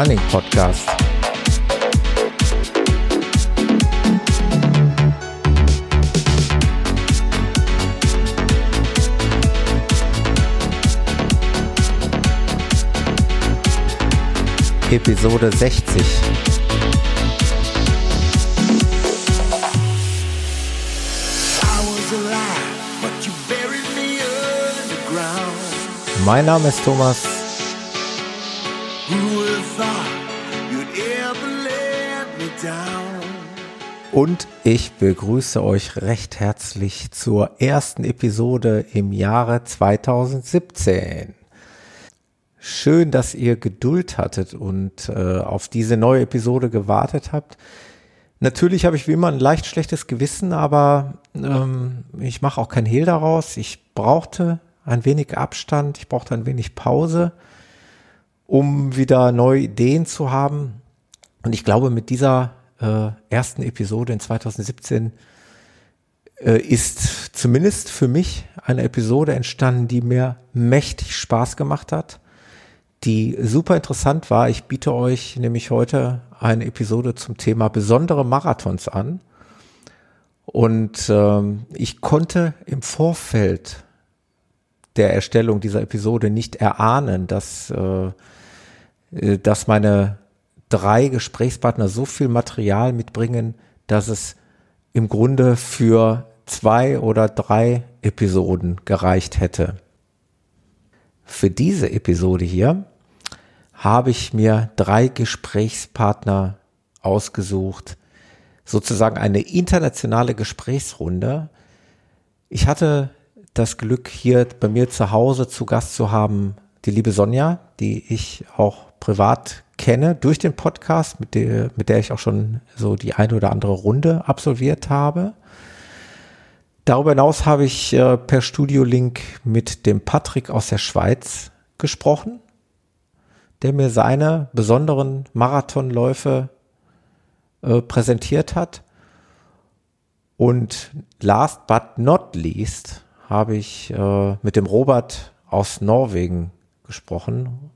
Running Podcast. Episode 60. Mein Name ist Thomas. Und ich begrüße euch recht herzlich zur ersten Episode im Jahre 2017. Schön, dass ihr Geduld hattet und äh, auf diese neue Episode gewartet habt. Natürlich habe ich wie immer ein leicht schlechtes Gewissen, aber ähm, ich mache auch kein Hehl daraus. Ich brauchte ein wenig Abstand, ich brauchte ein wenig Pause, um wieder neue Ideen zu haben. Und ich glaube, mit dieser äh, ersten Episode in 2017 äh, ist zumindest für mich eine Episode entstanden, die mir mächtig Spaß gemacht hat die super interessant war. Ich biete euch nämlich heute eine Episode zum Thema besondere Marathons an. Und ähm, ich konnte im Vorfeld der Erstellung dieser Episode nicht erahnen, dass, äh, äh dass meine drei Gesprächspartner so viel Material mitbringen, dass es im Grunde für zwei oder drei Episoden gereicht hätte. Für diese Episode hier habe ich mir drei Gesprächspartner ausgesucht, sozusagen eine internationale Gesprächsrunde. Ich hatte das Glück, hier bei mir zu Hause zu Gast zu haben, die liebe Sonja, die ich auch privat kenne durch den Podcast, mit der, mit der ich auch schon so die eine oder andere Runde absolviert habe. Darüber hinaus habe ich äh, per Studiolink mit dem Patrick aus der Schweiz gesprochen der mir seine besonderen Marathonläufe äh, präsentiert hat. Und last but not least habe ich äh, mit dem Robert aus Norwegen gesprochen.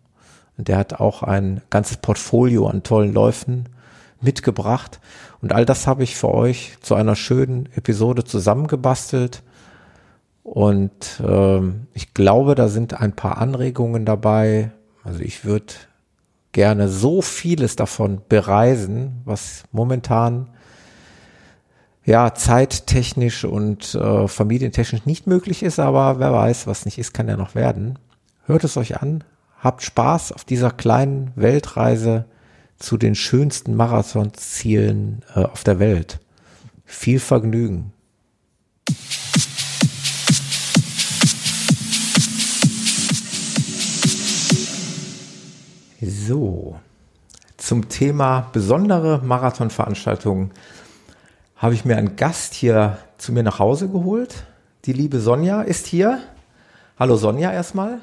Der hat auch ein ganzes Portfolio an tollen Läufen mitgebracht. Und all das habe ich für euch zu einer schönen Episode zusammengebastelt. Und ähm, ich glaube, da sind ein paar Anregungen dabei, also ich würde gerne so vieles davon bereisen, was momentan ja zeittechnisch und äh, familientechnisch nicht möglich ist, aber wer weiß, was nicht ist, kann ja noch werden. Hört es euch an, habt Spaß auf dieser kleinen Weltreise zu den schönsten Marathonzielen äh, auf der Welt. Viel Vergnügen. So, zum Thema besondere Marathonveranstaltungen habe ich mir einen Gast hier zu mir nach Hause geholt. Die liebe Sonja ist hier. Hallo Sonja erstmal.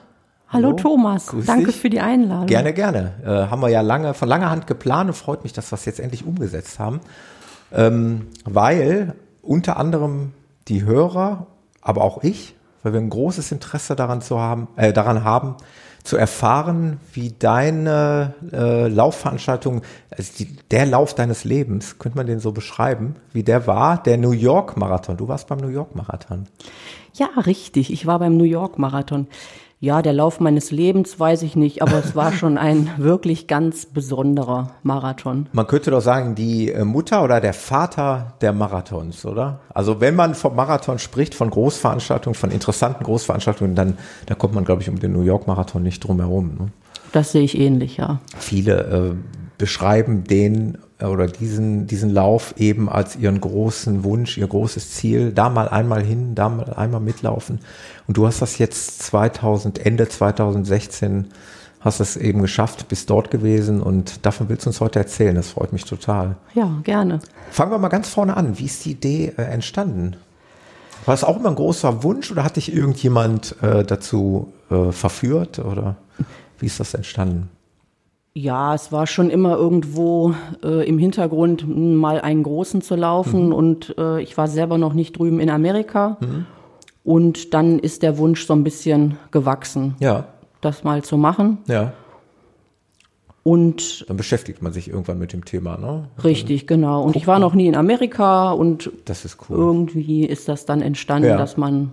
Hallo, Hallo Thomas, Grüß danke dich. für die Einladung. Gerne, gerne. Äh, haben wir ja lange, von langer Hand geplant und freut mich, dass wir es jetzt endlich umgesetzt haben. Ähm, weil unter anderem die Hörer, aber auch ich, weil wir ein großes Interesse daran zu haben, äh, daran haben, zu erfahren, wie deine äh, Laufveranstaltung, also die, der Lauf deines Lebens, könnte man den so beschreiben, wie der war, der New York Marathon. Du warst beim New York Marathon. Ja, richtig. Ich war beim New York Marathon. Ja, der Lauf meines Lebens weiß ich nicht, aber es war schon ein wirklich ganz besonderer Marathon. Man könnte doch sagen, die äh, Mutter oder der Vater der Marathons, oder? Also wenn man vom Marathon spricht, von Großveranstaltungen, von interessanten Großveranstaltungen, dann, dann kommt man, glaube ich, um den New York Marathon nicht drum herum. Ne? Das sehe ich ähnlich, ja. Viele äh, beschreiben den oder diesen, diesen Lauf eben als ihren großen Wunsch, ihr großes Ziel, da mal einmal hin, da mal einmal mitlaufen. Und du hast das jetzt 2000, Ende 2016 hast es eben geschafft, bist dort gewesen und davon willst du uns heute erzählen. Das freut mich total. Ja, gerne. Fangen wir mal ganz vorne an. Wie ist die Idee äh, entstanden? War es auch immer ein großer Wunsch oder hat dich irgendjemand äh, dazu äh, verführt oder wie ist das entstanden? Ja, es war schon immer irgendwo äh, im Hintergrund, mal einen großen zu laufen. Mhm. Und äh, ich war selber noch nicht drüben in Amerika. Mhm. Und dann ist der Wunsch so ein bisschen gewachsen, ja. das mal zu machen. Ja. Und Dann beschäftigt man sich irgendwann mit dem Thema, ne? richtig, genau. Und ich war noch nie in Amerika und Das ist cool. irgendwie ist das dann entstanden, Ja. dass man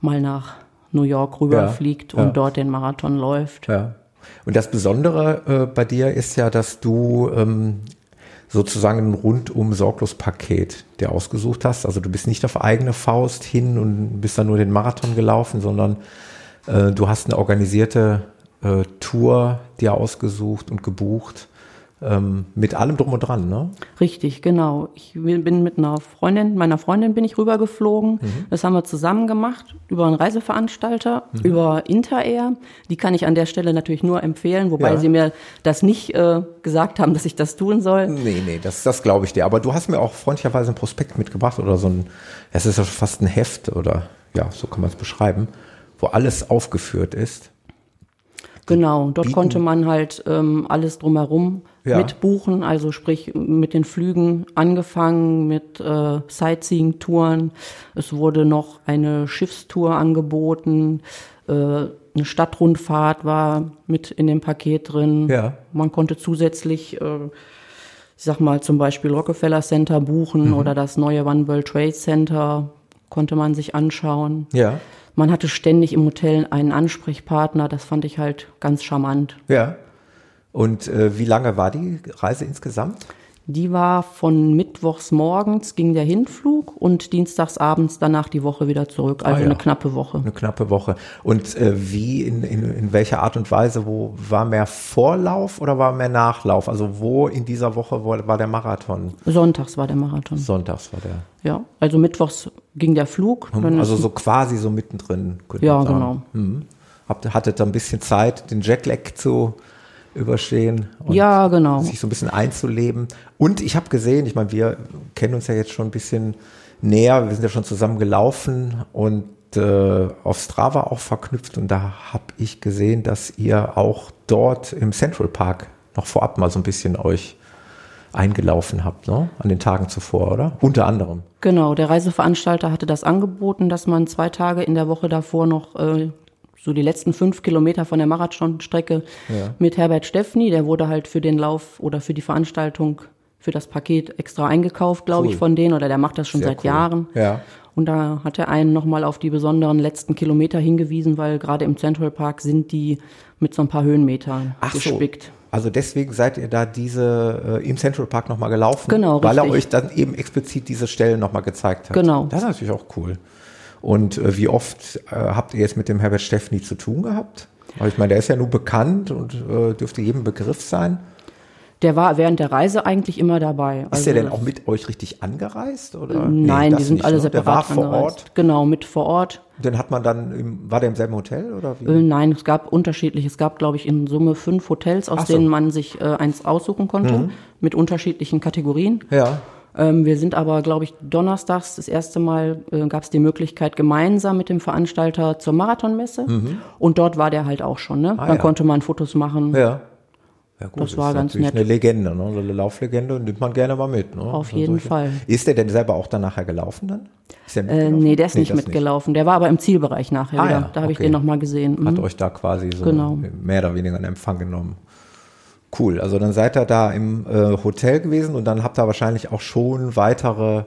mal nach New York rüberfliegt Ja, und ja. dort den Marathon läuft. Ja. Und das Besondere äh, bei dir ist ja, dass du ähm, sozusagen ein rundum sorglos Paket dir ausgesucht hast. Also du bist nicht auf eigene Faust hin und bist dann nur den Marathon gelaufen, sondern äh, du hast eine organisierte äh, Tour dir ausgesucht und gebucht. Ähm, mit allem drum und dran, ne? Richtig, genau. Ich bin mit einer Freundin, meiner Freundin bin ich rübergeflogen. Mhm. Das haben wir zusammen gemacht über einen Reiseveranstalter, über Interair. Die kann ich an der Stelle natürlich nur empfehlen, wobei Ja. sie mir das nicht äh, gesagt haben, dass ich das tun soll. Nee, nee, das, das glaube ich dir. Aber du hast mir auch freundlicherweise ein Prospekt mitgebracht oder so ein, es ist ja fast ein Heft oder ja, so kann man es beschreiben, wo alles aufgeführt ist. Genau, dort bieten- konnte man halt ähm, alles drumherum Ja. mitbuchen, also sprich mit den Flügen angefangen, mit äh, Sightseeing-Touren. Es wurde noch eine Schiffstour angeboten, äh, eine Stadtrundfahrt war mit in dem Paket drin. Ja. Man konnte zusätzlich, äh, ich sag mal zum Beispiel Rockefeller Center buchen Mhm. oder das neue One World Trade Center konnte man sich anschauen. Ja, Man hatte ständig im Hotel einen Ansprechpartner, das fand ich halt ganz charmant. ja. Und äh, wie lange war die Reise insgesamt? Die war von mittwochs morgens ging der Hinflug und dienstags abends danach die Woche wieder zurück, also Ah, ja. eine knappe Woche. Eine knappe Woche. Und äh, wie, in, in, in welcher Art und Weise, wo war mehr Vorlauf oder war mehr Nachlauf? Also wo in dieser Woche wo, war der Marathon? Sonntags war der Marathon. Sonntags war der. Ja, also mittwochs ging der Flug. dann Also so quasi so mittendrin. könnte Ja, man sagen. genau. Mhm. Habt, hattet da ein bisschen Zeit, den Jetlag zu überstehen und Ja, genau. sich so ein bisschen einzuleben. Und ich habe gesehen, ich meine, wir kennen uns ja jetzt schon ein bisschen näher, wir sind ja schon zusammen gelaufen und äh, auf Strava auch verknüpft und da habe ich gesehen, dass ihr auch dort im Central Park noch vorab mal so ein bisschen euch eingelaufen habt, ne? An den Tagen zuvor, oder? Unter anderem. Genau, der Reiseveranstalter hatte das angeboten, dass man zwei Tage in der Woche davor noch äh, so die letzten fünf Kilometer von der Marathonstrecke Ja. mit Herbert Steffni, der wurde halt für den Lauf oder für die Veranstaltung, für das Paket extra eingekauft, glaube Cool. ich, von denen, oder der macht das schon Sehr seit cool. Jahren. Ja. Und da hat er einen nochmal auf die besonderen letzten Kilometer hingewiesen, weil gerade im Central Park sind die mit so ein paar Höhenmetern Ach gespickt. so. Also deswegen seid ihr da diese äh, im Central Park nochmal gelaufen, Genau, weil er richtig. euch dann eben explizit diese Stellen nochmal gezeigt hat. Genau. Das ist natürlich auch cool. Und äh, wie oft äh, habt ihr jetzt mit dem Herbert Steffni zu tun gehabt? Weil ich meine, der ist ja nur bekannt und äh, dürfte jedem Begriff sein. Der war während der Reise eigentlich immer dabei. Ist der denn auch mit euch richtig angereist? Oder? Nee, Nein, das die sind nicht, alle ne? separat Der war vor angereist. Ort. Genau, mit vor Ort. Den hat man dann, im, war der im selben Hotel oder wie? Äh, Nein, es gab unterschiedliche. Es gab, glaube ich, in Summe fünf Hotels, aus so. Mhm. denen man sich äh, eins aussuchen konnte, mit unterschiedlichen Kategorien. Ja. Ähm, wir sind aber, glaube ich, donnerstags das erste Mal äh, gab es die Möglichkeit, gemeinsam mit dem Veranstalter zur Marathonmesse. Und dort war der halt auch schon. Ne? Mhm. Ah, Dann ja. konnte man Fotos machen. Ja. Ja gut, Das war ganz natürlich nett. eine Legende, ne? Eine Lauflegende nimmt man gerne mal mit. Ne? Auf Also jeden solche- Fall. Ist der denn selber auch dann nachher gelaufen dann? Ist der Äh, nee, der ist nicht das mitgelaufen. Der war aber im Zielbereich nachher Ah, wieder. ja, Da habe ich okay. den nochmal gesehen. Mhm. Hat euch da quasi so Genau. mehr oder weniger in Empfang genommen. Cool, also dann seid ihr da im äh, Hotel gewesen und dann habt ihr wahrscheinlich auch schon weitere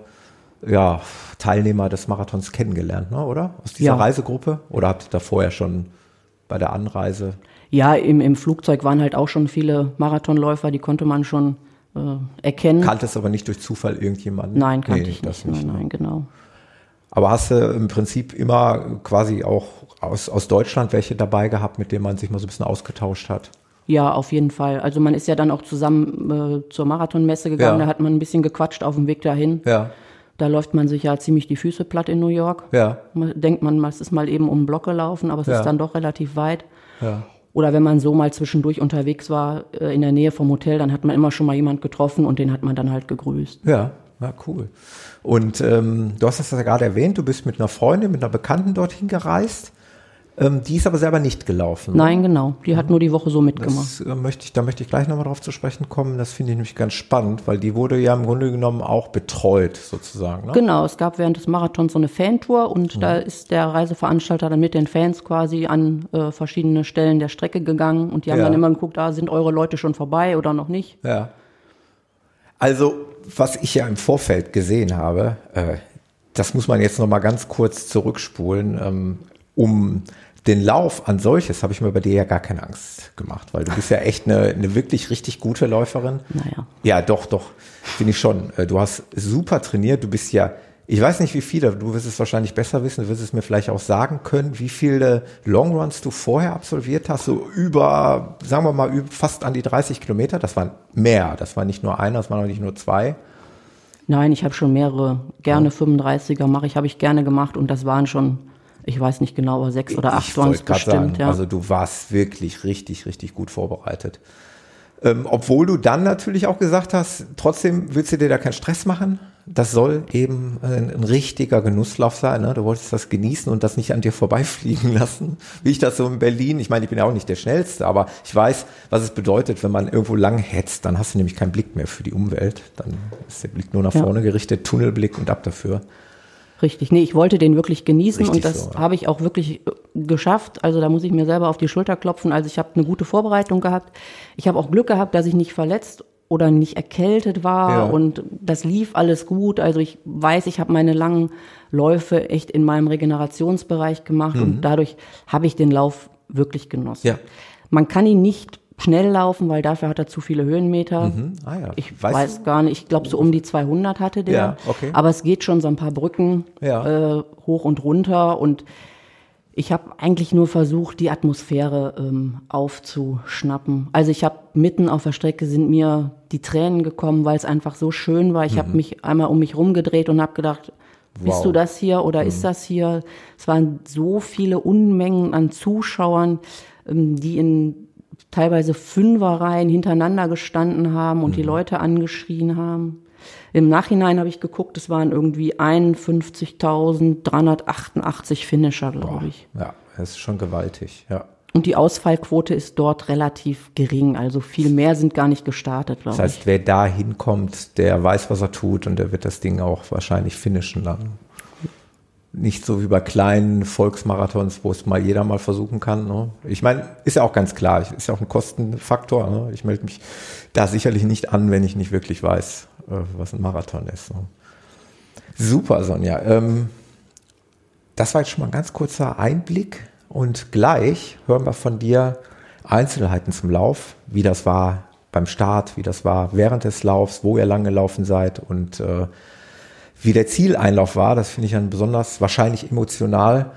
ja, Teilnehmer des Marathons kennengelernt, ne, oder? Aus dieser Ja. Reisegruppe? Oder habt ihr da vorher schon bei der Anreise? Ja, im, im Flugzeug waren halt auch schon viele Marathonläufer, die konnte man schon äh, erkennen. Kanntest aber nicht durch Zufall irgendjemanden? nein, kannte Nee, ich das nicht. Nein, ne? nein, genau. Aber hast du im Prinzip immer quasi auch aus, aus Deutschland welche dabei gehabt, mit denen man sich mal so ein bisschen ausgetauscht hat? Ja, auf jeden Fall. Also man ist ja dann auch zusammen äh, zur Marathonmesse gegangen, Ja. da hat man ein bisschen gequatscht auf dem Weg dahin. Ja, Da läuft man sich ja ziemlich die Füße platt in New York. ja, Man denkt man, es ist mal eben um den Block gelaufen, aber es Ja. ist dann doch relativ weit. ja. Oder wenn man so mal zwischendurch unterwegs war, äh, in der Nähe vom Hotel, dann hat man immer schon mal jemand getroffen und den hat man dann halt gegrüßt. Ja, ja, cool. Und ähm, du hast das ja gerade erwähnt, du bist mit einer Freundin, mit einer Bekannten dorthin gereist. Ähm, die ist aber selber nicht gelaufen. ne? Nein, genau. Die hat nur die Woche so mitgemacht. Das äh, möchte ich, da möchte ich gleich nochmal drauf zu sprechen kommen. Das finde ich nämlich ganz spannend, weil die wurde ja im Grunde genommen auch betreut, sozusagen. Ne? Genau, es gab während des Marathons so eine Fantour und da ist der Reiseveranstalter dann mit den Fans quasi an äh, verschiedene Stellen der Strecke gegangen und die haben Ja. dann immer geguckt, ah, sind eure Leute schon vorbei oder noch nicht. Ja. Also, was ich ja im Vorfeld gesehen habe, äh, das muss man jetzt noch mal ganz kurz zurückspulen, ähm, um den Lauf an solches habe ich mir bei dir ja gar keine Angst gemacht, weil du bist ja echt eine, eine wirklich richtig gute Läuferin. Naja. Ja, doch, doch, finde ich schon. Äh, Du hast super trainiert, du bist ja, ich weiß nicht wie viele, du wirst es wahrscheinlich besser wissen, du wirst es mir vielleicht auch sagen können, wie viele Longruns du vorher absolviert hast, so über, sagen wir mal, fast an die 30 Kilometer, das waren mehr, das war nicht nur einer, das waren auch nicht nur zwei. Nein, ich habe schon mehrere, gerne 35er mache ich, habe ich gerne gemacht und das waren schon, ich weiß nicht genau, aber sechs oder acht ich grad bestimmt. sagen, ja. Also du warst wirklich richtig, richtig gut vorbereitet. Ähm, obwohl du dann natürlich auch gesagt hast, trotzdem willst du dir da keinen Stress machen. Das soll eben ein, ein richtiger Genusslauf sein. Ne? Du wolltest das genießen und das nicht an dir vorbeifliegen lassen. Wie ich das so in Berlin, ich meine, ich bin ja auch nicht der Schnellste, aber ich weiß, was es bedeutet, wenn man irgendwo lang hetzt, dann hast du nämlich keinen Blick mehr für die Umwelt. Dann ist der Blick nur nach Ja. vorne gerichtet, Tunnelblick und ab dafür. Richtig, nee, ich wollte den wirklich genießen Richtig und das so, habe ich auch wirklich äh, geschafft. Also da muss ich mir selber auf die Schulter klopfen. Also ich habe eine gute Vorbereitung gehabt. Ich habe auch Glück gehabt, dass ich nicht verletzt oder nicht erkältet war Ja. und das lief alles gut. Also ich weiß, ich habe meine langen Läufe echt in meinem Regenerationsbereich gemacht und dadurch habe ich den Lauf wirklich genossen. Mhm. Ja. Man kann ihn nicht schnell laufen, weil dafür hat er zu viele Höhenmeter. Ah ja. Ich weiß du? gar nicht, ich glaube so um die 200 hatte der. Ja, okay. Aber es geht schon so ein paar Brücken Ja. äh, hoch und runter und ich habe eigentlich nur versucht, die Atmosphäre ähm, aufzuschnappen. Also ich habe mitten auf der Strecke sind mir die Tränen gekommen, weil es einfach so schön war. Ich habe mich einmal um mich rumgedreht und habe gedacht, Wow. bist du das hier oder ist das hier? Es waren so viele Unmengen an Zuschauern, ähm, die in teilweise Fünferreihen hintereinander gestanden haben und die Leute angeschrien haben. Im Nachhinein habe ich geguckt, es waren irgendwie 51.388 Finisher, glaube ich. Ja, das ist schon gewaltig, ja. Und die Ausfallquote ist dort relativ gering, also viel mehr sind gar nicht gestartet, glaube Das heißt, wer da hinkommt, der weiß, was er tut und der wird das Ding auch wahrscheinlich finishen dann. Nicht so wie bei kleinen Volksmarathons, wo es mal jeder mal versuchen kann. Ne? Ich meine, ist ja auch ganz klar, ist ja auch ein Kostenfaktor. Ne? Ich melde mich da sicherlich nicht an, wenn ich nicht wirklich weiß, äh, was ein Marathon ist. Ne? Super, Sonja. Ähm, das war jetzt schon mal ein ganz kurzer Einblick und gleich hören wir von dir Einzelheiten zum Lauf, wie das war beim Start, wie das war während des Laufs, wo ihr lang gelaufen seid und äh, wie der Zieleinlauf war. Das finde ich dann besonders wahrscheinlich emotional.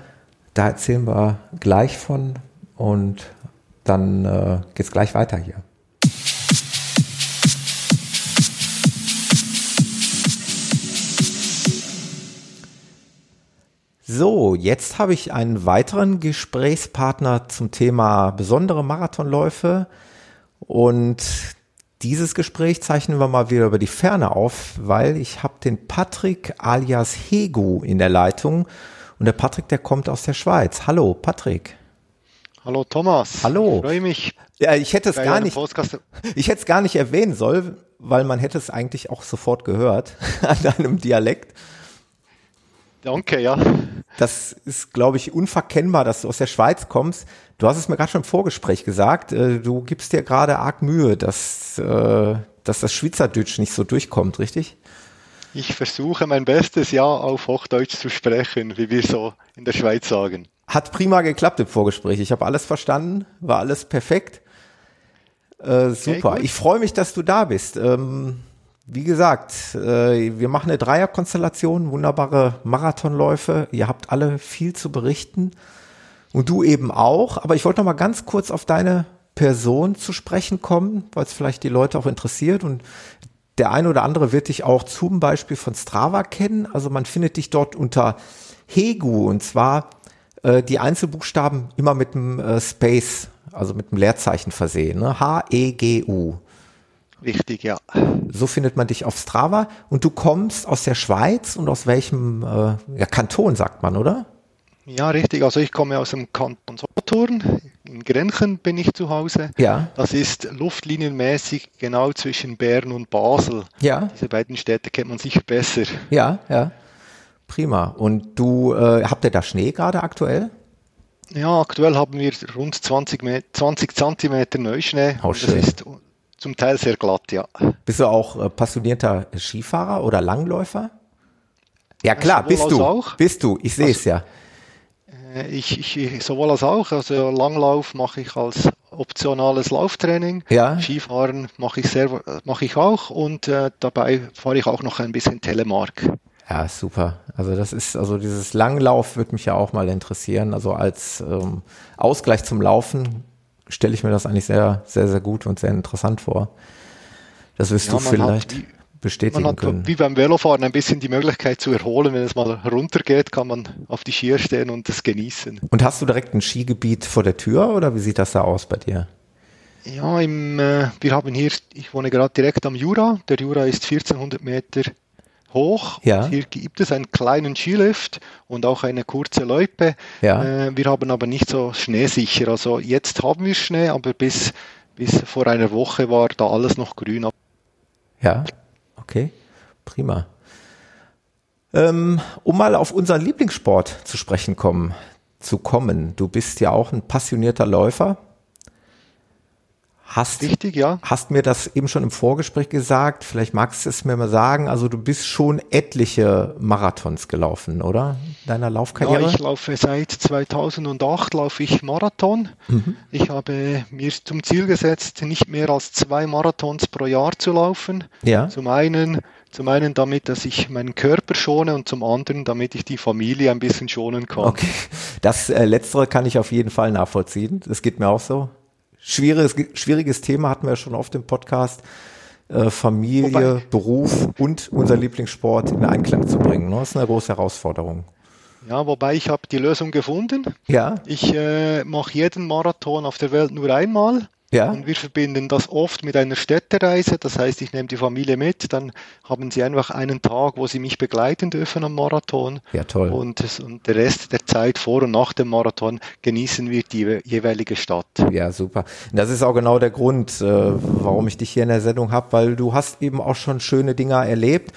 Da erzählen wir gleich von und dann äh, geht's gleich weiter hier. So, jetzt habe ich einen weiteren Gesprächspartner zum Thema besondere Marathonläufe. Und dieses Gespräch zeichnen wir mal wieder über die Ferne auf, weil ich habe den Patrick alias Hegu in der Leitung. Und der Patrick, der kommt aus der Schweiz. Hallo, Patrick. Hallo Thomas. Hallo. Ich freue mich. Ja, ich hätte es gar nicht, Podcast. ich hätte es gar nicht erwähnen sollen, weil man hätte es eigentlich auch sofort gehört an deinem Dialekt. Danke, ja. Das ist, glaube ich, unverkennbar, dass du aus der Schweiz kommst. Du hast es mir gerade schon im Vorgespräch gesagt. äh, Du gibst dir gerade arg Mühe, dass, äh, dass das Schweizerdeutsch nicht so durchkommt, richtig? Ich versuche mein Bestes, ja, auf Hochdeutsch zu sprechen, wie wir so in der Schweiz sagen. Hat prima geklappt im Vorgespräch. Ich habe alles verstanden, war alles perfekt. Äh, super. gut. ich freue mich, dass du da bist. Ähm, wie gesagt, äh, wir machen eine Dreierkonstellation, wunderbare Marathonläufe. Ihr habt alle viel zu berichten. Und du eben auch. Aber ich wollte noch mal ganz kurz auf deine Person zu sprechen kommen, weil es vielleicht die Leute auch interessiert. Und der eine oder andere wird dich auch zum Beispiel von Strava kennen. Also man findet dich dort unter Hegu und zwar äh, die Einzelbuchstaben immer mit einem äh, Space, also mit einem Leerzeichen versehen. Ne? H-E-G-U. Richtig, ja. So findet man dich auf Strava. Und du kommst aus der Schweiz und aus welchem äh, ja, Kanton, sagt man, oder? Ja, richtig. Also ich komme aus dem Kanton Solothurn. In Grenchen bin ich zu Hause. Ja. Das ist luftlinienmäßig genau zwischen Bern und Basel. Ja. Diese beiden Städte kennt man sicher besser. Ja, ja. Prima. Und du, äh, habt ihr da Schnee gerade aktuell? Ja, aktuell haben wir rund 20, Me 20 Zentimeter Neuschnee. Oh, das schön. ist zum Teil sehr glatt, ja. Bist du auch äh, passionierter Skifahrer oder Langläufer? Ja klar, sowohl bist du. auch. Bist du. Ich sehe es ja. Äh, Ich, ich, sowohl als auch. Also Langlauf mache ich als optionales Lauftraining. Ja. Skifahren mache ich selber, mache ich auch und äh, dabei fahre ich auch noch ein bisschen Telemark. Ja, super. Also das ist, also dieses Langlauf würde mich ja auch mal interessieren. Also als ähm, Ausgleich zum Laufen stelle ich mir das eigentlich sehr, sehr, sehr gut und sehr interessant vor. Das wirst Ja, du hat vielleicht wie- bestätigen Man hat können. wie beim Velofahren ein bisschen die Möglichkeit zu erholen. Wenn es mal runtergeht, kann man auf die Skier stehen und das genießen. Und hast du direkt ein Skigebiet vor der Tür oder wie sieht das da aus bei dir? Ja, im, äh, wir haben hier, ich wohne gerade direkt am Jura. Der Jura ist 1400 Meter hoch. Ja. Hier gibt es einen kleinen Skilift und auch eine kurze Loipe. Ja. Äh, wir haben aber nicht so schneesicher. Also jetzt haben wir Schnee, aber bis, bis vor einer Woche war da alles noch grün. Ja, okay, prima. Ähm, um mal auf unseren Lieblingssport zu sprechen kommen, zu kommen. Du bist ja auch ein passionierter Läufer. Hast, Richtig, ja. hast mir das eben schon im Vorgespräch gesagt. Vielleicht magst du es mir mal sagen. Also du bist schon etliche Marathons gelaufen, oder? Deiner Laufkarriere? Ja, ich laufe seit 2008 laufe ich Marathon. Mhm. Ich habe mir zum Ziel gesetzt, nicht mehr als zwei Marathons pro Jahr zu laufen. Ja. Zum einen, zum einen damit, dass ich meinen Körper schone und zum anderen, damit ich die Familie ein bisschen schonen kann. Okay, das äh, Letztere kann ich auf jeden Fall nachvollziehen. Das geht mir auch so. Schwieriges, schwieriges Thema hatten wir schon oft im Podcast. Äh, Familie, Wobei- Beruf und unser Lieblingssport in Einklang zu bringen. Ne? Das ist eine große Herausforderung. Ja, wobei ich habe die Lösung gefunden. Ja, Ich äh, mache jeden Marathon auf der Welt nur einmal. Ja, Und wir verbinden das oft mit einer Städtereise. Das heißt, ich nehme die Familie mit, dann haben sie einfach einen Tag, wo sie mich begleiten dürfen am Marathon. ja, toll. Und, und der Rest der Zeit vor und nach dem Marathon genießen wir die je- jeweilige Stadt. Ja, super. Das ist auch genau der Grund, äh, warum ich dich hier in der Sendung habe, weil du hast eben auch schon schöne Dinger erlebt.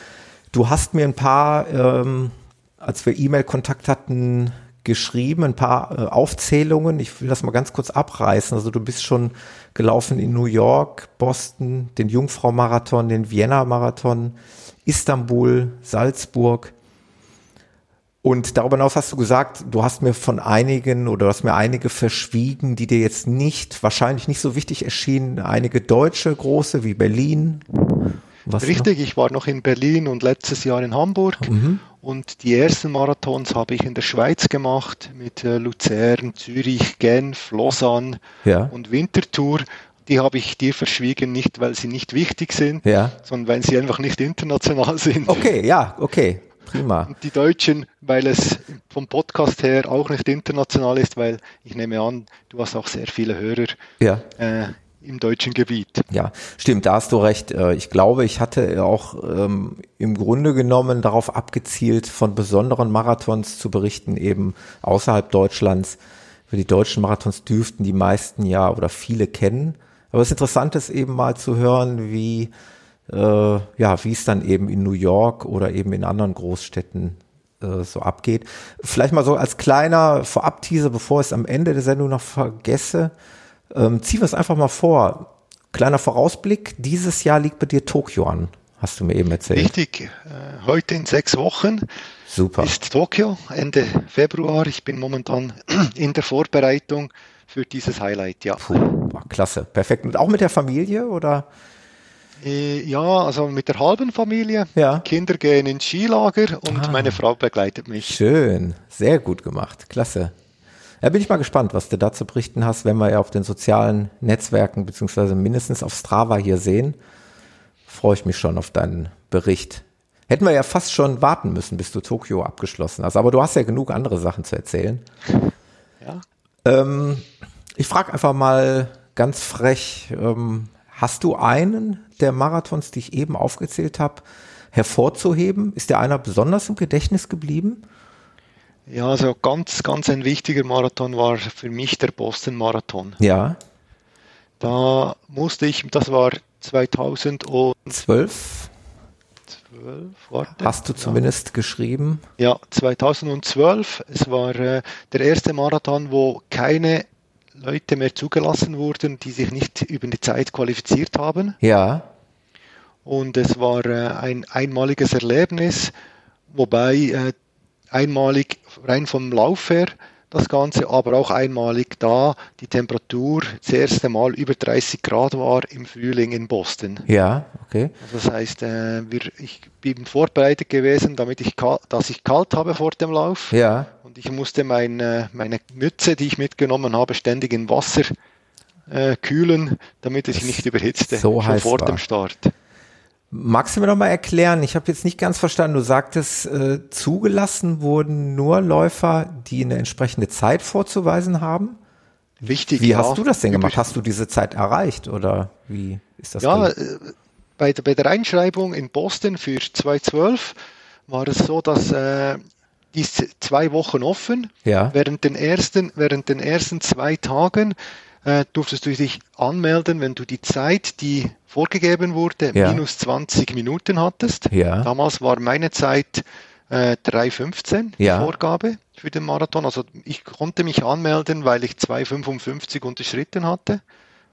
Du hast mir ein paar, ähm, als wir E-Mail-Kontakt hatten, geschrieben, ein paar äh, Aufzählungen. Ich will das mal ganz kurz abreißen. Also du bist schon gelaufen in New York, Boston, den Jungfrau-Marathon, den Vienna-Marathon, Istanbul, Salzburg. Und darüber hinaus hast du gesagt, du hast mir von einigen oder du hast mir einige verschwiegen, die dir jetzt nicht, wahrscheinlich nicht so wichtig erschienen. Einige deutsche große wie Berlin. Was Richtig, ich war noch in Berlin und letztes Jahr in Hamburg. Und die ersten Marathons habe ich in der Schweiz gemacht mit äh, Luzern, Zürich, Genf, Lausanne Ja. und Winterthur. Die habe ich dir verschwiegen, nicht weil sie nicht wichtig sind, Ja. sondern weil sie einfach nicht international sind. Okay, ja, okay, prima. Und die Deutschen, weil es vom Podcast her auch nicht international ist, weil ich nehme an, du hast auch sehr viele Hörer Ja. äh, im deutschen Gebiet. Ja, stimmt, da hast du recht. Äh, Ich glaube, ich hatte auch ähm, im Grunde genommen darauf abgezielt, von besonderen Marathons zu berichten, eben außerhalb Deutschlands. Für die deutschen Marathons dürften die meisten ja oder viele kennen. Aber es ist interessant ist eben mal zu hören, wie äh, ja, wie es dann eben in New York oder eben in anderen Großstädten äh, so abgeht. Vielleicht mal so als kleiner Vorabteaser, bevor ich es am Ende der Sendung noch vergesse. Ähm, ziehen wir es einfach mal vor. Kleiner Vorausblick, dieses Jahr liegt bei dir Tokio an, hast du mir eben erzählt. Richtig, äh, heute in sechs Wochen Super. ist Tokio, Ende Februar. Ich bin momentan in der Vorbereitung für dieses Highlight, ja. Puh, klasse, perfekt. Und auch mit der Familie oder? Äh, Ja, also mit der halben Familie. Ja. Kinder gehen ins Skilager und Ah. meine Frau begleitet mich. Schön, sehr gut gemacht, klasse. Ja, bin ich mal gespannt, was du da zu berichten hast, wenn wir ja auf den sozialen Netzwerken beziehungsweise mindestens auf Strava hier sehen. Freue ich mich schon auf deinen Bericht. Hätten wir ja fast schon warten müssen, bis du Tokio abgeschlossen hast. Aber du hast ja genug andere Sachen zu erzählen. Ja. Ähm, ich frage einfach mal ganz frech, ähm, hast du einen der Marathons, die ich eben aufgezählt habe, hervorzuheben? Ist dir einer besonders im Gedächtnis geblieben? Ja, also ganz, ganz ein wichtiger Marathon war für mich der Boston Marathon. Ja. Da musste ich, das war 2012. 12. 12, warte. Hast du zumindest ja. geschrieben? Ja, 2012. Es war äh, der erste Marathon, wo keine Leute mehr zugelassen wurden, die sich nicht über die Zeit qualifiziert haben. Ja. Und es war äh, ein einmaliges Erlebnis, wobei äh, einmalig rein vom Lauf her das Ganze, aber auch einmalig da die Temperatur das erste Mal über 30 Grad war im Frühling in Boston. Ja, okay. Also das heißt, äh, wir, ich bin vorbereitet gewesen, damit ich, dass ich kalt habe vor dem Lauf. Ja. Und ich musste meine, meine Mütze, die ich mitgenommen habe, ständig in Wasser äh, kühlen, damit es sich nicht überhitzte, so schon vor war. dem Start. Magst du mir noch mal erklären? Ich habe jetzt nicht ganz verstanden. Du sagtest, äh, zugelassen wurden nur Läufer, die eine entsprechende Zeit vorzuweisen haben. Wichtig. Wie hast du das denn gemacht? Hast du diese Zeit erreicht oder wie ist das? Ja, äh, bei, bei, der Einschreibung in Boston für 2012 war es so, dass äh, die zwei Wochen offen. Ja. Während den ersten, während den ersten zwei Tagen äh, durftest du dich anmelden, wenn du die Zeit, die vorgegeben wurde, ja. minus 20 Minuten hattest. Ja. Damals war meine Zeit äh, 3,15 die ja. Vorgabe für den Marathon. Also ich konnte mich anmelden, weil ich 2,55 unterschritten hatte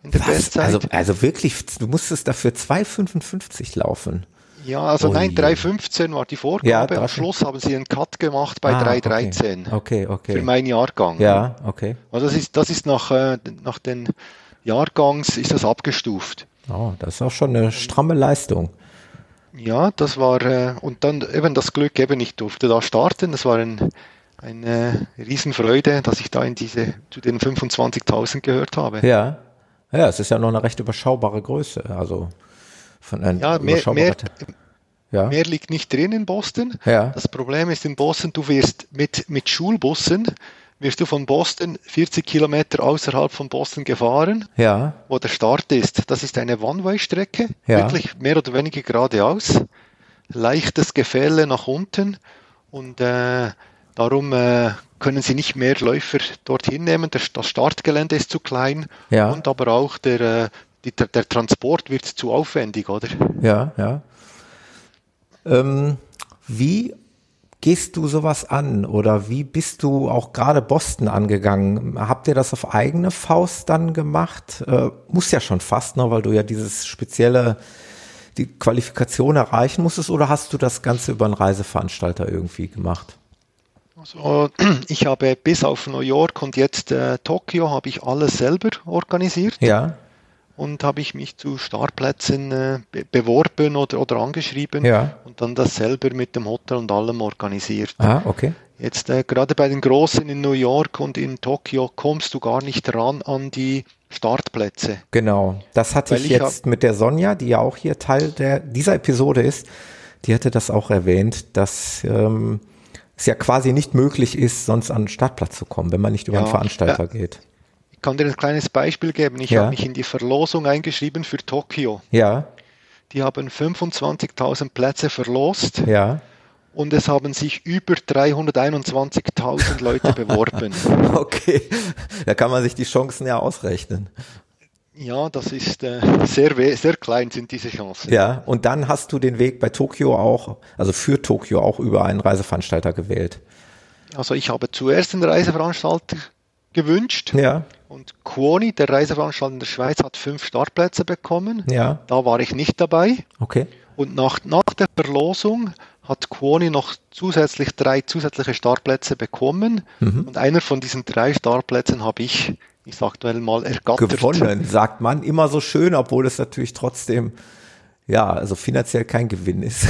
in der Was? Bestzeit. Also, also wirklich, du musstest dafür 2,55 laufen. Ja, also Oh nein, je. 3,15 war die Vorgabe. Ja, Am 3,15. Schluss haben sie einen Cut gemacht bei Ah, 3,13 Okay, okay. für meinen Jahrgang. Ja, okay. Also das ist, das ist nach, äh, nach den Jahrgangs ist das abgestuft. Oh, das ist auch schon eine stramme Leistung. Ja, das war, äh, und dann eben das Glück, eben ich durfte da starten. Das war ein, eine Riesenfreude, dass ich da in diese, zu den 25.000 gehört habe. Ja. Ja, es ist ja noch eine recht überschaubare Größe. Also von einem Ja, mehr, mehr, ja. mehr liegt nicht drin in Boston. Ja. Das Problem ist in Boston, du wirst mit, mit Schulbussen, wirst du von Boston 40 Kilometer außerhalb von Boston gefahren, Ja. wo der Start ist. Das ist eine One-Way-Strecke, Ja. wirklich mehr oder weniger geradeaus, leichtes Gefälle nach unten und äh, darum äh, können sie nicht mehr Läufer dorthin nehmen. Der, das Startgelände ist zu klein Ja. und aber auch der, äh, die, der, Transport wird zu aufwendig, oder? Ja, ja. Ähm, wie gehst du sowas an oder wie bist du auch gerade Boston angegangen? Habt ihr das auf eigene Faust dann gemacht? Äh, muss ja schon fast, ne, weil du ja dieses spezielle, die Qualifikation erreichen musstest oder hast du das Ganze über einen Reiseveranstalter irgendwie gemacht? Also, ich habe bis auf New York und jetzt äh, Tokio habe ich alles selber organisiert Ja, und habe ich mich zu Startplätzen äh, be beworben oder, oder angeschrieben Ja. und dann das selber mit dem Hotel und allem organisiert. ah, okay. Jetzt äh, gerade bei den Großen in New York und in Tokio kommst du gar nicht ran an die Startplätze. Genau, das hatte Weil ich ich jetzt mit der Sonja, die ja auch hier Teil der, dieser Episode ist, die hatte das auch erwähnt, dass ähm, es ja quasi nicht möglich ist, sonst an den Startplatz zu kommen, wenn man nicht über Ja, einen Veranstalter ja. geht. Ich kann dir ein kleines Beispiel geben. Ich Ja. habe mich in die Verlosung eingeschrieben für Tokio. Ja, Die haben 25.000 Plätze verlost. ja. und es haben sich über 321.000 Leute beworben. Okay, da kann man sich die Chancen ja ausrechnen. Ja, das ist äh, sehr, sehr klein sind diese Chancen. Ja, und dann hast du den Weg bei Tokio auch, also für Tokio auch über einen Reiseveranstalter gewählt. Also ich habe zuerst einen Reiseveranstalter gewünscht Ja, und Quoni, der Reiseveranstalter in der Schweiz, hat fünf Startplätze bekommen. ja, Da war ich nicht dabei. okay. Und nach, nach der Verlosung hat Quoni noch zusätzlich drei zusätzliche Startplätze bekommen. Mhm. Und einer von diesen drei Startplätzen habe ich, ich sag mal, ergattert. Gewonnen, sagt man immer so schön, obwohl es natürlich trotzdem, ja, also finanziell kein Gewinn ist.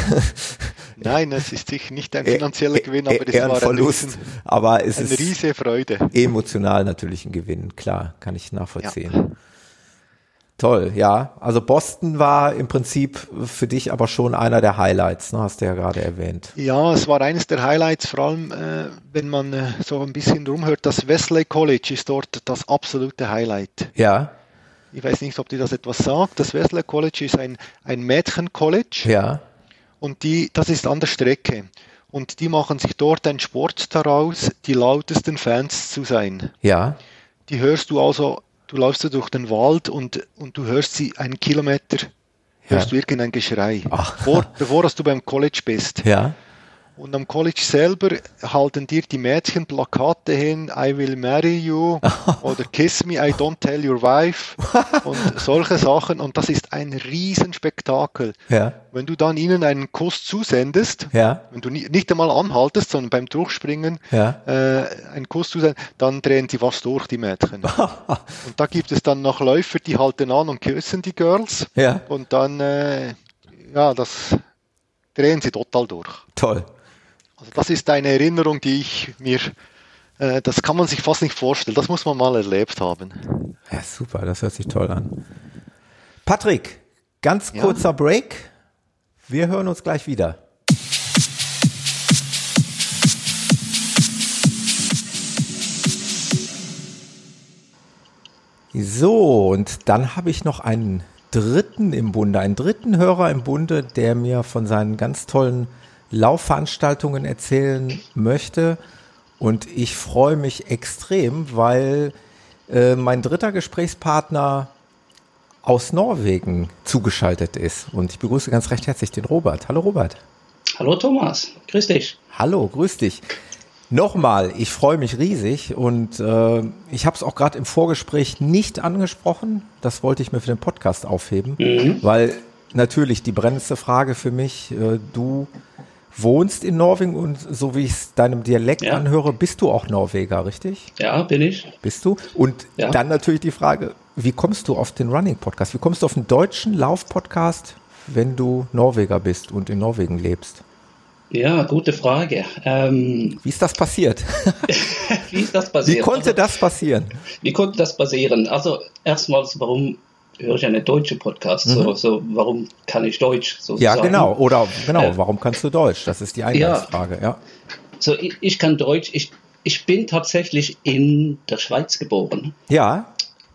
Nein, es ist sicher nicht ein finanzieller Gewinn, aber es eher ein war ein, Verlust. Aber es eine ist riesige Freude. emotional natürlich ein Gewinn, klar, kann ich nachvollziehen. Toll, ja. Also Boston war im Prinzip für dich aber schon einer der Highlights, ne, hast du ja gerade erwähnt. Ja, es war eines der Highlights, vor allem äh, wenn man äh, so ein bisschen rumhört. Das Wesley College ist dort das absolute Highlight. Ja, Ich weiß nicht, ob dir das etwas sagt. Das Wesley College ist ein, ein Mädchen-College ja, und die, das ist an der Strecke. und die machen sich dort einen Sport daraus, die lautesten Fans zu sein. Ja. Die hörst du also, du läufst so durch den Wald und, und du hörst sie einen Kilometer, hörst Ja. du irgendein Geschrei, Ach. Vor, bevor dass du beim College bist. Ja. Und am College selber halten dir die Mädchen Plakate hin, I will marry you oder Kiss me, I don't tell your wife und solche Sachen. Und das ist ein Riesenspektakel. Ja. Wenn du dann ihnen einen Kuss zusendest, Ja. wenn du ni- nicht einmal anhaltest, sondern beim Durchspringen Ja. äh, einen Kuss zusendest, dann drehen sie fast durch, die Mädchen. und da gibt es dann noch Läufer, die halten an und küssen die Girls. Ja. Und dann, äh, ja, das drehen sie total durch. Toll. Also das ist eine Erinnerung, die ich mir, äh, das kann man sich fast nicht vorstellen. Das muss man mal erlebt haben. Ja, super, das hört sich toll an. Patrick, ganz Ja. kurzer Break. Wir hören uns gleich wieder. So, und dann habe ich noch einen dritten im Bunde, einen dritten Hörer im Bunde, der mir von seinen ganz tollen Laufveranstaltungen erzählen möchte. Und ich freue mich extrem, weil äh, mein dritter Gesprächspartner aus Norwegen zugeschaltet ist. Und ich begrüße ganz recht herzlich den Robert. Hallo Robert. Hallo Thomas, grüß dich. Hallo, grüß dich. Nochmal, ich freue mich riesig und äh, ich habe es auch gerade im Vorgespräch nicht angesprochen. Das wollte ich mir für den Podcast aufheben, weil natürlich die brennendste Frage für mich, äh, du wohnst in Norwegen und so wie ich es deinem Dialekt Ja. anhöre, bist du auch Norweger, richtig? Ja, bin ich. Bist du? Und Ja. dann natürlich die Frage, wie kommst du auf den Running Podcast? Wie kommst du auf den deutschen Lauf-Podcast, wenn du Norweger bist und in Norwegen lebst? Ja, gute Frage. Ähm, Wie ist das passiert? wie ist das passiert? Wie konnte also, das passieren? wie konnte das passieren? Also erstmals, warum höre ich eine deutsche Podcast? So, so, warum kann ich Deutsch Mhm. Ja, sozusagen? genau. Oder genau, Äh, warum kannst du Deutsch? Das ist die Eingangsfrage, ja. So, ich, ich kann Deutsch. Ich, ich bin tatsächlich in der Schweiz geboren. Ja,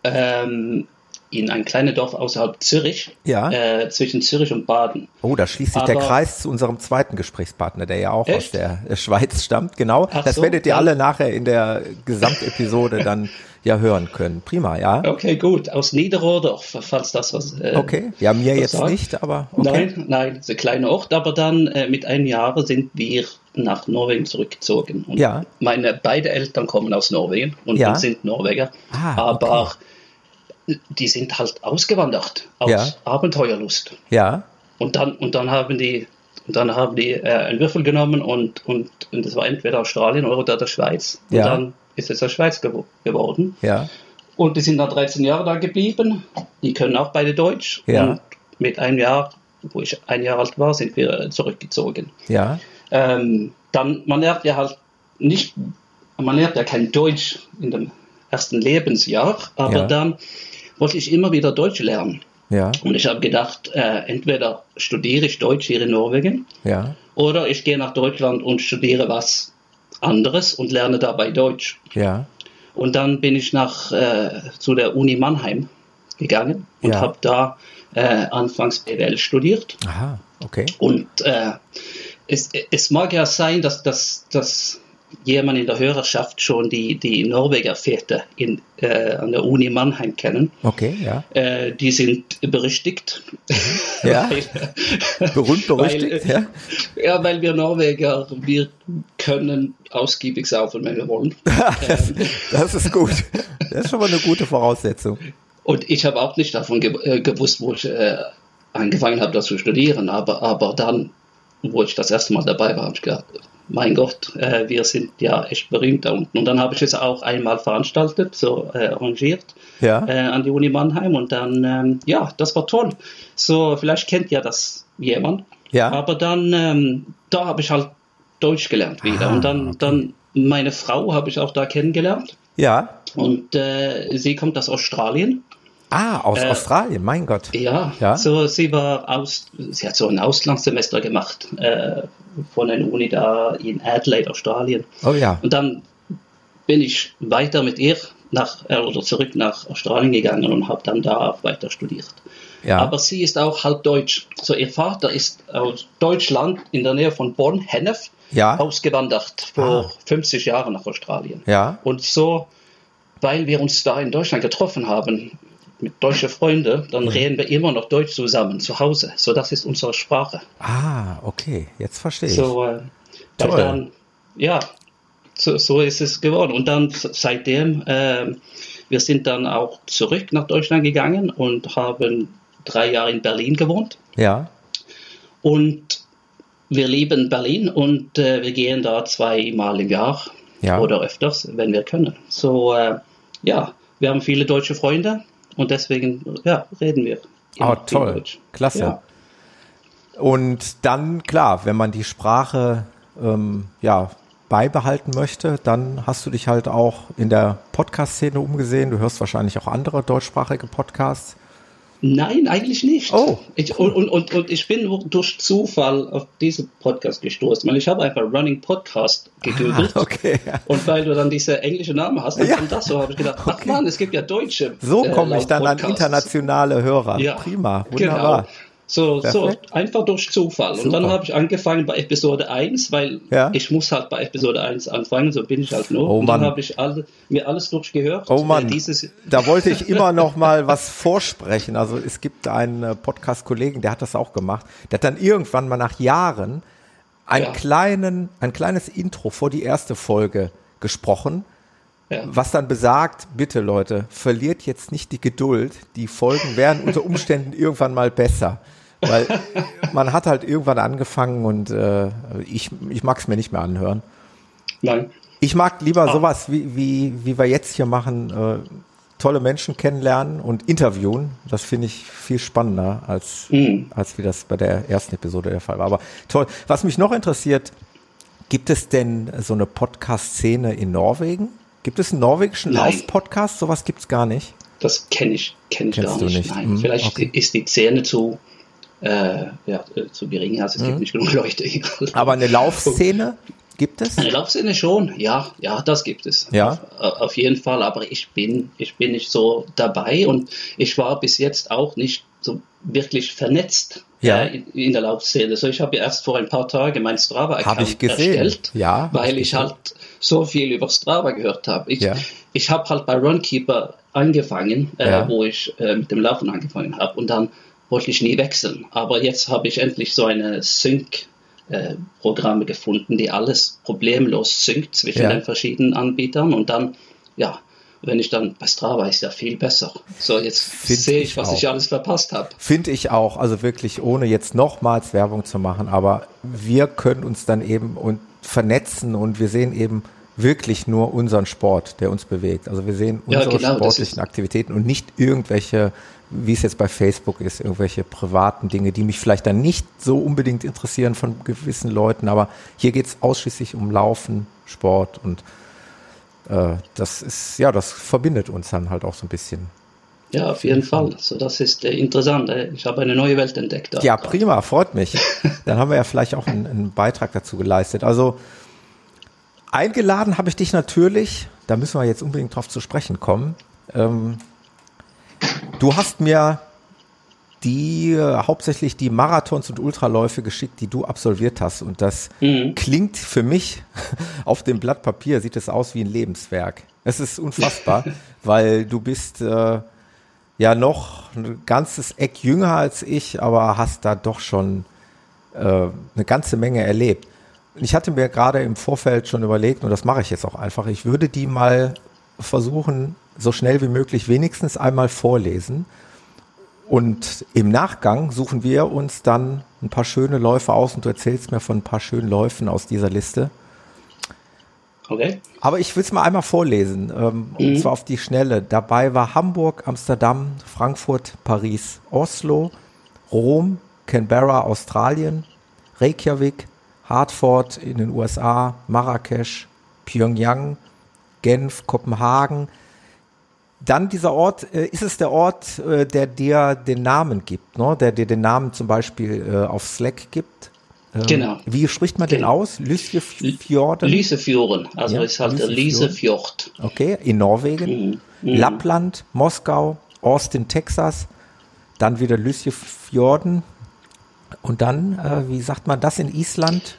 Ähm, in ein kleines Dorf außerhalb Zürich. Ja. Äh, zwischen Zürich und Baden. oh, da schließt sich der Aber- Kreis zu unserem zweiten Gesprächspartner, der ja auch aus Echt? der äh, Schweiz stammt. Genau, Ach das so, werdet ihr ja. alle nachher in der Gesamtepisode dann ja hören können. Prima, ja. Okay, gut. Aus Niederrodorf, falls das was. Äh, Okay, ja, mir jetzt sagt. nicht, aber okay. Nein, nein, ist ein kleiner Ort, aber dann äh, mit einem Jahr sind wir nach Norwegen zurückgezogen. Und Ja. Meine beide Eltern kommen aus Norwegen und Ja. sind Norweger, Ah, aber die sind halt ausgewandert aus Ja. Abenteuerlust. Ja, Und dann, und dann haben die, und dann haben die äh, einen Würfel genommen und, und, und das war entweder Australien oder der Schweiz. Und Ja. dann ist es der Schweiz gewo geworden. ja, Und die sind dann 13 Jahre da geblieben. Die können auch beide Deutsch. Ja. Und mit einem Jahr, wo ich ein Jahr alt war, sind wir zurückgezogen. ja, Ähm, dann, man lernt ja halt nicht, man lernt ja kein Deutsch in dem ersten Lebensjahr, aber Ja. dann wollte ich immer wieder Deutsch lernen. ja, Und ich habe gedacht, äh, entweder studiere ich Deutsch hier in Norwegen ja, oder ich gehe nach Deutschland und studiere was anderes und lerne dabei Deutsch. ja, Und dann bin ich nach, äh, zu der Uni Mannheim gegangen und Ja. habe da äh, anfangs BWL studiert. aha, okay, Und äh, es, es mag ja sein, dass, dass, dass jemand in der Hörerschaft schon die, die Norweger Väter in, äh, an der Uni Mannheim kennen. okay, ja, Äh, die sind berüchtigt. Ja. weil, berühmt berüchtigt, weil, ja, ja, weil wir Norweger, wir können ausgiebig saufen, wenn wir wollen. das, das ist gut, das ist schon mal eine gute Voraussetzung. Und ich habe auch nicht davon ge äh, gewusst, wo ich äh, angefangen habe, das zu studieren. Aber, aber dann, wo ich das erste Mal dabei war, habe ich gedacht, mein Gott, äh, wir sind ja echt berühmt da unten. Und dann habe ich es auch einmal veranstaltet, so äh, arrangiert Ja, äh, an die Uni Mannheim. Und dann, ähm, ja, das war toll. So, vielleicht kennt ja das jemand. Ja. Aber dann, ähm, da habe ich halt Deutsch gelernt wieder. Ah, und dann, okay. dann meine Frau habe ich auch da kennengelernt. ja, Und äh, sie kommt aus Australien. Ah, aus Australien, mein Gott, Ja, Ja? so sie war aus, sie hat so ein Auslandssemester gemacht äh, von einer Uni da in Adelaide, Australien. oh ja, Und dann bin ich weiter mit ihr nach äh, oder zurück nach Australien gegangen und habe dann da weiter studiert. Ja. Aber sie ist auch halb deutsch. So ihr Vater ist aus Deutschland in der Nähe von Bonn, Hennef, ja. ausgewandert vor ah. 50 Jahren nach Australien. Ja. Und so, weil wir uns da in Deutschland getroffen haben, mit deutschen Freunden, dann ja. reden wir immer noch Deutsch zusammen, zu Hause. So, das ist unsere Sprache. Ah, okay, jetzt verstehe ich. So, äh, dann, ja, so, so, ist es geworden. Und dann seitdem, äh, wir sind dann auch zurück nach Deutschland gegangen und haben drei Jahre in Berlin gewohnt. Ja. Und wir lieben Berlin und äh, wir gehen da zweimal im Jahr ja. oder öfters, wenn wir können. So, äh, ja, wir haben viele deutsche Freunde und deswegen ja, reden wir. Oh, toll. Deutsch. Klasse. Ja. Und dann, klar, wenn man die Sprache ähm, ja, beibehalten möchte, dann hast du dich halt auch in der Podcast-Szene umgesehen. Du hörst wahrscheinlich auch andere deutschsprachige Podcasts. Nein, eigentlich nicht. Oh. Ich, und, und, und ich bin durch Zufall auf diesen Podcast gestoßen, weil ich habe einfach Running Podcast gegoogelt. Ah, okay. Und weil du dann diese englische Namen hast, dann ja. das so, habe ich gedacht, okay. ach man, es gibt ja deutsche. So äh, komme ich dann an internationale Hörer. Ja, Prima, wunderbar. Genau. So, so einfach durch Zufall. Super. Und dann habe ich angefangen bei Episode 1, weil ja. ich muss halt bei Episode 1 anfangen, so bin ich halt nur. Oh und dann habe ich alle, mir alles durchgehört. Oh Mann, dieses da wollte ich immer noch mal was vorsprechen. Also es gibt einen äh, Podcast-Kollegen, der hat das auch gemacht. Der hat dann irgendwann mal nach Jahren einen ja. kleinen, ein kleines Intro vor die erste Folge gesprochen. Ja. Was dann besagt, bitte Leute, verliert jetzt nicht die Geduld. Die Folgen werden unter Umständen irgendwann mal besser. Weil man hat halt irgendwann angefangen und äh, ich, ich mag es mir nicht mehr anhören. Nein. Ich mag lieber ah. sowas, wie, wie, wie wir jetzt hier machen, äh, tolle Menschen kennenlernen und interviewen. Das finde ich viel spannender, als, mhm. als wie das bei der ersten Episode der Fall war. Aber toll. Was mich noch interessiert, gibt es denn so eine Podcast-Szene in Norwegen? Gibt es einen norwegischen Lauf-Podcast? Sowas gibt es gar nicht. Das kenne ich, kenn ich gar nicht. nicht. Nein, hm, vielleicht okay. ist die Szene zu äh, ja, äh, zu gering. Also es mhm. gibt nicht genug Leute. Aber eine Laufszene gibt es? Eine Laufszene schon, ja, ja, das gibt es. Ja. Auf, auf, jeden Fall, aber ich bin, ich bin nicht so dabei und ich war bis jetzt auch nicht so wirklich vernetzt ja. äh, in, in, der Laufszene. So, ich habe erst vor ein paar Tagen mein Strava-Account erstellt, ja, weil ich, ich halt so viel über Strava gehört habe. Ich, ja. ich habe halt bei Runkeeper angefangen, äh, ja. wo ich äh, mit dem Laufen angefangen habe und dann wollte ich nie wechseln. Aber jetzt habe ich endlich so eine Sync Programme gefunden, die alles problemlos synkt zwischen ja. den verschiedenen Anbietern und dann, ja, wenn ich dann bei Strava ist ja viel besser. So, jetzt sehe ich, was auch. ich alles verpasst habe. Finde ich auch, also wirklich ohne jetzt nochmals Werbung zu machen, aber wir können uns dann eben und vernetzen und wir sehen eben wirklich nur unseren Sport, der uns bewegt. Also wir sehen unsere ja, genau, sportlichen Aktivitäten und nicht irgendwelche wie es jetzt bei Facebook ist, irgendwelche privaten Dinge, die mich vielleicht dann nicht so unbedingt interessieren von gewissen Leuten, aber hier geht es ausschließlich um Laufen, Sport und äh, das ist, ja, das verbindet uns dann halt auch so ein bisschen. Ja, auf jeden Fall. Also das ist äh, interessant. Äh, ich habe eine neue Welt entdeckt. Ja, prima, freut mich. Dann haben wir ja vielleicht auch einen, einen Beitrag dazu geleistet. Also eingeladen habe ich dich natürlich, da müssen wir jetzt unbedingt drauf zu sprechen kommen. Ähm, Du hast mir die äh, hauptsächlich die Marathons und Ultraläufe geschickt, die du absolviert hast. Und das mhm. klingt für mich auf dem Blatt Papier, sieht es aus wie ein Lebenswerk. Es ist unfassbar, weil du bist äh, ja noch ein ganzes Eck jünger als ich, aber hast da doch schon äh, eine ganze Menge erlebt. Ich hatte mir gerade im Vorfeld schon überlegt, und das mache ich jetzt auch einfach, ich würde die mal versuchen so schnell wie möglich wenigstens einmal vorlesen. Und im Nachgang suchen wir uns dann ein paar schöne Läufe aus und du erzählst mir von ein paar schönen Läufen aus dieser Liste. Okay. Aber ich will es mal einmal vorlesen, ähm, mhm. und zwar auf die Schnelle. Dabei war Hamburg, Amsterdam, Frankfurt, Paris, Oslo, Rom, Canberra, Australien, Reykjavik, Hartford in den USA, Marrakesch, Pyongyang, Genf, Kopenhagen, dann dieser Ort, äh, ist es der Ort, äh, der dir den Namen gibt, ne? der dir den Namen zum Beispiel äh, auf Slack gibt? Ähm, genau. Wie spricht man genau. den aus? Lysefjorden? Lysefjorden, also ja, ist halt Lysefjord. Okay, in Norwegen. Mhm. Mhm. Lappland, Moskau, Austin, Texas. dann wieder Lysjefjorden und dann, äh, wie sagt man das in Island?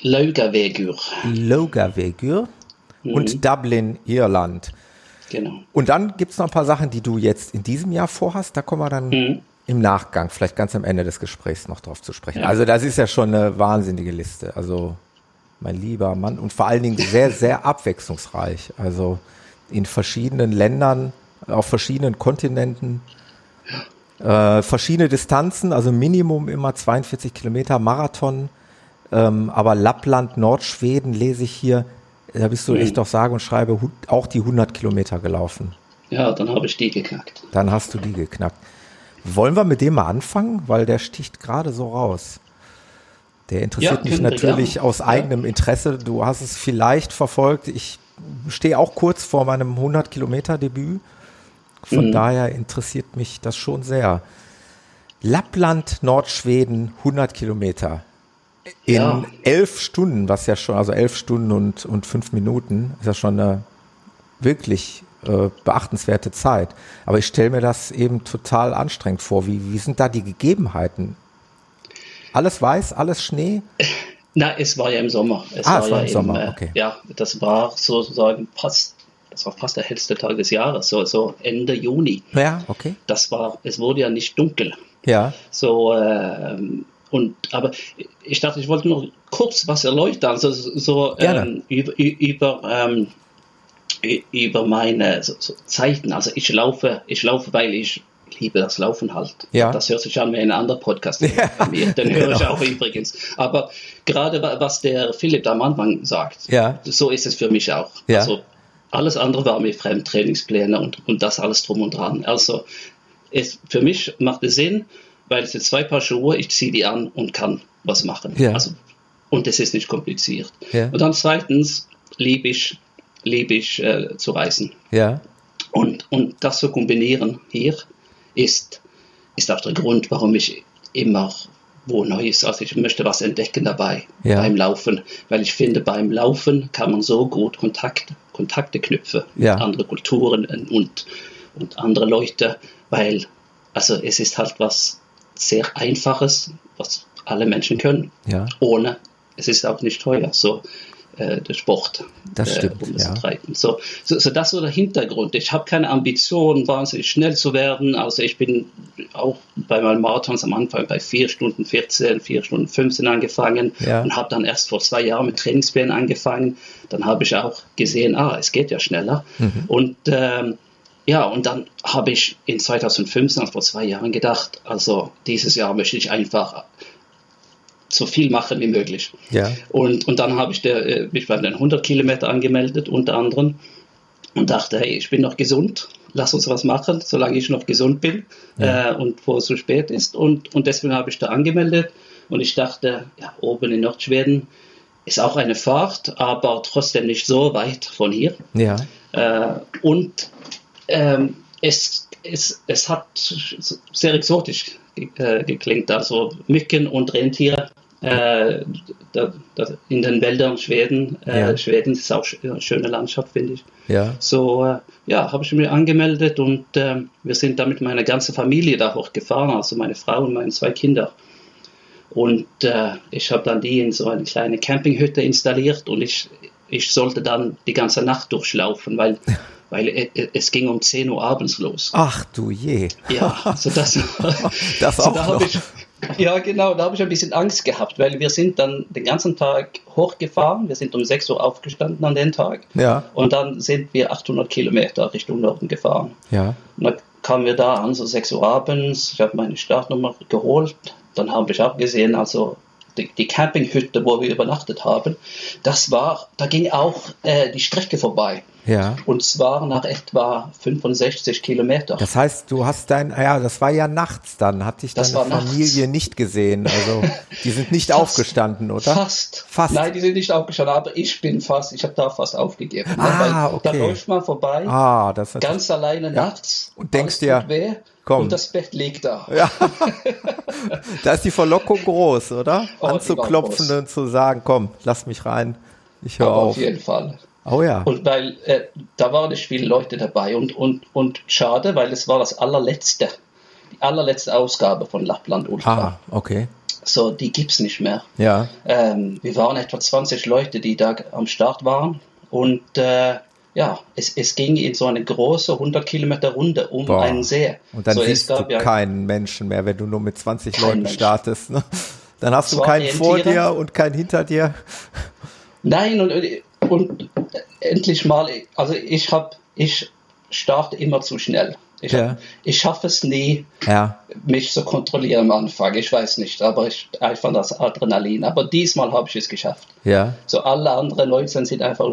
Laugavegur. Laugavegur und Mhm. Dublin, Irland. Genau. Und dann gibt es noch ein paar Sachen, die du jetzt in diesem Jahr vorhast. Da kommen wir dann Mhm. im Nachgang, vielleicht ganz am Ende des Gesprächs noch drauf zu sprechen. Also das ist ja schon eine wahnsinnige Liste. Also mein lieber Mann und vor allen Dingen sehr, sehr abwechslungsreich. Also in verschiedenen Ländern, auf verschiedenen Kontinenten, äh, verschiedene Distanzen, also Minimum immer 42 Kilometer Marathon. Ähm, aber Lappland, Nordschweden lese ich hier, da bist du Mhm. echt auf sage und schreibe auch die 100 Kilometer gelaufen. Ja, dann habe ich die geknackt. Dann hast du die geknackt. Wollen wir mit dem mal anfangen? Weil der sticht gerade so raus. Der interessiert Ja, mich natürlich gerne. aus Ja. eigenem Interesse. Du hast es vielleicht verfolgt. Ich stehe auch kurz vor meinem 100 Kilometer Debüt. Von Mhm. daher interessiert mich das schon sehr. Lappland, Nordschweden, 100 Kilometer. In Ja. elf Stunden, was ja schon, also elf Stunden und, und fünf Minuten, ist ja schon eine wirklich äh, beachtenswerte Zeit. Aber ich stelle mir das eben total anstrengend vor. Wie, wie sind da die Gegebenheiten? Alles weiß, alles Schnee? Na, es war ja im Sommer. Es Ah, es war ja im Sommer, äh, okay. Ja, das war sozusagen fast, das war fast der hellste Tag des Jahres, so, so Ende Juni. Ja, okay. Das war, es wurde ja nicht dunkel. Ja, So, ähm, und, aber ich dachte, ich wollte nur kurz was erläutern, so, so Gerne. ähm, über, über, ähm, über meine so, so Zeiten. Also ich laufe, ich laufe, weil ich liebe das Laufen halt. Ja. Das hört sich an wie ein anderer Podcast von mir. Den höre ich genau. auch übrigens. Aber gerade wa- was der Philipp da am Anfang sagt, Ja. so ist es für mich auch. Ja. Also alles andere war mir fremd, Trainingspläne und, und das alles drum und dran. Also es, für mich macht es Sinn, weil es sind zwei Paar Schuhe, ich ziehe die an und kann was machen. Ja. Also, und es ist nicht kompliziert. Ja. Und dann zweitens liebe ich, liebe ich äh, zu reisen. ja, Und, und das zu kombinieren hier ist, ist auch der Grund, warum ich immer wo Neues, also ich möchte was entdecken dabei Ja. beim Laufen, weil ich finde, beim Laufen kann man so gut Kontakt, Kontakte knüpfen Ja. mit anderen Kulturen und, und andere Leute, weil also es ist halt was sehr Einfaches, was alle Menschen können, ja. ohne, es ist auch nicht teuer, so äh, der Sport, Das stimmt, um ja. zu treiben. So, so, so das ist so der Hintergrund. Ich habe keine Ambition, wahnsinnig schnell zu werden. Also ich bin auch bei meinen Marathons am Anfang bei 4 Stunden 14, 4 Stunden 15 angefangen Ja. und habe dann erst vor zwei Jahren mit Trainingsplänen angefangen. Dann habe ich auch gesehen, ah, es geht ja schneller. Mhm. Und ähm, ja, und dann habe ich in 2015, also vor zwei Jahren, gedacht, also dieses Jahr möchte ich einfach so viel machen wie möglich. Ja. Und, und dann habe ich der, äh, mich bei den 100 Kilometer angemeldet, unter anderem, und dachte, hey, ich bin noch gesund, lass uns was machen, solange ich noch gesund bin äh, und bevor es zu spät ist. Und, und deswegen habe ich da angemeldet und ich dachte, ja, oben in Nordschweden ist auch eine Fahrt, aber trotzdem nicht so weit von hier. Ja. Äh, und ähm, es, es, es hat sehr exotisch äh, geklingt, also Mücken und Rentiere äh, da, da in den Wäldern Schweden. Äh, Ja. Schweden ist auch eine schöne Landschaft, finde ich. Ja. So, äh, ja, habe ich mich angemeldet und äh, wir sind da mit meiner ganzen Familie da hochgefahren, also meine Frau und meine zwei Kinder. Und äh, ich habe dann die in so eine kleine Campinghütte installiert und ich, ich sollte dann die ganze Nacht durchlaufen, weil, weil es ging um 10 Uhr abends los. Ach du je. Ja, also das, Das so auch da noch. ich, ja genau, da habe ich ein bisschen Angst gehabt, weil wir sind dann den ganzen Tag hochgefahren, wir sind um 6 Uhr aufgestanden an den Tag Ja. und dann sind wir 800 Kilometer Richtung Norden gefahren. Ja. Und dann kamen wir da an, so 6 Uhr abends, ich habe meine Startnummer geholt, dann habe ich auch gesehen, also die, die Campinghütte, wo wir übernachtet haben, das war, da ging auch äh, die Strecke vorbei. Ja. Und zwar nach etwa 65 Kilometer. Das heißt, du hast dein, ja, das war ja nachts dann, hat dich Das deine war nachts. Familie nicht gesehen. Also, die sind nicht Fast. aufgestanden, oder? Fast. Fast. Nein, die sind nicht aufgestanden, aber ich bin fast, ich habe da fast aufgegeben. ne? Ah, Weil Da okay. läuft man vorbei, Ah, das ganz alleine nachts. Und denkst dir, weh, komm. Und das Bett liegt da. Ja. da ist die Verlockung groß, oder? Oh, Anzuklopfen und zu sagen, komm, lass mich rein. Ich höre auf. auf jeden Fall. Oh ja. Und weil äh, da waren nicht viele Leute dabei und, und, und schade, weil es war das allerletzte die allerletzte Ausgabe von Lappland Ultra. Ah, okay. So, die gibt's nicht mehr. Ja. Ähm, wir waren etwa 20 Leute, die da am Start waren. Und äh, ja, es, es ging in so eine große 100 Kilometer Runde um Boah. einen See. Und dann so, siehst du ja, keinen Menschen mehr, wenn du nur mit 20 Kein Leuten Mensch. startest. Ne? Dann hast Es du keinen vor dir und keinen hinter dir. Nein, und, und endlich mal, also ich habe, ich starte immer zu schnell. Ich, Ja. hab, ich schaffe es nie, Ja, mich zu kontrollieren am Anfang. Ich weiß nicht, aber ich einfach das Adrenalin. Aber diesmal habe ich es geschafft. ja, So alle anderen Leute sind einfach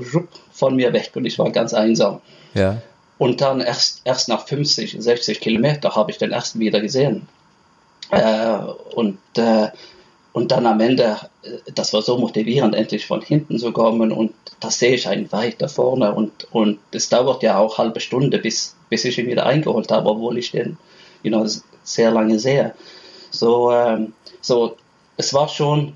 von mir weg und ich war ganz einsam. ja. Und dann erst, erst nach 50, 60 Kilometer habe ich den ersten wieder gesehen. Äh, und, äh, und dann am Ende, äh, das war so motivierend, endlich von hinten zu kommen. Und da sehe ich einen weiter vorne. Und, und es dauert ja auch halbe Stunde, bis, bis ich ihn wieder eingeholt habe, obwohl ich den you know, sehr lange sehe. So, ähm, so, es war schon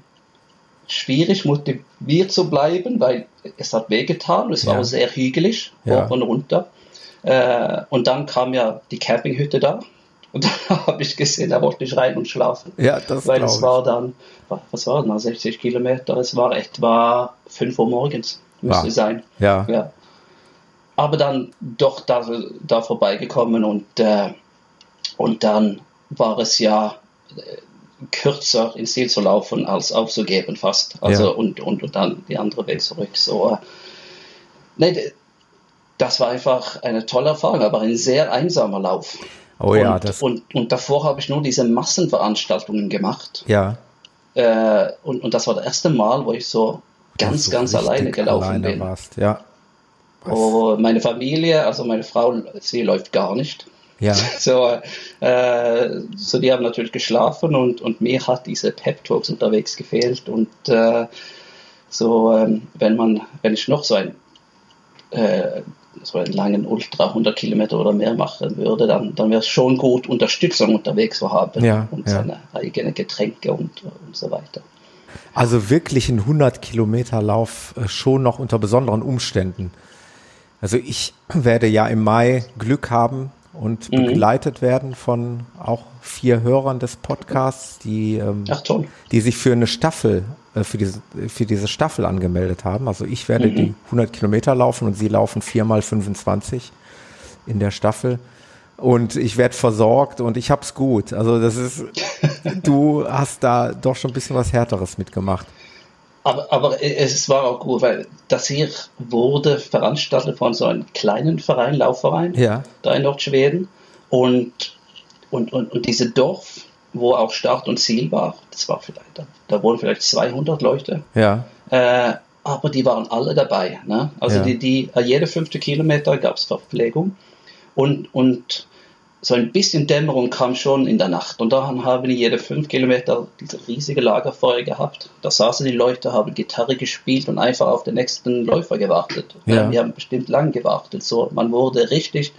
schwierig, motiviert zu bleiben, weil es hat wehgetan. Es war Ja. auch sehr hügelig, Ja. hoch und runter. Äh, und dann kam ja die Campinghütte da. Und da habe ich gesehen, da wollte ich rein und schlafen. Ja, das Weil es war dann, was war das, 60 Kilometer, es war etwa 5 Uhr morgens, müsste Wow. sein. Ja, Ja. Aber dann doch da, da vorbeigekommen und, äh, und dann war es ja äh, kürzer ins Ziel zu laufen als aufzugeben fast. Also Ja. und, und, und dann die andere Weg zurück. So, äh, nee, das war einfach eine tolle Erfahrung, aber ein sehr einsamer Lauf. Oh ja, und, das, und, und davor habe ich nur diese Massenveranstaltungen gemacht. ja. Äh, und, und das war das erste Mal, wo ich so ganz, So ganz alleine gelaufen alleine bin. Warst. Ja, Oh, meine Familie, also meine Frau, sie läuft gar nicht. ja, So, äh, so die haben natürlich geschlafen und, und mir hat diese Pep Talks unterwegs gefehlt und äh, so ähm, wenn man wenn ich noch so ein äh, so einen langen Ultra 100 Kilometer oder mehr machen würde, dann, dann wäre es schon gut, Unterstützung unterwegs zu haben Ja, und ja. seine eigenen Getränke und, und so weiter. Also wirklich ein 100 Kilometer Lauf äh, schon noch unter besonderen Umständen. Also ich werde ja im Mai Glück haben und Mhm. begleitet werden von auch vier Hörern des Podcasts, die, ähm, Ach die sich für eine Staffel, äh, für diese, für diese Staffel angemeldet haben. Also ich werde Mhm. die 100 Kilometer laufen und sie laufen viermal 25 in der Staffel. Und ich werde versorgt und ich hab's gut. Also das ist, du hast da doch schon ein bisschen was Härteres mitgemacht. Aber, aber es war auch gut, weil das hier wurde veranstaltet von so einem kleinen Verein, Laufverein, Ja. da in Nordschweden. Und, und, und, und diese Dorf, wo auch Start und Ziel war, das war vielleicht, da, da wohnen vielleicht 200 Leute. Ja, Äh, aber die waren alle dabei. Ne? Also Ja. die, die, äh, jede fünfte Kilometer gab es Verpflegung. Und, und so ein bisschen Dämmerung kam schon in der Nacht. Und dann haben die jede fünf Kilometer diese riesige Lagerfeuer gehabt. Da saßen die Leute, haben Gitarre gespielt und einfach auf den nächsten Läufer gewartet. Ja. Wir haben bestimmt lang gewartet. So, man wurde richtig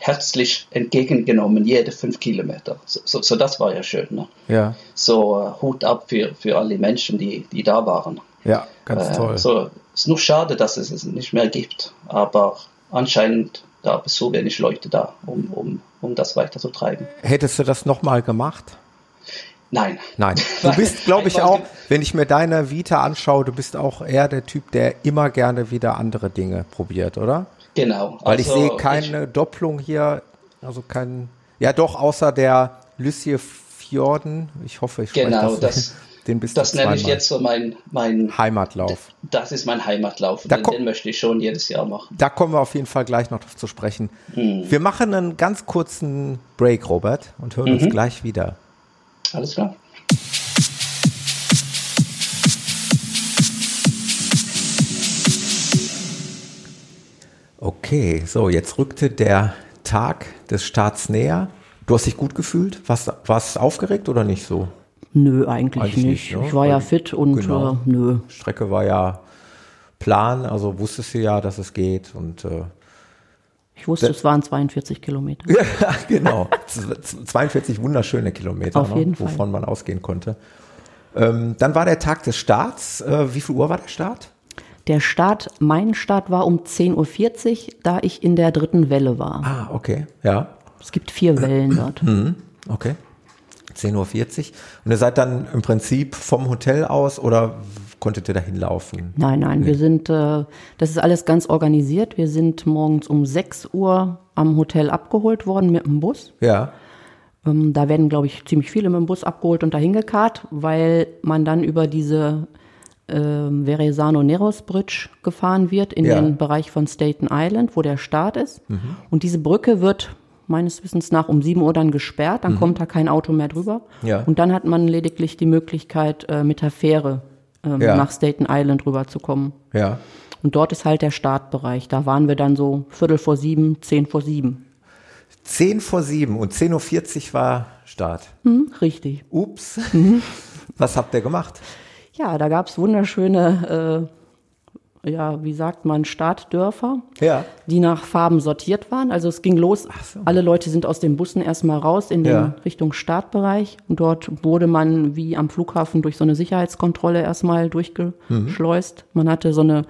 herzlich entgegengenommen, jede fünf Kilometer. So, so, so das war ja schön. Ne? ja, So äh, Hut ab für, für alle Menschen, die, die da waren. ja, ganz Äh, toll. So, ist nur schade, dass es es nicht mehr gibt, aber anscheinend gab es so wenig Leute da, um, um, um das weiterzutreiben. Hättest du das nochmal gemacht? Nein. Nein. Du bist, glaube ich, auch, wenn ich mir deine Vita anschaue, du bist auch eher der Typ, der immer gerne wieder andere Dinge probiert, oder? Genau. Weil ich Also, sehe keine Doppelung hier, also kein, ja doch, außer der Lysje Fjorden. Ich hoffe, ich Genau, das, das- den bist Das nenne ich jetzt so mein, mein Heimatlauf. das ist mein Heimatlauf. Da Den, den möchte ich schon jedes Jahr machen. Da kommen wir auf jeden Fall gleich noch drauf zu sprechen. Wir machen einen ganz kurzen Break, Robert, und hören uns gleich wieder. Alles klar. Okay, so, jetzt rückte der Tag des Starts näher. Du hast dich gut gefühlt? Warst, warst aufgeregt oder nicht so? Nö, eigentlich, Eigentlich nicht. nicht, ne? Ich war ja fit und genau. äh, nö. Strecke war ja Plan, also wusstest du ja, dass es geht und äh, Ich wusste, es waren 42 Kilometer. ja, genau. Z- z- 42 wunderschöne Kilometer, Auf jeden Fall. wovon man ausgehen konnte. Ähm, dann war der Tag des Starts. Äh, wie viel Uhr war der Start? Der Start, mein Start war um 10.40 Uhr, da ich in der dritten Welle war. Ah, okay. Ja. Es gibt vier Wellen dort. Okay. 10.40 Uhr. Und ihr seid dann im Prinzip vom Hotel aus oder konntet ihr da hinlaufen? Nein, nein, wir sind, äh, das ist alles ganz organisiert. Wir sind morgens um 6 Uhr am Hotel abgeholt worden mit dem Bus. Ja. Ähm, da werden, glaube ich, ziemlich viele mit dem Bus abgeholt und dahin gekarrt, weil man dann über diese ähm, Verezano Neros Bridge gefahren wird in Ja. den Bereich von Staten Island, wo der Start ist. Und diese Brücke wird meines Wissens nach um 7 Uhr dann gesperrt, dann kommt da kein Auto mehr drüber. Ja. Und dann hat man lediglich die Möglichkeit, äh, mit der Fähre ähm, Ja. nach Staten Island rüberzukommen. Ja. Und dort ist halt der Startbereich. Da waren wir dann so Viertel vor sieben, zehn vor sieben. 10 vor 7 und 10.40 Uhr war Start. Hm, richtig. Ups. Was habt ihr gemacht? Ja, da gab's wunderschöne, äh, ja, wie sagt man, Startdörfer, Ja. die nach Farben sortiert waren. Also es ging los, so. alle Leute sind aus den Bussen erstmal raus in den Ja. Richtung Startbereich. Und dort wurde man wie am Flughafen durch so eine Sicherheitskontrolle erstmal durchgeschleust. Man hatte so eine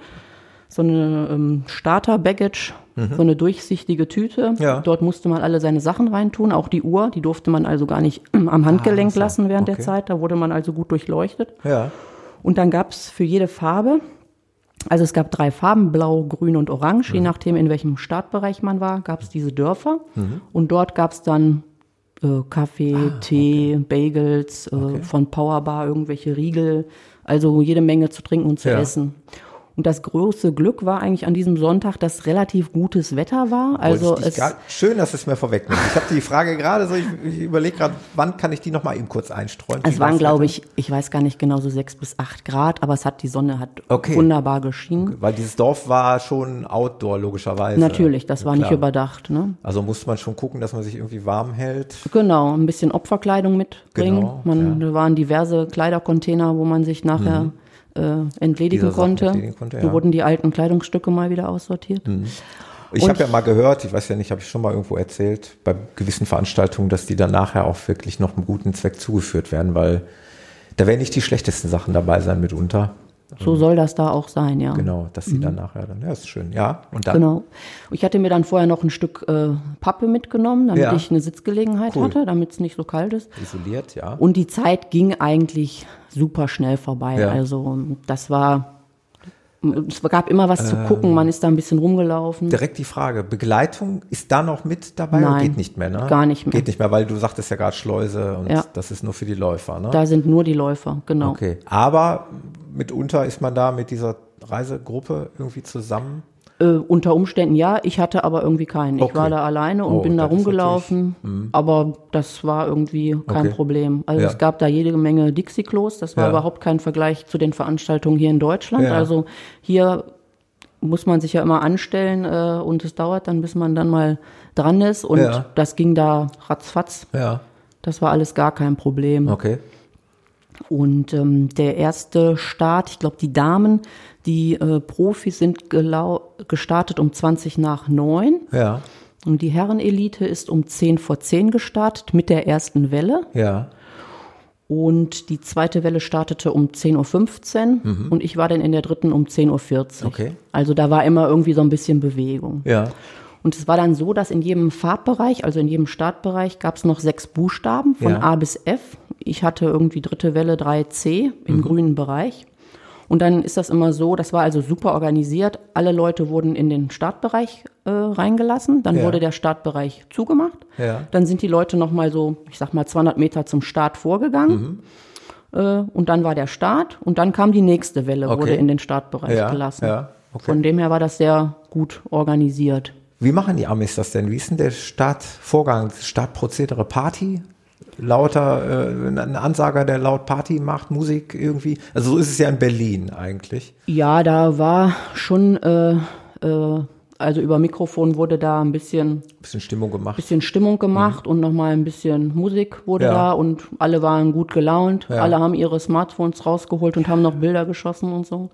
so eine ähm, Starter-Baggage, so eine durchsichtige Tüte. Mhm. Ja. Dort musste man alle seine Sachen reintun, auch die Uhr, die durfte man also gar nicht am Handgelenk Ah, lassen während Okay. der Zeit. Da wurde man also gut durchleuchtet. Ja. Und dann gab's für jede Farbe, also es gab drei Farben, blau, grün und orange, Mhm. je nachdem, in welchem Startbereich man war, gab's diese Dörfer. Mhm. Und dort gab's dann äh, Kaffee, Ah, Tee, Bagels, äh, von Powerbar, irgendwelche Riegel, also jede Menge zu trinken und zu Ja. essen. Und das große Glück war eigentlich an diesem Sonntag, dass relativ gutes Wetter war. Also es, gar, schön, dass es mir vorwegnimmt. Ich habe die Frage gerade so, ich, ich überlege gerade, wann kann ich die noch mal eben kurz einstreuen? es waren, glaube Wetter? ich, ich weiß gar nicht genau, so sechs bis acht Grad, aber es hat, die Sonne hat Okay. wunderbar geschienen. Weil dieses Dorf war schon Outdoor, logischerweise. Natürlich, das war Ja, nicht überdacht. Ne? Also muss man schon gucken, dass man sich irgendwie warm hält. Genau, ein bisschen Opferkleidung mitbringen. Genau, man, Da waren diverse Kleidercontainer, wo man sich nachher äh, entledigen konnte. entledigen konnte, Da ja. wurden die alten Kleidungsstücke mal wieder aussortiert. Ich Und- habe ja mal gehört, ich weiß ja nicht, habe ich schon mal irgendwo erzählt, bei gewissen Veranstaltungen, dass die dann nachher auch wirklich noch einem guten Zweck zugeführt werden, weil da werden nicht die schlechtesten Sachen dabei sein mitunter. So soll das da auch sein, ja. Genau, dass sie dann nachher dann, ja, ist schön. Ja, und dann, Mhm. Genau. Ich hatte mir dann vorher noch ein Stück äh, Pappe mitgenommen, damit Ja. ich eine Sitzgelegenheit Cool. hatte, damit es nicht so kalt ist. isoliert, ja. Und die Zeit ging eigentlich super schnell vorbei. Ja. Also das war, es gab immer was zu gucken, man ist da ein bisschen rumgelaufen. Direkt die Frage, Begleitung ist da noch mit dabei oder Nein, geht nicht mehr, ne? gar nicht mehr. Geht nicht mehr, weil du sagtest ja gerade Schleuse und Ja. das ist nur für die Läufer, ne? Da sind nur die Läufer, genau. Okay, aber mitunter ist man da mit dieser Reisegruppe irgendwie zusammen. Äh, unter Umständen ja, ich hatte aber irgendwie keinen. Ich Okay. war da alleine und Oh, bin da rumgelaufen, aber das war irgendwie kein Okay. Problem. Also Ja. es gab da jede Menge Dixie-Klos, das war Ja. überhaupt kein Vergleich zu den Veranstaltungen hier in Deutschland. Ja. Also hier muss man sich ja immer anstellen äh, und es dauert dann, bis man dann mal dran ist und das ging da ratzfatz. Ja, Das war alles gar kein Problem. okay. Und ähm, der erste Start, ich glaube, die Damen, die äh, Profis sind gestartet um 20 nach 9 Ja, und die Herrenelite ist um 10 vor 10 gestartet mit der ersten Welle. ja, Und die zweite Welle startete um 10.15 Uhr und ich war dann in der dritten um 10.40 Uhr. Okay. Also da war immer irgendwie so ein bisschen Bewegung. ja, Und es war dann so, dass in jedem Farbbereich, also in jedem Startbereich, gab es noch sechs Buchstaben von Ja. A bis F. Ich hatte irgendwie dritte Welle 3C im grünen Bereich. Und dann ist das immer so, das war also super organisiert. Alle Leute wurden in den Startbereich äh, reingelassen. Dann Ja. wurde der Startbereich zugemacht. Ja. Dann sind die Leute noch mal so, ich sag mal 200 Meter zum Start vorgegangen. Äh, und dann war der Start. Und dann kam die nächste Welle, Okay. wurde in den Startbereich Ja, gelassen. okay. Von dem her war das sehr gut organisiert. Wie machen die Amis das denn? Wie ist denn der Startvorgang, Startprozedere? Party? Lauter, äh, ein Ansager, der laut Party macht, Musik irgendwie? Also so ist es ja in Berlin eigentlich. Ja, da war schon, äh, äh, also über Mikrofon wurde da ein bisschen, Bisschen Stimmung gemacht. bisschen Stimmung gemacht und nochmal ein bisschen Musik wurde Ja. da und alle waren gut gelaunt. Ja. Alle haben ihre Smartphones rausgeholt und haben noch Bilder geschossen und so.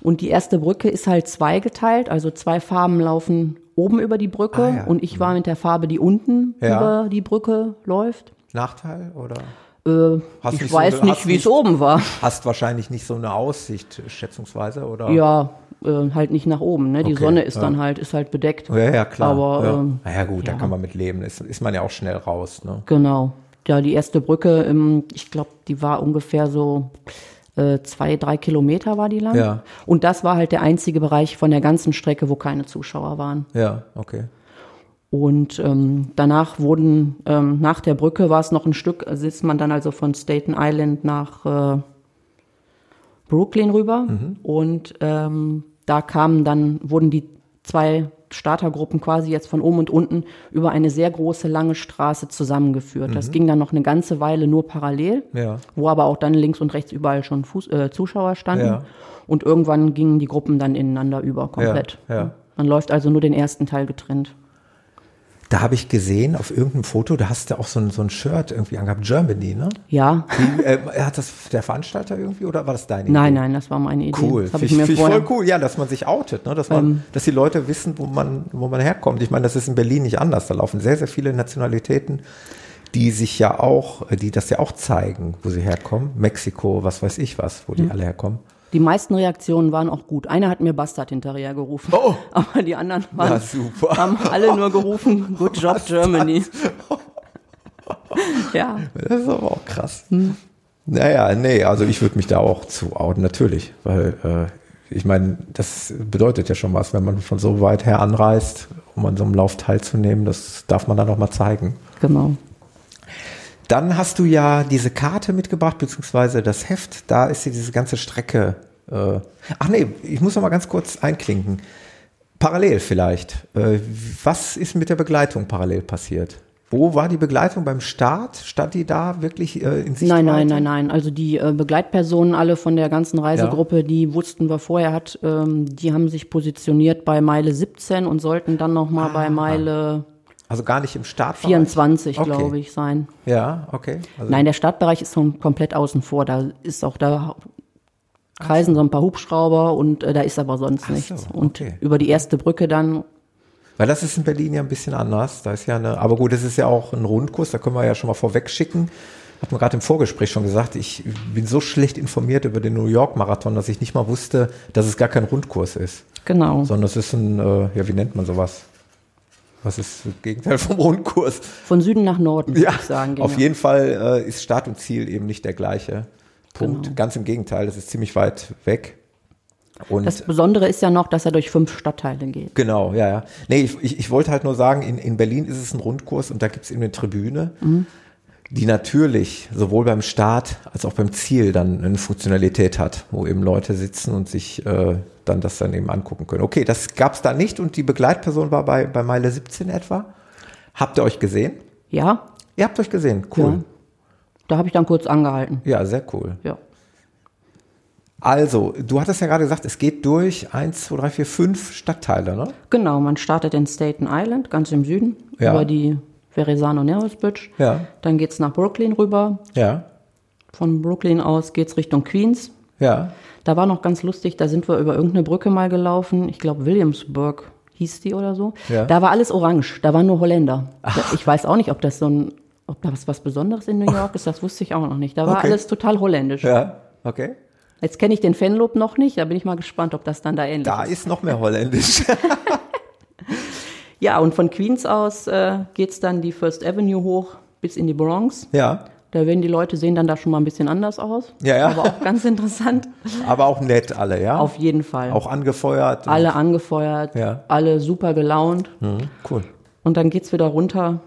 Und die erste Brücke ist halt zweigeteilt, also zwei Farben laufen oben über die Brücke Ah, ja. und ich war mit der Farbe, die unten Ja. über die Brücke läuft. Nachteil oder? Äh, ich nicht so weiß eine- nicht, wie es oben war. Hast wahrscheinlich nicht so eine Aussicht, schätzungsweise, oder? Ja, äh, halt nicht nach oben. Ne? Die Okay, Sonne ist ja. dann halt, ist halt bedeckt. Ja, ja, klar. Aber, ja. ähm, naja, gut, da ja. kann man mit leben. Ist, ist man ja auch schnell raus. Ne? Genau. Ja, die erste Brücke, ähm, ich glaube, die war ungefähr so äh, zwei, drei Kilometer war die lang. Ja. Und das war halt der einzige Bereich von der ganzen Strecke, wo keine Zuschauer waren. Ja, okay. Und ähm, danach wurden, ähm, nach der Brücke war es noch ein Stück, also ist man dann also von Staten Island nach äh, Brooklyn rüber. Und ähm, da kamen dann, wurden die zwei Startergruppen quasi jetzt von oben und unten über eine sehr große, lange Straße zusammengeführt. Das ging dann noch eine ganze Weile nur parallel, Ja. wo aber auch dann links und rechts überall schon Fuß, äh, Zuschauer standen. Ja. Und irgendwann gingen die Gruppen dann ineinander über, komplett. Ja. Man läuft also nur den ersten Teil getrennt. Da habe ich gesehen, auf irgendeinem Foto, da hast du auch so ein, so ein Shirt irgendwie angehabt, Germany, ne? Ja, Wie, äh, hat das der Veranstalter irgendwie oder war das deine nein, Idee? nein, das war meine Idee. Cool, finde ich ich, mir find ich voll cool, ja, dass man sich outet, ne? dass, man, Ähm. dass die Leute wissen, wo man, wo man herkommt. Ich meine, das ist in Berlin nicht anders. Da laufen sehr, sehr viele Nationalitäten, die sich ja auch, die das ja auch zeigen, wo sie herkommen. Mexiko, was weiß ich was, wo die Hm. alle herkommen. Die meisten Reaktionen waren auch gut. Einer hat mir Bastard hinterher gerufen. Oh. Aber die anderen waren, haben alle nur gerufen, Good Job Germany. ja, Das ist aber auch krass. Hm. Naja, nee, also ich würde mich da auch zu outen, natürlich, weil äh, ich meine, das bedeutet ja schon was, wenn man von so weit her anreist, um an so einem Lauf teilzunehmen, das darf man dann auch mal zeigen. genau. Dann hast du ja diese Karte mitgebracht, beziehungsweise das Heft, da ist ja diese ganze Strecke. Äh, ach nee, ich muss noch mal ganz kurz einklinken. Parallel vielleicht. Äh, was ist mit der Begleitung parallel passiert? Wo war die Begleitung beim Start? Stand die da wirklich äh, in Sichtweite? Nein, nein, nein, nein. Also die äh, Begleitpersonen alle von der ganzen Reisegruppe, die wussten wir vorher hat, ähm, die haben sich positioniert bei Meile 17 und sollten dann noch mal bei Meile Also gar nicht im Start. 24, Okay. glaube ich, sein. Ja, okay. Also, Nein, der Startbereich ist schon komplett außen vor. Da ist auch da kreisen so ein paar Hubschrauber und äh, da ist aber sonst Ach so, nichts. Und okay. über die erste Brücke dann, Weil das ist in Berlin ja ein bisschen anders. Da ist ja eine, aber gut, das ist ja auch ein Rundkurs, da können wir ja schon mal vorweg schicken. Hat mir gerade im Vorgespräch schon gesagt, ich bin so schlecht informiert über den New York Marathon, dass ich nicht mal wusste, dass es gar kein Rundkurs ist. genau. Sondern es ist ein, äh, ja, wie nennt man sowas? Was ist das Gegenteil vom Rundkurs? Von Süden nach Norden, würde Ja, ich sagen. ging auf jeden Fall äh, ist Start und Ziel eben nicht der gleiche Punkt. Genau. Ganz im Gegenteil, das ist ziemlich weit weg. Und Das Besondere ist ja noch, dass er durch fünf Stadtteile geht. Genau, ja, ja. Nee, ich, ich, ich wollte halt nur sagen, in, in Berlin ist es ein Rundkurs und da gibt's eben eine Tribüne, die natürlich sowohl beim Start als auch beim Ziel dann eine Funktionalität hat, wo eben Leute sitzen und sich äh, dann das dann eben angucken können. Okay, das gab's da nicht und die Begleitperson war bei, bei Meile 17 etwa. Habt ihr euch gesehen? Ja, Ihr habt euch gesehen, cool. Ja. da habe ich dann kurz angehalten. Ja, sehr cool. Ja. Also, du hattest ja gerade gesagt, es geht durch eins, zwei, drei, vier, fünf Stadtteile, ne? Genau, man startet in Staten Island, ganz im Süden, Ja. über die Verrazano Narrows Bridge. Ja. Dann geht's nach Brooklyn rüber. Ja, Von Brooklyn aus geht's Richtung Queens. ja. Da war noch ganz lustig, da sind wir über irgendeine Brücke mal gelaufen. Ich glaube, Williamsburg hieß die oder so. Ja. Da war alles orange, da waren nur Holländer. Ich weiß auch nicht, ob das so ein, ob das was Besonderes in New York ist, das wusste ich auch noch nicht. Da war Okay. alles total holländisch. Ja, okay. Jetzt kenne ich den Fanlob noch nicht, da bin ich mal gespannt, ob das dann da ähnlich Da ist. ist noch mehr Holländisch. Ja, und von Queens aus äh, geht's dann die First Avenue hoch bis in die Bronx. ja, Da werden die Leute sehen dann da schon mal ein bisschen anders aus. Ja, ja. Aber auch ganz interessant. aber auch nett alle, ja? Auf jeden Fall. Auch angefeuert. alle angefeuert, Ja. alle super gelaunt. Mhm, cool. Und dann geht's wieder runter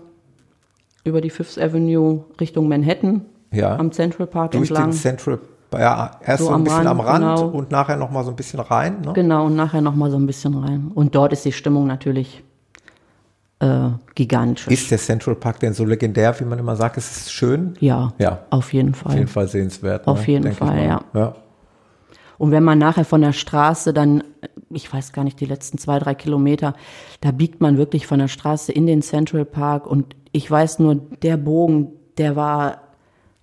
über die Fifth Avenue Richtung Manhattan Ja. am Central Park Durch entlang. den Central, ja, erst so, So ein am bisschen Rand, am Rand genau. und nachher noch mal so ein bisschen rein, ne? Genau, und nachher nochmal so ein bisschen rein. Und dort ist die Stimmung natürlich äh, gigantisch. Ist der Central Park denn so legendär, wie man immer sagt? Ist es schön? ja, Ja. auf jeden Fall. Auf jeden Fall sehenswert. Auf jeden denke ich Fall, ja. ja. Und wenn man nachher von der Straße dann, ich weiß gar nicht, die letzten zwei, drei Kilometer, da biegt man wirklich von der Straße in den Central Park und ich weiß nur, der Bogen, der war,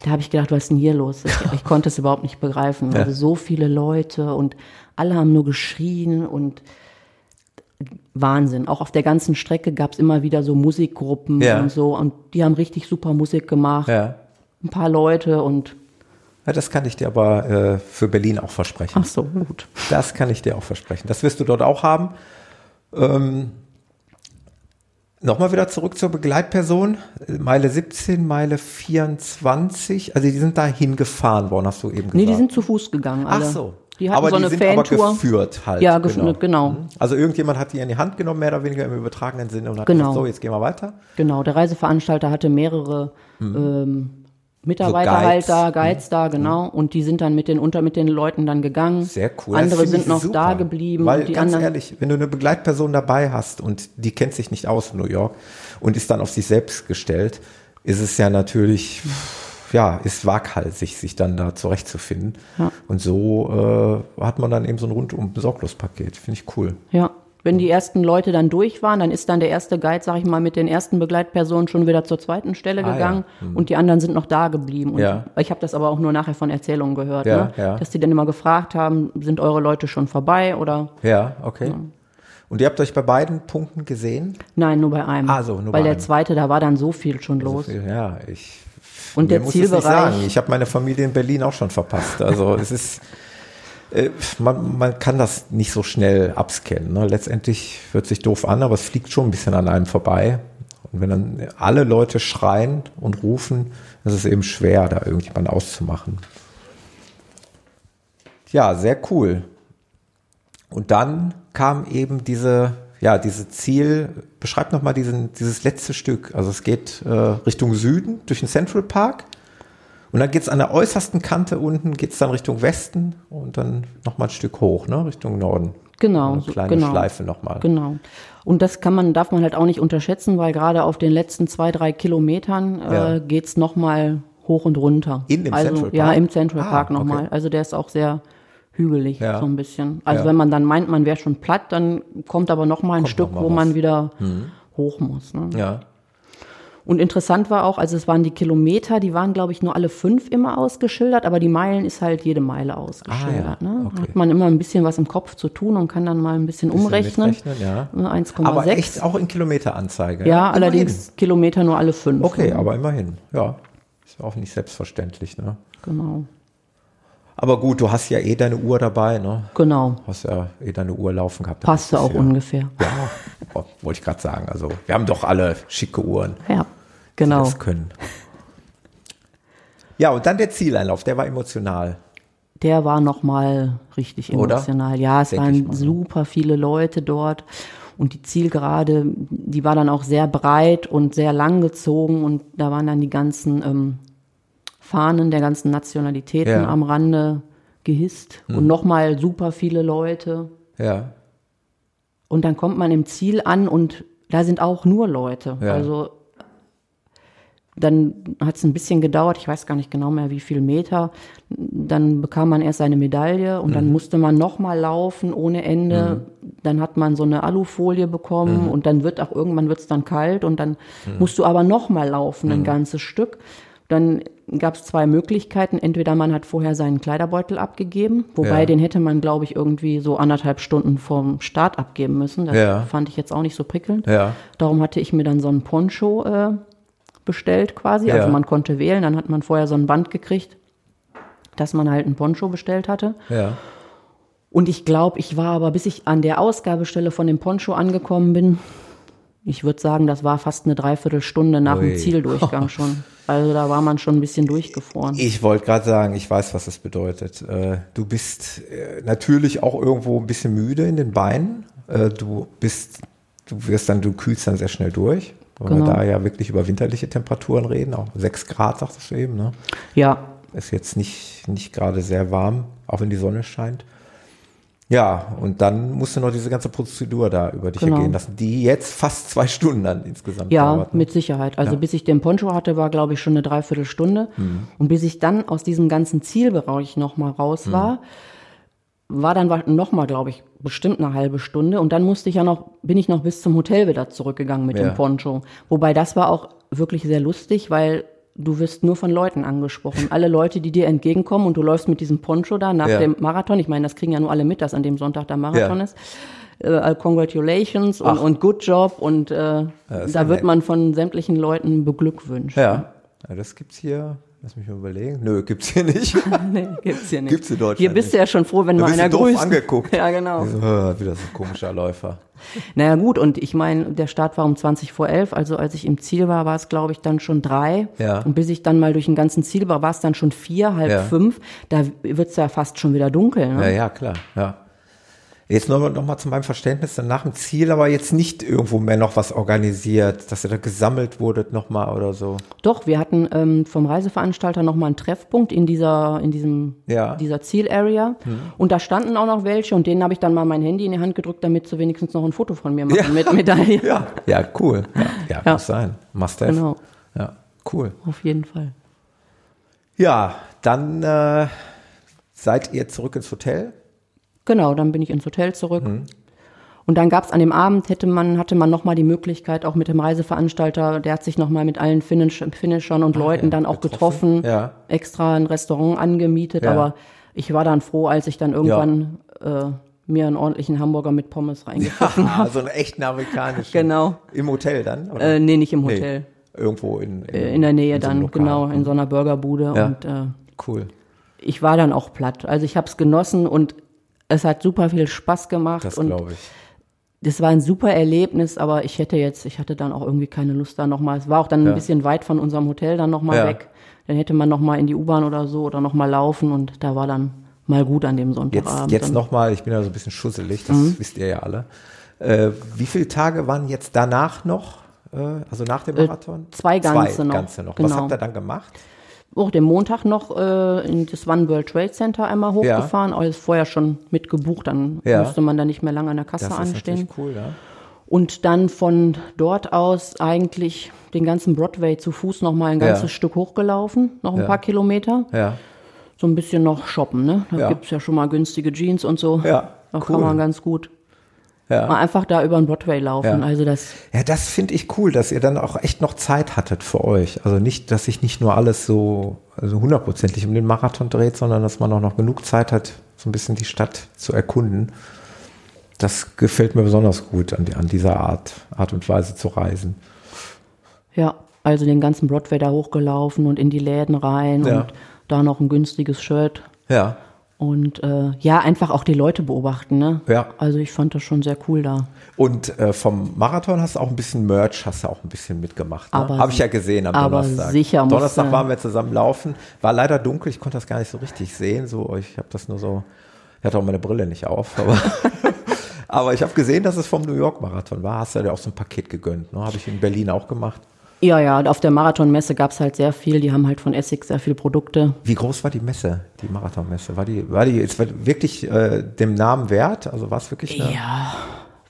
da habe ich gedacht, was ist denn hier los? Ich, ich konnte es überhaupt nicht begreifen. Also so viele Leute und alle haben nur geschrien und Wahnsinn. Auch auf der ganzen Strecke gab es immer wieder so Musikgruppen Ja. und so und die haben richtig super Musik gemacht. Ja. Ein paar Leute und Ja, das kann ich dir aber äh, für Berlin auch versprechen. Ach so, gut. Das kann ich dir auch versprechen. Das wirst du dort auch haben. Ähm, Nochmal wieder zurück zur Begleitperson. Meile 17, Meile 24. Also die sind da hingefahren worden, hast du eben gesagt. Nee, die sind zu Fuß gegangen. Alle. Ach so. Die hatten aber so die eine sind Fantour. aber geführt halt. Ja, gef- genau. Mhm. Also irgendjemand hat die in die Hand genommen, mehr oder weniger im übertragenen Sinne und hat Genau. gesagt, so, jetzt gehen wir weiter. Genau, der Reiseveranstalter hatte mehrere ähm, Mitarbeiter. So halt Guides. Da, Guides da, genau. Und die sind dann mit den unter mit den Leuten dann gegangen. Sehr cool. Andere sind noch super. da geblieben. Weil die ganz anderen, ehrlich, wenn du eine Begleitperson dabei hast und die kennt sich nicht aus in New York und ist dann auf sich selbst gestellt, ist es ja natürlich, ja, ist waghalsig, sich dann da zurechtzufinden. Ja. Und so äh, hat man dann eben so ein rundum Sorglospaket. Finde ich cool. Ja. Wenn die ersten Leute dann durch waren, dann ist dann der erste Guide, sag ich mal, mit den ersten Begleitpersonen schon wieder zur zweiten Stelle Ah, gegangen und die anderen sind noch da geblieben. Und Ja. Ich habe das aber auch nur nachher von Erzählungen gehört, Ja, ne? ja. dass die dann immer gefragt haben, sind eure Leute schon vorbei oder Ja, okay. Und ihr habt euch bei beiden Punkten gesehen? nein, nur bei einem. Ah, so, nur Weil bei der einem. zweite, da war dann so viel schon los. So viel, ja, ich. Und mir der muss es nicht Zielbereich- sagen. Ich habe meine Familie in Berlin auch schon verpasst. Also es ist, äh, man, man kann das nicht so schnell abscannen. Ne? Letztendlich hört sich doof an, aber es fliegt schon ein bisschen an einem vorbei. Und wenn dann alle Leute schreien und rufen, ist es eben schwer, da irgendjemand auszumachen. Ja, sehr cool. Und dann kam eben diese, ja, diese Ziel, beschreib nochmal diesen, dieses letzte Stück. Also es geht äh, Richtung Süden durch den Central Park und dann geht's an der äußersten Kante unten, geht's dann Richtung Westen und dann nochmal ein Stück hoch, ne, Richtung Norden. Genau, Eine kleine genau. Schleife nochmal. Genau. Und das kann man, darf man halt auch nicht unterschätzen, weil gerade auf den letzten zwei, drei Kilometern Ja. äh, geht's noch mal hoch und runter. In dem also, Central Ja, Park? im Central Ah, Park nochmal. okay. Also der ist auch sehr hügelig, Ja. so ein bisschen. Also Ja. wenn man dann meint, man wäre schon platt, dann kommt aber noch mal ein Kommt Stück, mal wo was. Mhm. man wieder hoch muss. Ne? Ja. Und interessant war auch, also es waren die Kilometer, die waren, glaube ich, nur alle fünf immer ausgeschildert, aber die Meilen ist halt jede Meile ausgeschildert. Ah, ja. ne? Okay. Hat man immer ein bisschen was im Kopf zu tun und kann dann mal ein bisschen, Bisschen umrechnen. ja. Ne, 1,6. Aber echt auch in Kilometeranzeige. Ja, Immerhin. allerdings Kilometer nur alle fünf. Okay, ne? aber immerhin. Ja. Ist auch nicht selbstverständlich, ne? Genau. Aber gut, du hast ja eh deine Uhr dabei, ne? Genau. Hast ja eh deine Uhr laufen gehabt. Passte auch ja, ungefähr. Ja, oh, wollte ich gerade sagen. Also, wir haben doch alle schicke Uhren, Ja, die genau. das können. Ja, und dann der Zieleinlauf, der war emotional. Der war nochmal richtig Oder? emotional. Ja, es Denk waren super viele Leute dort. Und die Zielgerade, die war dann auch sehr breit und sehr lang gezogen. Und da waren dann die ganzen ähm, Fahnen der ganzen Nationalitäten Ja. Mhm. am Rande gehisst. Und nochmal super viele Leute. Ja, Und dann kommt man im Ziel an und da sind auch nur Leute. Ja. Also dann hat es ein bisschen gedauert, ich weiß gar nicht genau mehr wie viel Meter. Dann bekam man erst seine Medaille und Mhm. dann musste man nochmal laufen ohne Ende. Dann hat man so eine Alufolie bekommen Mhm. und dann wird auch irgendwann wird es dann kalt und dann musst du aber nochmal laufen, Mhm. ein ganzes Stück. Dann gab es zwei Möglichkeiten. Entweder man hat vorher seinen Kleiderbeutel abgegeben, wobei Ja. den hätte man, glaube ich, irgendwie so anderthalb Stunden vorm Start abgeben müssen. Das Ja. fand ich jetzt auch nicht so prickelnd. ja, Darum hatte ich mir dann so einen Poncho äh, bestellt quasi. Also man konnte wählen, dann hat man vorher so ein Band gekriegt, dass man halt einen Poncho bestellt hatte. ja. Und ich glaube, ich war aber, bis ich an der Ausgabestelle von dem Poncho angekommen bin, ich würde sagen, das war fast eine Dreiviertelstunde nach Ui. dem Zieldurchgang schon. Also da war man schon ein bisschen durchgefroren. Ich wollte gerade sagen, ich weiß, was das bedeutet. Äh, Du bist äh, natürlich auch irgendwo ein bisschen müde in den Beinen. Äh, Du bist, du wirst dann, du kühlst dann sehr schnell durch. Weil Genau. wir da ja wirklich über winterliche Temperaturen reden, auch sechs Grad, sagtest du eben, ne? Ja, Ist jetzt nicht, nicht gerade sehr warm, auch wenn die Sonne scheint. Ja, und dann musst du noch diese ganze Prozedur da über dich Genau. ergehen lassen, die jetzt fast zwei Stunden dann insgesamt Ja, dauert. ne? mit Sicherheit. Also Ja. bis ich den Poncho hatte, war, glaube ich, schon eine Dreiviertelstunde. Mhm. Und bis ich dann aus diesem ganzen Zielbereich nochmal raus Mhm. war, war dann nochmal, glaube ich, bestimmt eine halbe Stunde. Und dann musste ich ja noch, bin ich noch bis zum Hotel wieder zurückgegangen mit Ja. dem Poncho. Wobei das war auch wirklich sehr lustig, weil du wirst nur von Leuten angesprochen. Alle Leute, die dir entgegenkommen und du läufst mit diesem Poncho da nach Ja. dem Marathon. Ich meine, das kriegen ja nur alle mit, dass an dem Sonntag der Marathon Ja. ist. Äh, congratulations und, und good job und äh, da wird nett. man von sämtlichen Leuten beglückwünscht. Ja, ja das gibt's hier Lass mich mal überlegen. Nö, gibt's hier nicht. nee, gibt's hier nicht. Gibt's in Deutschland Hier bist nicht. du ja schon froh, wenn Da mal wirst einer du doof grüßt. angeguckt. Ja, genau. So, wieder so ein komischer Läufer. Naja gut, und ich meine, der Start war um 20 vor 11, also als ich im Ziel war, war es glaube ich dann schon drei. Ja. Und bis ich dann mal durch den ganzen Ziel war, war es dann schon vier, halb Ja. fünf. Da wird's ja fast schon wieder dunkel. Ne? Ja, ja, klar, ja. Jetzt noch, noch mal zu meinem Verständnis, dann nach dem Ziel aber jetzt nicht irgendwo mehr noch was organisiert, dass ihr da gesammelt wurdet noch mal oder so. Doch, wir hatten ähm, vom Reiseveranstalter nochmal einen Treffpunkt in dieser, in diesem, Ja. Hm. dieser Zielarea. Und da standen auch noch welche und denen habe ich dann mal mein Handy in die Hand gedrückt, damit sie wenigstens noch ein Foto von mir machen Ja. mit Medaille. Ja, ja, cool. Ja, ja, Ja. muss sein. Must have. Genau, Ja, cool. auf jeden Fall. Ja, dann äh, seid ihr zurück ins Hotel. Genau, dann bin ich ins Hotel zurück. Mhm. Und dann gab's an dem Abend, hätte man, hatte man nochmal die Möglichkeit, auch mit dem Reiseveranstalter, der hat sich nochmal mit allen Finish, Finishern und Leuten ja, dann auch getroffen. getroffen, Ja. extra ein Restaurant angemietet. Ja. Aber ich war dann froh, als ich dann irgendwann äh, mir einen ordentlichen Hamburger mit Pommes reingepfiffen habe. Also einen echten amerikanischen. Genau. Im Hotel dann? Oder? Äh, nee, nicht im Nee, Hotel. Irgendwo in, in, Äh, In der Nähe in so dann, Lokal. genau, in so einer Burgerbude. Ja. Und äh, Cool. ich war dann auch platt. Also ich habe es genossen und es hat super viel Spaß gemacht. Das und glaube ich. das war ein super Erlebnis, aber ich hätte jetzt, ich hatte dann auch irgendwie keine Lust da nochmal. Es war auch dann Ja. ein bisschen weit von unserem Hotel dann nochmal Ja. weg. Dann hätte man nochmal in die U-Bahn oder so oder nochmal laufen und da war dann mal gut an dem Jetzt, Sonntagabend. jetzt dann. nochmal, ich bin ja so ein bisschen schusselig, das Mhm. wisst ihr ja alle. Äh, wie viele Tage waren jetzt danach noch? Äh, also nach dem Marathon? zwei ganze zwei noch, Ganze noch. Was genau. habt ihr dann gemacht? Auch den Montag noch äh, in das One World Trade Center einmal hochgefahren, alles vorher schon mitgebucht, dann Ja. musste man da nicht mehr lange an der Kasse Das ist anstehen. natürlich cool, ja. Und dann von dort aus eigentlich den ganzen Broadway zu Fuß noch mal ein Ja. ganzes Stück hochgelaufen, noch ein Ja. paar Kilometer. Ja, So ein bisschen noch shoppen, ne? Da Ja. gibt's ja schon mal günstige Jeans und so. Ja, Da cool. kann man ganz gut ja. mal einfach da über den Broadway laufen. Ja. Also das, Ja, das finde ich cool, dass ihr dann auch echt noch Zeit hattet für euch. Also nicht, dass sich nicht nur alles so also hundertprozentig um den Marathon dreht, sondern dass man auch noch genug Zeit hat, so ein bisschen die Stadt zu erkunden. Das gefällt mir besonders gut an, an dieser Art, Art und Weise zu reisen. ja, also den ganzen Broadway da hochgelaufen und in die Läden rein Ja. und da noch ein günstiges Shirt. Ja, Und äh, ja, einfach auch die Leute beobachten, ne? Ja. Also ich fand das schon sehr cool da. Und äh, vom Marathon hast du auch ein bisschen Merch, hast du auch ein bisschen mitgemacht. Ne? Habe ich ja gesehen am aber Donnerstag. sicher musste- Donnerstag waren wir zusammen laufen. War leider dunkel, ich konnte das gar nicht so richtig sehen. So, ich habe das nur so, ich hatte auch meine Brille nicht auf. Aber, aber ich habe gesehen, dass es vom New York Marathon war. Hast du dir auch so ein Paket gegönnt. Ne? Habe ich in Berlin auch gemacht. Ja, ja, auf der Marathonmesse gab's halt sehr viel. Die haben halt von Essex sehr viel Produkte. Wie groß war die Messe, die Marathonmesse? War die, war die jetzt wirklich äh, dem Namen wert? Also war es wirklich eine, Ja,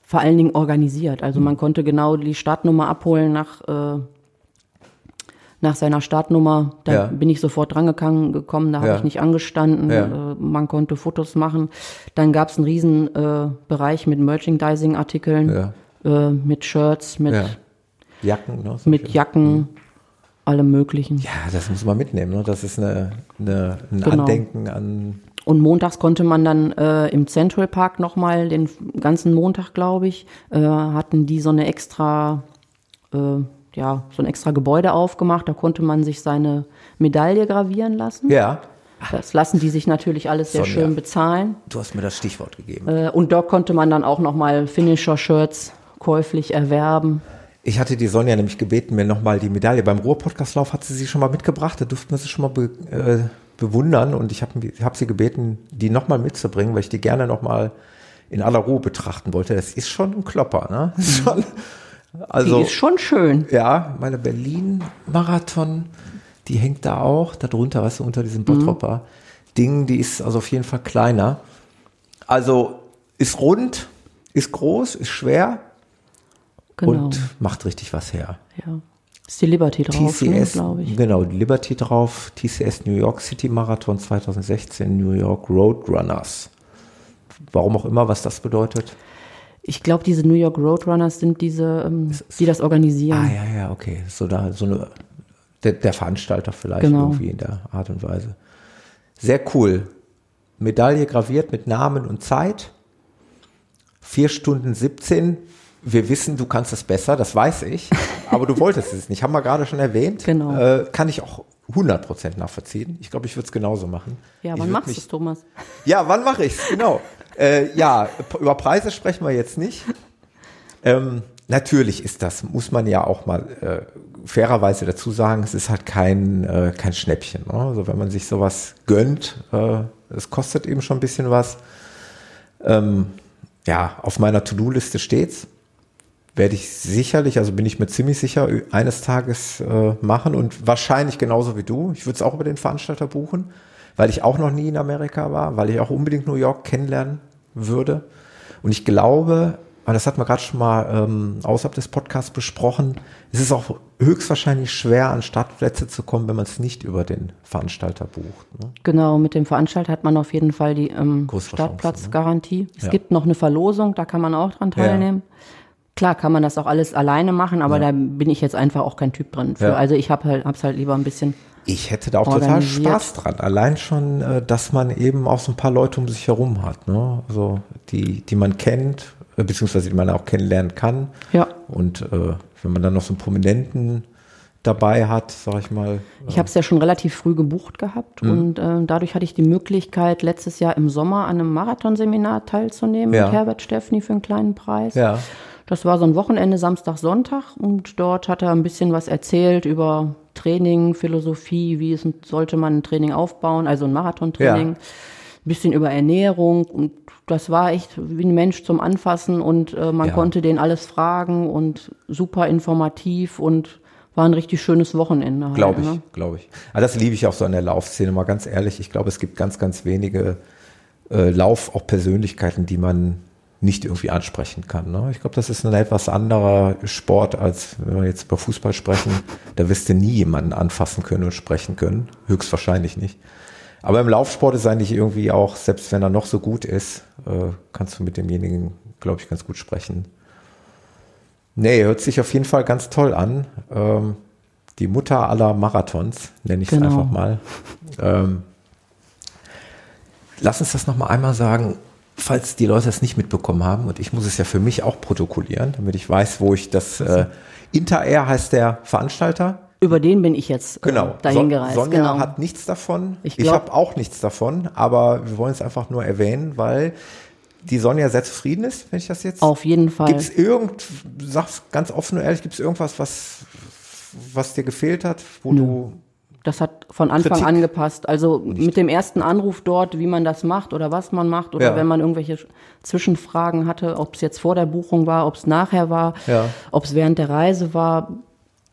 vor allen Dingen organisiert. Also man konnte genau die Startnummer abholen nach, äh, nach seiner Startnummer. Da Ja. bin ich sofort drangegangen gekommen, da habe Ja. ich nicht angestanden. Ja. Äh, man konnte Fotos machen. Dann gab's einen riesen äh, Bereich mit Merchandising-Artikeln, äh, mit Shirts, mit. Jacken? Ne? Solche- mit Jacken, allem möglichen. Ja, das muss man mitnehmen. Ne? Das ist eine, eine, ein Genau. Andenken an Und montags konnte man dann äh, im Central Park nochmal, den ganzen Montag, glaube ich, äh, hatten die so eine extra, äh, ja, so ein extra Gebäude aufgemacht. Da konnte man sich seine Medaille gravieren lassen. Ja, Das lassen die sich natürlich alles sehr Sonja. schön bezahlen. du hast mir das Stichwort gegeben. Äh, und dort konnte man dann auch nochmal Finisher-Shirts käuflich erwerben. Ich hatte die Sonja nämlich gebeten, mir nochmal die Medaille. Beim Ruhr-Podcastlauf hat sie sie schon mal mitgebracht. Da durften wir sie schon mal be, äh, bewundern. Und ich habe hab sie gebeten, die nochmal mitzubringen, weil ich die gerne nochmal in aller Ruhe betrachten wollte. Das ist schon ein Klopper, ne? Ist schon, also, die ist schon schön. ja, meine Berlin-Marathon, die hängt da auch, da drunter, weißt du, unter diesem Bottropper Ding, die ist also auf jeden Fall kleiner. Also ist rund, ist groß, ist schwer Genau. und macht richtig was her. ja. Ist die Liberty drauf, ne, TCS, glaube ich. genau, die Liberty drauf, TCS New York City Marathon 2016, New York Roadrunners. Warum auch immer, was das bedeutet. Ich glaube, diese New York Roadrunners sind diese, ähm, die das organisieren. Ah, ja, ja, okay. So da, so eine, der, der Veranstalter vielleicht Genau. irgendwie in der Art und Weise. Sehr cool. Medaille graviert mit Namen und Zeit. Vier Stunden 17. wir wissen, du kannst es besser, das weiß ich, aber du wolltest es nicht. Haben wir gerade schon erwähnt. Genau. Äh, kann ich auch 100% nachvollziehen. Ich glaube, ich würde es genauso machen. Ja, ich wann machst du es, Thomas? Ja, wann mache ich's? Genau. äh, ja, über Preise sprechen wir jetzt nicht. Ähm, natürlich ist das, muss man ja auch mal äh, fairerweise dazu sagen, es ist halt kein, äh, kein Schnäppchen. Ne? Also wenn man sich sowas gönnt, äh, es kostet eben schon ein bisschen was. Ähm, ja, auf meiner To-Do-Liste steht's. Werde ich sicherlich, also bin ich mir ziemlich sicher, eines Tages äh, machen und wahrscheinlich genauso wie du. Ich würde es auch über den Veranstalter buchen, weil ich auch noch nie in Amerika war, weil ich auch unbedingt New York kennenlernen würde. Und ich glaube, aber das hat man gerade schon mal ähm, außerhalb des Podcasts besprochen, es ist auch höchstwahrscheinlich schwer, an Startplätze zu kommen, wenn man es nicht über den Veranstalter bucht. Ne? Genau, mit dem Veranstalter hat man auf jeden Fall die ähm, Größere Startplatzgarantie. Es Ja. gibt noch eine Verlosung, da kann man auch dran teilnehmen. Klar kann man das auch alles alleine machen, aber da bin ich jetzt einfach auch kein Typ drin. Für. Ja. Also ich habe halt, hab's halt lieber ein bisschen. Ich hätte da auch total. Spaß dran. Allein schon, äh, dass man eben auch so ein paar Leute um sich herum hat, ne? Also die, die man kennt, äh, beziehungsweise die man auch kennenlernen kann. Ja. Und äh, wenn man dann noch so einen Prominenten dabei hat, sag ich mal. Ich habe es ja schon relativ früh gebucht gehabt Mhm. und äh, dadurch hatte ich die Möglichkeit, letztes Jahr im Sommer an einem Marathonseminar teilzunehmen Ja. mit Herbert Steffni für einen kleinen Preis. Ja. Das war so ein Wochenende, Samstag, Sonntag und dort hat er ein bisschen was erzählt über Training, Philosophie, wie es, sollte man ein Training aufbauen, also ein Marathontraining, Ja. ein bisschen über Ernährung und das war echt wie ein Mensch zum Anfassen und äh, man Ja. konnte den alles fragen und super informativ und war ein richtig schönes Wochenende. Halt, Glaube ich, ne? glaube ich. Aber das liebe ich auch so an der Laufszene, mal ganz ehrlich. Ich glaube, es gibt ganz, ganz wenige äh, Lauf, auch Persönlichkeiten, die man nicht irgendwie ansprechen kann. Ne? Ich glaube, das ist ein etwas anderer Sport, als wenn wir jetzt über Fußball sprechen. Da wirst du nie jemanden anfassen können und sprechen können. Höchstwahrscheinlich nicht. Aber im Laufsport ist eigentlich irgendwie auch, selbst wenn er noch so gut ist, äh, kannst du mit demjenigen, glaube ich, ganz gut sprechen. Nee, hört sich auf jeden Fall ganz toll an. Ähm, die Mutter aller Marathons, nenne ich es Genau. einfach mal. Ähm, lass uns das nochmal einmal sagen, falls die Leute es nicht mitbekommen haben. Und ich muss es ja für mich auch protokollieren, damit ich weiß, wo ich das. Äh, Interair heißt der Veranstalter. Über den bin ich jetzt äh, Genau. dahin Son- gereist. Sonja genau. hat nichts davon. Ich Ich, glaub- habe auch nichts davon, aber wir wollen es einfach nur erwähnen, weil die Sonja sehr zufrieden ist, wenn ich das jetzt. Auf jeden Fall. Gibt es irgend, sag's ganz offen und ehrlich, gibt es irgendwas, was, was dir gefehlt hat, wo du. Das hat von Anfang Kritik? an gepasst. Also mit dem ersten Anruf dort, wie man das macht oder was man macht oder Ja. wenn man irgendwelche Zwischenfragen hatte, ob es jetzt vor der Buchung war, ob es nachher war, Ja. ob es während der Reise war,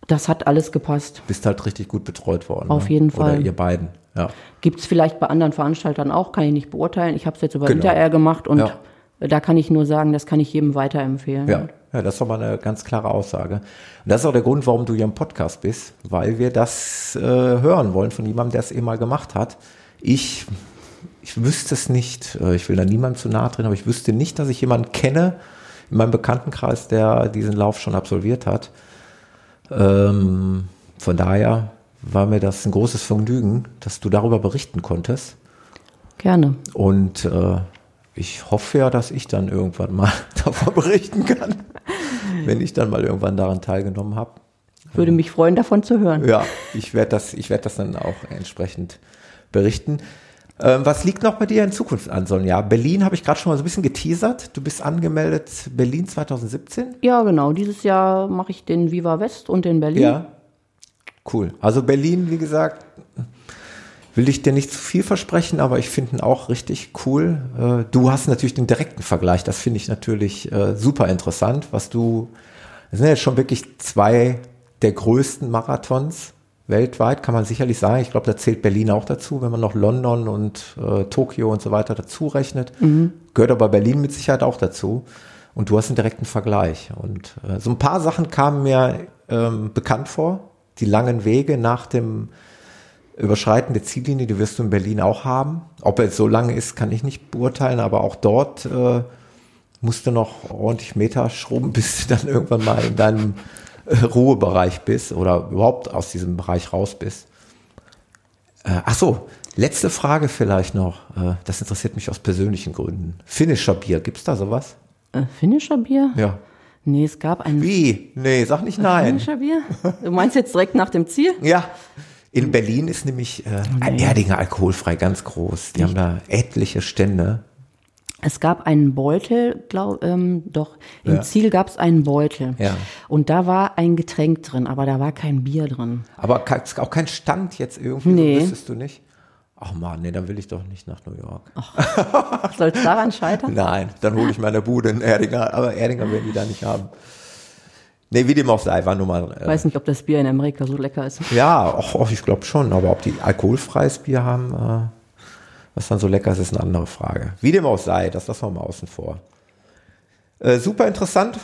das hat alles gepasst. Bist halt richtig gut betreut worden. Auf ne? jeden Oder Fall. ihr beiden. Ja. Gibt es vielleicht bei anderen Veranstaltern auch, kann ich nicht beurteilen. Ich habe es jetzt über Genau. Inter-Air gemacht und Ja. da kann ich nur sagen, das kann ich jedem weiterempfehlen. Ja, ja, das ist aber eine ganz klare Aussage. Und das ist auch der Grund, warum du hier im Podcast bist, weil wir das äh, hören wollen von jemandem, der es eh mal gemacht hat. Ich, ich wüsste es nicht, äh, ich will da niemandem zu nahe treten, aber ich wüsste nicht, dass ich jemanden kenne in meinem Bekanntenkreis, der diesen Lauf schon absolviert hat. Ähm, von daher war mir das ein großes Vergnügen, dass du darüber berichten konntest. Gerne. Und äh, ich hoffe ja, dass ich dann irgendwann mal davon berichten kann, wenn ich dann mal irgendwann daran teilgenommen habe. Würde mich freuen, davon zu hören. Ja, ich werde das, ich werde das dann auch entsprechend berichten. Ähm, was liegt noch bei dir in Zukunft an, Sonja? Berlin habe ich gerade schon mal so ein bisschen geteasert. Du bist angemeldet Berlin 2017. Ja, genau. Dieses Jahr mache ich den Viva West und den Berlin. Ja. Cool. Also Berlin, wie gesagt, will ich dir nicht zu viel versprechen, aber ich finde ihn auch richtig cool. Äh, Du hast natürlich den direkten Vergleich. Das finde ich natürlich äh, super interessant, was du, das sind jetzt schon wirklich zwei der größten Marathons weltweit, kann man sicherlich sagen. Ich glaube, da zählt Berlin auch dazu, wenn man noch London und äh, Tokio und so weiter dazu rechnet. Gehört aber Berlin mit Sicherheit auch dazu. Und du hast einen direkten Vergleich. Und äh, so ein paar Sachen kamen mir ähm, bekannt vor. Die langen Wege nach dem Überschreiten der Ziellinie, die wirst du in Berlin auch haben. Ob er jetzt so lange ist, kann ich nicht beurteilen, aber auch dort äh, musst du noch ordentlich Meter schrubben, bis du dann irgendwann mal in deinem äh, Ruhebereich bist oder überhaupt aus diesem Bereich raus bist. Äh, ach so, letzte Frage vielleicht noch. Äh, das interessiert mich aus persönlichen Gründen. Finnischer Bier, gibt's da sowas? Äh, Finnischer Bier? Ja. Nee, es gab ein Wie? Nee, sag nicht nein. Bier. Du meinst jetzt direkt nach dem Ziel? Ja. In Berlin ist nämlich äh, ein Erdinger alkoholfrei ganz groß. Die haben da etliche Stände. Es gab einen Beutel, glaub, ähm, doch, im Ja. Ziel gab es einen Beutel. Ja. Und da war ein Getränk drin, aber da war kein Bier drin. Aber auch kein Stand jetzt irgendwie, Nee. so wüsstest du nicht? Ach man, nee, dann will ich doch nicht nach New York. Soll es daran scheitern? Nein, dann hole ich meine Bude in Erdinger, aber Erdinger werden die da nicht haben. Nee, wie dem auch sei, war nur mal. Ich Äh, weiß nicht, ob das Bier in Amerika so lecker ist. ja, ach, ich glaube schon, aber ob die alkoholfreies Bier haben, äh, was dann so lecker ist, ist eine andere Frage. Wie dem auch sei, das lassen wir mal außen vor. Äh, super interessant,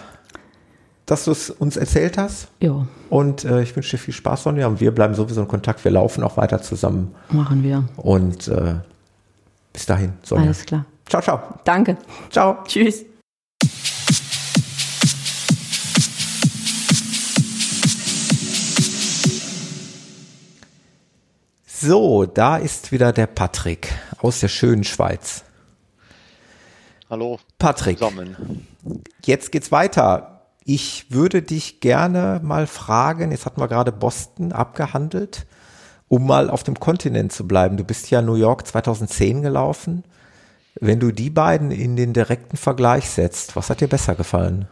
dass du es uns erzählt hast. Ja, Und äh, ich wünsche dir viel Spaß, Sonja. Und wir bleiben sowieso in Kontakt. Wir laufen auch weiter zusammen. machen wir. Und äh, bis dahin, Sonja. Alles klar. Ciao, ciao. Danke. Ciao. Tschüss. So, da ist wieder der Patrick aus der schönen Schweiz. Hallo Patrick, zusammen. jetzt geht's weiter. Ich würde dich gerne mal fragen, jetzt hatten wir gerade Boston abgehandelt, um mal auf dem Kontinent zu bleiben. Du bist ja New York 2010 gelaufen. Wenn du die beiden in den direkten Vergleich setzt, was hat dir besser gefallen?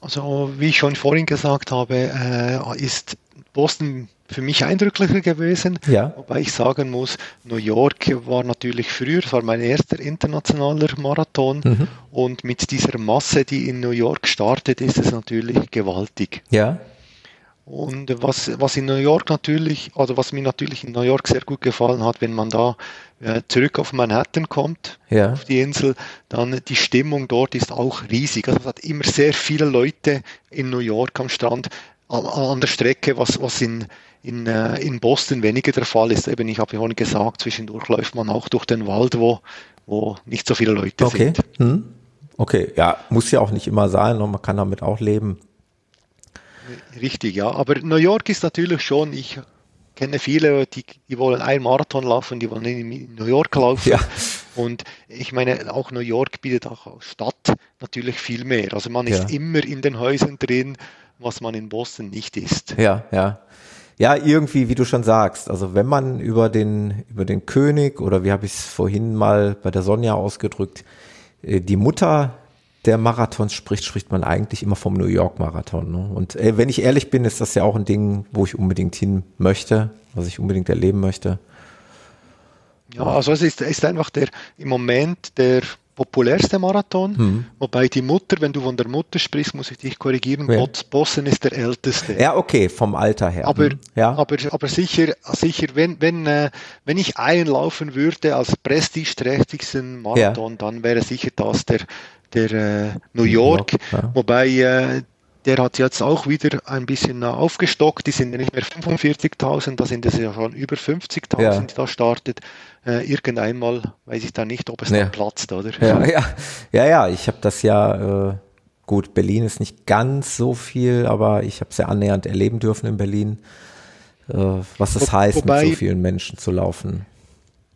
Also wie ich schon vorhin gesagt habe, äh, ist Boston für mich eindrücklicher gewesen. Ja. Wobei ich sagen muss, New York war natürlich früher, es war mein erster internationaler Marathon Mhm. und mit dieser Masse, die in New York startet, ist es natürlich gewaltig. Ja, Und was, was in New York natürlich, also was mir natürlich in New York sehr gut gefallen hat, wenn man da äh, zurück auf Manhattan kommt, Ja. auf die Insel, dann die Stimmung dort ist auch riesig. Also es hat immer sehr viele Leute in New York am Strand, an, der Strecke, was, was in, in, äh, in Boston weniger der Fall ist. Eben, ich habe ja vorhin gesagt, zwischendurch läuft man auch durch den Wald, wo, wo nicht so viele Leute okay. sind. Hm? Okay, ja, muss ja auch nicht immer sein und man kann damit auch leben. Richtig, ja. Aber New York ist natürlich schon, ich kenne viele, die, die wollen einen Marathon laufen, die wollen in New York laufen. Ja. Und ich meine, auch New York bietet auch als Stadt natürlich viel mehr. Also man ist Ja. immer in den Häusern drin, was man in Boston nicht ist. Ja, ja. Ja, irgendwie, wie du schon sagst, also wenn man über den, über den König oder wie habe ich es vorhin mal bei der Sonja ausgedrückt, äh, die Mutter der Marathons spricht, spricht man eigentlich immer vom New York Marathon. Ne? Und äh, wenn ich ehrlich bin, ist das ja auch ein Ding, wo ich unbedingt hin möchte, was ich unbedingt erleben möchte. Ja, also es ist, ist einfach der im Moment der populärste Marathon, Hm. wobei die Mutter, wenn du von der Mutter sprichst, muss ich dich korrigieren, Ja. Bos- Boston ist der älteste. Ja, okay, vom Alter her. Aber, Hm. ja, aber, aber sicher, sicher, wenn, wenn, äh, wenn ich einlaufen würde als prestigeträchtigsten Marathon, dann wäre sicher das der, der äh, New York. Ja. Wobei äh, der hat jetzt auch wieder ein bisschen äh, aufgestockt. Die sind ja nicht mehr 45.000, da sind es ja schon über 50.000, Ja. die da startet. Äh, irgendeinmal weiß ich da nicht, ob es Ja. dann platzt, oder? Ja, ja, ja, ja, ich habe das ja, äh, gut, Berlin ist nicht ganz so viel, aber ich habe es ja annähernd erleben dürfen in Berlin, äh, was es Wo- heißt, wobei- mit so vielen Menschen zu laufen.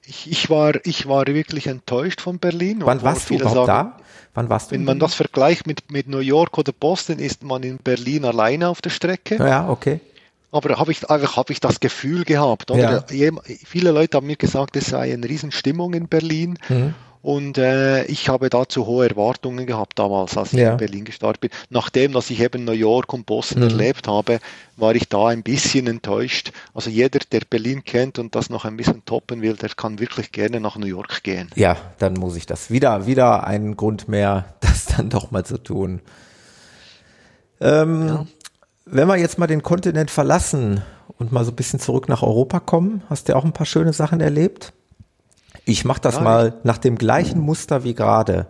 Ich, ich, war, ich war wirklich enttäuscht von Berlin. Wann warst du überhaupt sagen, da? Wann warst du? Wenn man das vergleicht mit, mit New York oder Boston, ist man in Berlin alleine auf der Strecke. Ja, okay. Aber habe ich einfach habe ich das Gefühl gehabt. Oder? Ja. Viele Leute haben mir gesagt, es sei eine Riesenstimmung in Berlin. Mhm. Und äh, ich habe dazu hohe Erwartungen gehabt damals, als ich Ja. in Berlin gestartet bin. Nachdem, dass ich eben New York und Boston Mhm. erlebt habe, war ich da ein bisschen enttäuscht. Also jeder, der Berlin kennt und das noch ein bisschen toppen will, der kann wirklich gerne nach New York gehen. Ja, dann muss ich das wieder, wieder einen Grund mehr, das dann doch mal zu tun. Ähm, Wenn wir jetzt mal den Kontinent verlassen und mal so ein bisschen zurück nach Europa kommen, hast du ja auch ein paar schöne Sachen erlebt? Ich mache das Ja, mal nach dem gleichen Muster wie gerade.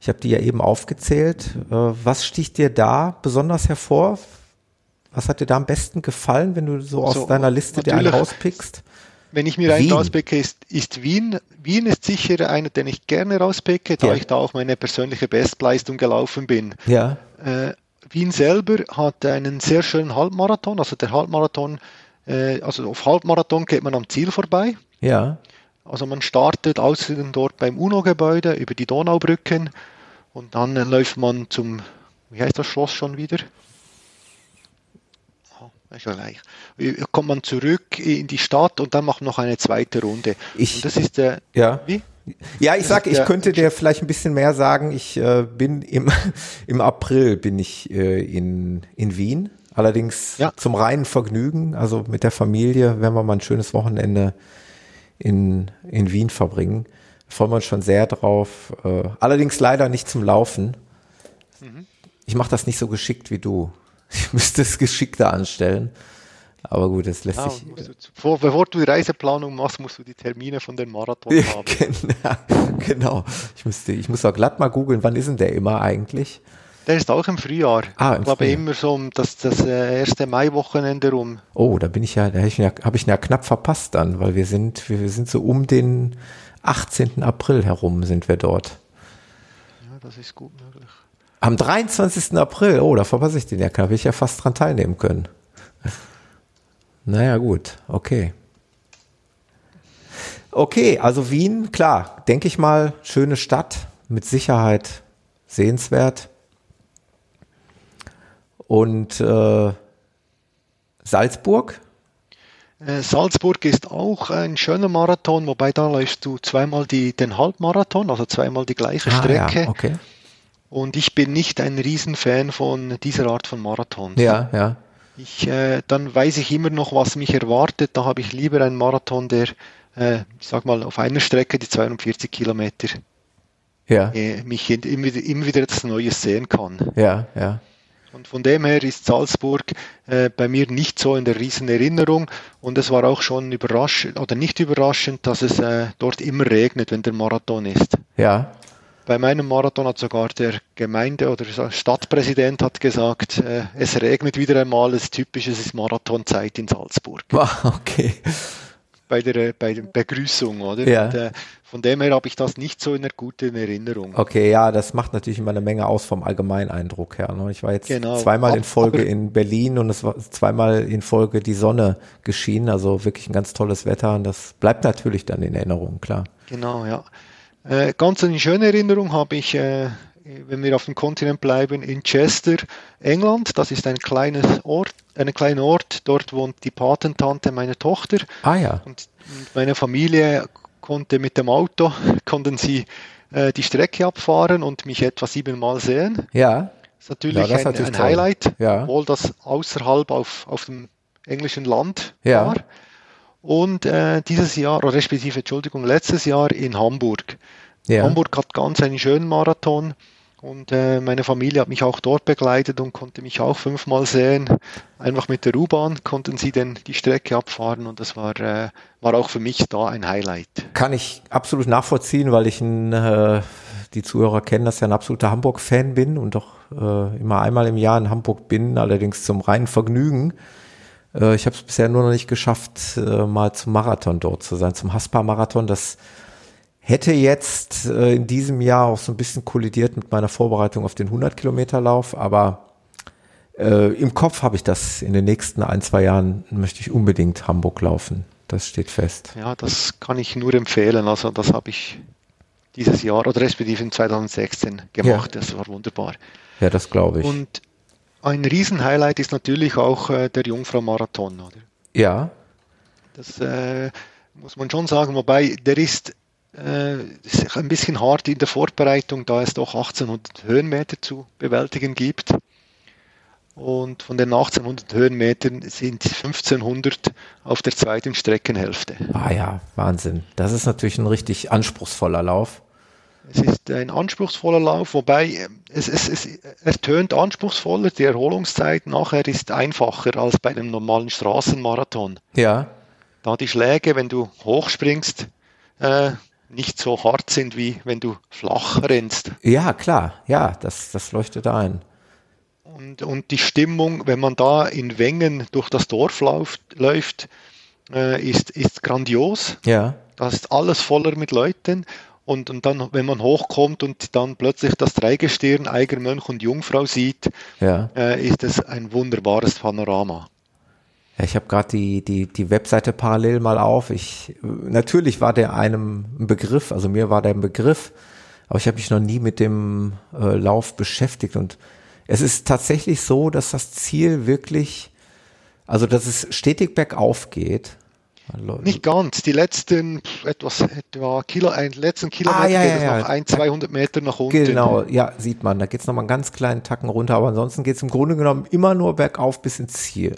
Ich habe die ja eben aufgezählt. Äh, Was sticht dir da besonders hervor? Was hat dir da am besten gefallen, wenn du so aus Also, deiner Liste dir einen rauspickst? Wenn ich mir einen Wien. rauspicke, ist, ist Wien. Wien ist sicher einer, den ich gerne rauspicke, da Ja. ich da auch meine persönliche Bestleistung gelaufen bin. Ja, Äh, Wien selber hat einen sehr schönen Halbmarathon. Also der Halbmarathon, äh, also auf Halbmarathon geht man am Ziel vorbei. ja, Also man startet außen dort beim UNO-Gebäude über die Donaubrücken und dann äh, läuft man zum wie heißt das Schloss schon wieder? Oh, ist ja gleich. Kommt man zurück in die Stadt und dann macht man noch eine zweite Runde. Ich, und das ist der, ja. wie? Ja, ich sag, ich könnte dir vielleicht ein bisschen mehr sagen. Ich äh, bin im, im April bin ich äh, in, in Wien. Allerdings ja. zum reinen Vergnügen, also mit der Familie, wenn wir mal ein schönes Wochenende in, in Wien verbringen. Freuen wir uns schon sehr drauf. Äh, allerdings leider nicht zum Laufen. Mhm. Ich mache das nicht so geschickt wie du. Ich müsste es geschickter anstellen. Aber gut, das lässt ja, sich. Du, bevor du die Reiseplanung machst, musst du die Termine von den Marathon haben. genau, genau. Ich, müsste, ich muss auch glatt mal googeln, wann ist denn der immer eigentlich? Der ist auch im Frühjahr. Ah, im ich glaube immer so um das, das äh, erste Mai-Wochenende rum. Oh, da bin ich ja, da habe ich, ja, hab ich ja knapp verpasst dann, weil wir sind, wir, wir sind so um den 18. April herum sind wir dort. Ja, das ist gut möglich. Am 23. April, oh, da verpasse ich den ja, da habe ich ja fast dran teilnehmen können. Naja, gut, okay. Okay, also Wien, klar, denke ich mal, schöne Stadt, mit Sicherheit sehenswert. Und äh, Salzburg? Äh, Salzburg ist auch ein schöner Marathon, wobei da läufst du zweimal die, den Halbmarathon, also zweimal die gleiche ah, Strecke. Ja, okay. Und ich bin nicht ein Riesenfan von dieser Art von Marathons. Ja, ja. Ich, äh, dann weiß ich immer noch, was mich erwartet. Da habe ich lieber einen Marathon, der, äh, ich sag mal, auf einer Strecke die 42 Kilometer ja. äh, mich immer, immer wieder etwas Neues sehen kann. Ja, ja. Und von dem her ist Salzburg äh, bei mir nicht so in der riesen Erinnerung. Und es war auch schon überraschend oder nicht überraschend, dass es äh, dort immer regnet, wenn der Marathon ist. Ja. Bei meinem Marathon hat sogar der Gemeinde- oder Stadtpräsident hat gesagt, äh, es regnet wieder einmal, es ist typisch, es ist Marathonzeit in Salzburg. Okay. Bei der, bei der Begrüßung, oder? Ja. Und, äh, von dem her habe ich das nicht so in einer guten Erinnerung. Okay, ja, das macht natürlich immer eine Menge aus vom Allgemeineindruck her. Ne? Ich war jetzt genau. zweimal in Folge in Berlin und es war zweimal in Folge die Sonne geschienen, also wirklich ein ganz tolles Wetter und das bleibt natürlich dann in Erinnerung, klar. Genau, ja. Äh, ganz eine schöne Erinnerung habe ich, äh, wenn wir auf dem Kontinent bleiben, in Chester, England. Das ist ein kleines Ort, ein kleiner Ort. Dort wohnt die Patentante meiner Tochter. Ah ja. Und, meine Familie konnte mit dem Auto, konnten sie äh, die Strecke abfahren und mich etwa siebenmal sehen. Ja. Das ist natürlich ja, das ein, natürlich ein Highlight, ja. obwohl das außerhalb auf, auf dem englischen Land ja. war und äh, dieses Jahr, oder respektive, Entschuldigung, letztes Jahr in Hamburg. Ja. Hamburg hat ganz einen schönen Marathon und äh, meine Familie hat mich auch dort begleitet und konnte mich auch fünfmal sehen. Einfach mit der U-Bahn konnten sie denn die Strecke abfahren und das war, äh, war auch für mich da ein Highlight. Kann ich absolut nachvollziehen, weil ich ein, äh, die Zuhörer kennen, dass ich ein absoluter Hamburg-Fan bin und doch äh, immer einmal im Jahr in Hamburg bin, allerdings zum reinen Vergnügen. Äh, ich habe es bisher nur noch nicht geschafft, äh, mal zum Marathon dort zu sein, zum Haspa-Marathon. Das hätte jetzt äh, in diesem Jahr auch so ein bisschen kollidiert mit meiner Vorbereitung auf den 100-Kilometer-Lauf, aber äh, im Kopf habe ich das in den nächsten ein, zwei Jahren möchte ich unbedingt Hamburg laufen. Das steht fest. Ja, das kann ich nur empfehlen. Also das habe ich dieses Jahr oder respektive in 2016 gemacht. Ja. Das war wunderbar. Ja, das glaube ich. Und ein Riesenhighlight ist natürlich auch äh, der Jungfrau-Marathon, oder? Ja. Das äh, muss man schon sagen, wobei der ist, äh, ist ein bisschen hart in der Vorbereitung, da es doch 1800 Höhenmeter zu bewältigen gibt. Und von den 1800 Höhenmetern sind 1500 auf der zweiten Streckenhälfte. Ah ja, Wahnsinn. Das ist natürlich ein richtig anspruchsvoller Lauf. Es ist ein anspruchsvoller Lauf, wobei äh, es, es, es, er tönt anspruchsvoller. Die Erholungszeit nachher ist einfacher als bei einem normalen Straßenmarathon. Ja. Da die Schläge, wenn du hochspringst, äh, nicht so hart sind, wie wenn du flach rennst. Ja, klar. Ja, das, das leuchtet ein. Und, und die Stimmung, wenn man da in Wengen durch das Dorf läuft, läuft äh, ist, ist grandios. Ja. Da ist alles voller mit Leuten und, und dann, wenn man hochkommt und dann plötzlich das Dreigestirn, Eigermönch und Jungfrau sieht, ja. äh, ist es ein wunderbares Panorama. Ja, ich habe gerade die, die, die Webseite parallel mal auf. Ich, natürlich war der einem ein Begriff, also mir war der ein Begriff, aber ich habe mich noch nie mit dem äh, Lauf beschäftigt und es ist tatsächlich so, dass das Ziel wirklich, also dass es stetig bergauf geht. Nicht ganz. Die letzten etwas etwa Kilo, ein, letzten Kilometer Ah, ja, geht ja, es ja. noch ein, 200 Meter nach unten. Genau, ja, sieht man. Da geht's noch mal einen ganz kleinen Tacken runter, aber ansonsten geht's im Grunde genommen immer nur bergauf bis ins Ziel.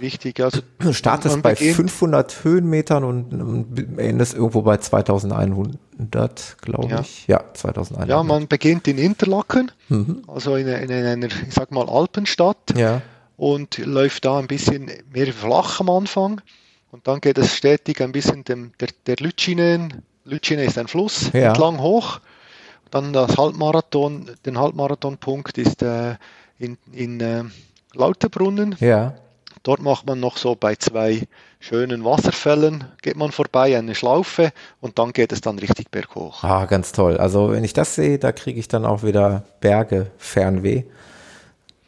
Richtig. Also Du startest bei beginnt- 500 Höhenmetern und, endest irgendwo bei 2100, glaube Ja. ich. Ja, 2100. Ja, man beginnt in Interlaken, Mhm. also in, in einer, ich sag mal, Alpenstadt Ja, und läuft da ein bisschen mehr flach am Anfang und dann geht es stetig ein bisschen dem, der, der Lütschinen, Lütschine ist ein Fluss, Ja. entlang hoch. Dann das Halbmarathon, den Halbmarathonpunkt ist äh, in, in äh, Lauterbrunnen. ja. Dort macht man noch so bei zwei schönen Wasserfällen, geht man vorbei, eine Schlaufe und dann geht es dann richtig berghoch. Ah, ganz toll. Also wenn ich das sehe, da kriege ich dann auch wieder Berge Fernweh.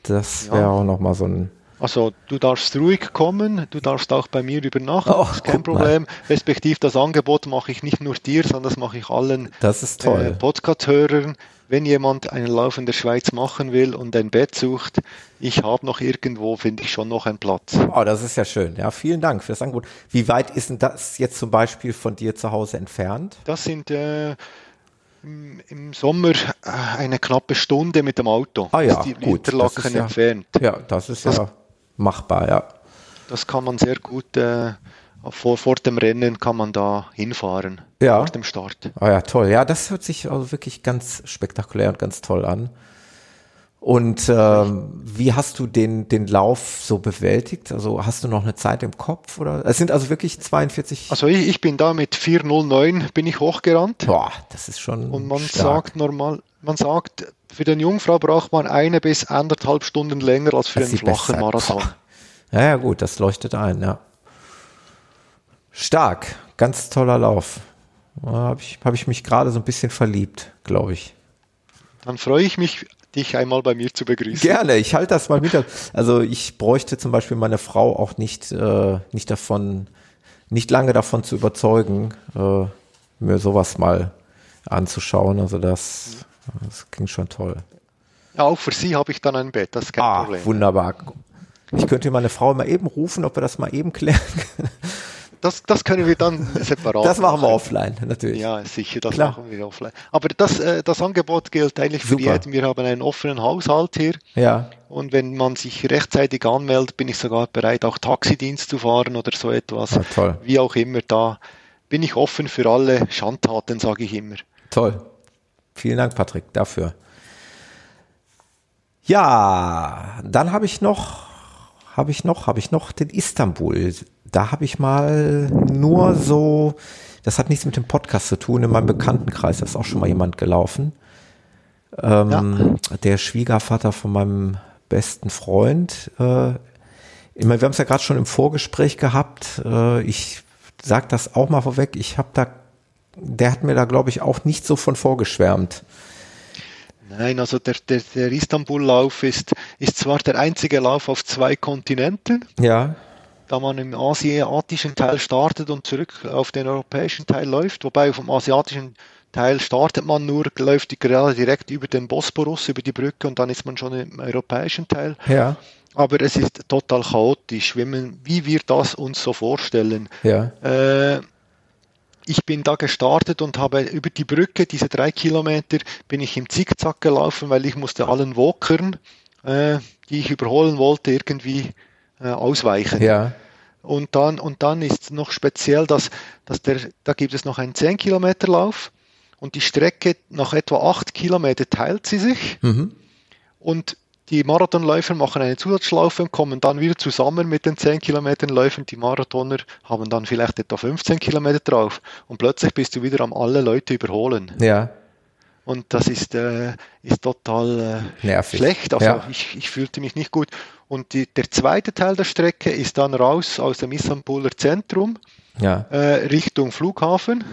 Das wäre Ja. auch noch mal so ein Also du darfst ruhig kommen, du darfst auch bei mir übernachten, Oh, das ist kein. Problem. Respektiv das Angebot mache ich nicht nur dir, sondern das mache ich allen Das äh. Podcast-Hörern. Wenn jemand einen Lauf in der Schweiz machen will und ein Bett sucht, ich habe noch irgendwo, finde ich schon noch einen Platz. Oh, das ist ja schön. Ja, vielen Dank für das Angebot. Wie weit ist denn das jetzt zum Beispiel von dir zu Hause entfernt? Das sind äh, im Sommer äh, eine knappe Stunde mit dem Auto. Ah ja, ist die gut, das Interlaken ist ja- entfernt. Ja, das ist Das- ja machbar, ja. Das kann man sehr gut äh, vor, vor dem Rennen kann man da hinfahren. Ja. Vor dem Start. Oh ja, toll. Ja, das hört sich also wirklich ganz spektakulär und ganz toll an. Und ähm, wie hast du den, den Lauf so bewältigt? Also hast du noch eine Zeit im Kopf? Oder? Es sind also wirklich 42. Also ich, ich bin da mit 409 bin ich hochgerannt Boah, das ist schon. und man stark. sagt normal, man sagt, für den Jungfrau braucht man eine bis anderthalb Stunden länger als für Das einen flachen. Marathon. Ja, ja, gut, das leuchtet ein, ja. Stark, ganz toller Lauf. Da habe ich, hab ich mich gerade so ein bisschen verliebt, glaube ich. Dann freue ich mich, dich einmal bei mir zu begrüßen. Gerne, ich halte das mal mit. Also ich bräuchte zum Beispiel meine Frau auch nicht, äh, nicht davon, nicht lange davon zu überzeugen, äh, mir sowas mal anzuschauen. Also das, das klingt schon toll. Ja, auch für Sie habe ich dann ein Bett, das ist kein Ah, Problem. wunderbar. Ich könnte meine Frau mal eben rufen, ob wir das mal eben klären können. Das, das können wir dann separat Das machen wir offline, natürlich. Ja, sicher, das Klar. machen wir offline. Aber das, äh, das Angebot gilt eigentlich für Super. jeden. Wir haben einen offenen Haushalt hier. Ja, Und wenn man sich rechtzeitig anmeldet, bin ich sogar bereit, auch Taxidienst zu fahren oder so etwas. Ah, toll. Wie auch immer, da bin ich offen für alle Schandtaten, sage ich immer. toll. Vielen Dank, Patrick, dafür. Ja, dann habe ich noch, habe ich noch, habe ich noch den Istanbul. Da habe ich mal nur so, das hat nichts mit dem Podcast zu tun, in meinem Bekanntenkreis, ist auch schon mal jemand gelaufen. Ähm, Der Schwiegervater von meinem besten Freund. Äh, meine, wir haben es ja gerade schon im Vorgespräch gehabt. Äh, ich sag das auch mal vorweg. Ich habe da, der hat mir da, glaube ich, auch nicht so von vorgeschwärmt. Nein, also der, der, der Istanbul-Lauf ist, ist zwar der einzige Lauf auf zwei Kontinenten, Ja, da man im asiatischen Teil startet und zurück auf den europäischen Teil läuft, wobei vom asiatischen Teil startet man nur, läuft die gerade direkt über den Bosporus, über die Brücke und dann ist man schon im europäischen Teil. ja, Aber es ist total chaotisch, wie, man, wie wir das uns so vorstellen. ja, Äh, ich bin da gestartet und habe über die Brücke, diese drei Kilometer, bin ich im Zickzack gelaufen, weil ich musste allen Walkern, äh, die ich überholen wollte, irgendwie äh, ausweichen. ja, Und dann, und dann ist noch speziell, dass, dass der, da gibt es noch einen 10 Kilometer Lauf und die Strecke nach etwa 8 Kilometer teilt sie sich mhm. und die Marathonläufer machen eine Zusatzschlaufe und kommen dann wieder zusammen mit den 10 Kilometern Läufern. Die Marathoner haben dann vielleicht etwa 15 Kilometer drauf und plötzlich bist du wieder am alle Leute überholen. ja, Und das ist, äh, ist total äh, Nervig. schlecht. Also Ja. ich, ich fühlte mich nicht gut. Und die, der zweite Teil der Strecke ist dann raus aus dem Istanbuler Zentrum ja, äh, Richtung Flughafen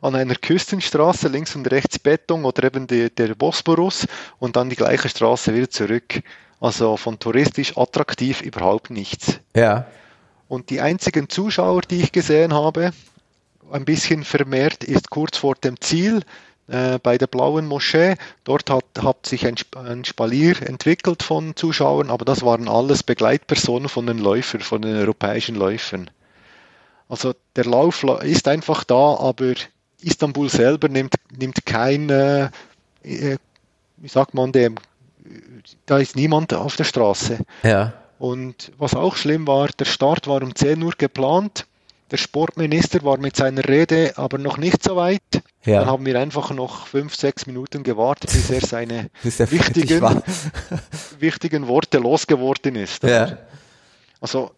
an einer Küstenstraße, links und rechts Beton oder eben die, der Bosporus und dann die gleiche Straße wieder zurück. Also von touristisch attraktiv überhaupt nichts. ja, Und die einzigen Zuschauer, die ich gesehen habe, ein bisschen vermehrt, ist kurz vor dem Ziel äh, bei der Blauen Moschee. Dort hat, hat sich ein, ein Spalier entwickelt von Zuschauern, aber das waren alles Begleitpersonen von den Läufern, von den europäischen Läufern. Also der Lauf ist einfach da, aber Istanbul selber nimmt, nimmt kein, äh, äh wie sagt man dem, da ist niemand auf der Straße. Ja. Und was auch schlimm war, der Start war um 10 Uhr geplant. Der Sportminister war mit seiner Rede aber noch nicht so weit. Ja. Dann haben wir einfach noch fünf, sechs Minuten gewartet, bis er seine bis er wichtigen, wichtigen Worte losgeworden ist. Ja. Also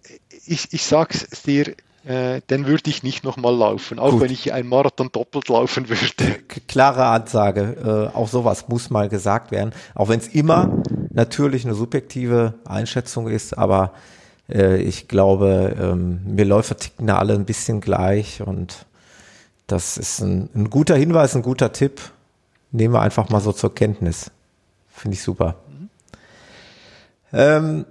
ich, ich sag's dir, äh, dann würde ich nicht nochmal laufen, auch Gut. wenn ich einen Marathon doppelt laufen würde. Klare Ansage, äh, auch sowas muss mal gesagt werden, auch wenn es immer natürlich eine subjektive Einschätzung ist, aber äh, ich glaube, ähm, wir Läufer ticken da alle ein bisschen gleich und das ist ein, ein guter Hinweis, ein guter Tipp. Nehmen wir einfach mal so zur Kenntnis. Finde ich super. Mhm. Ähm,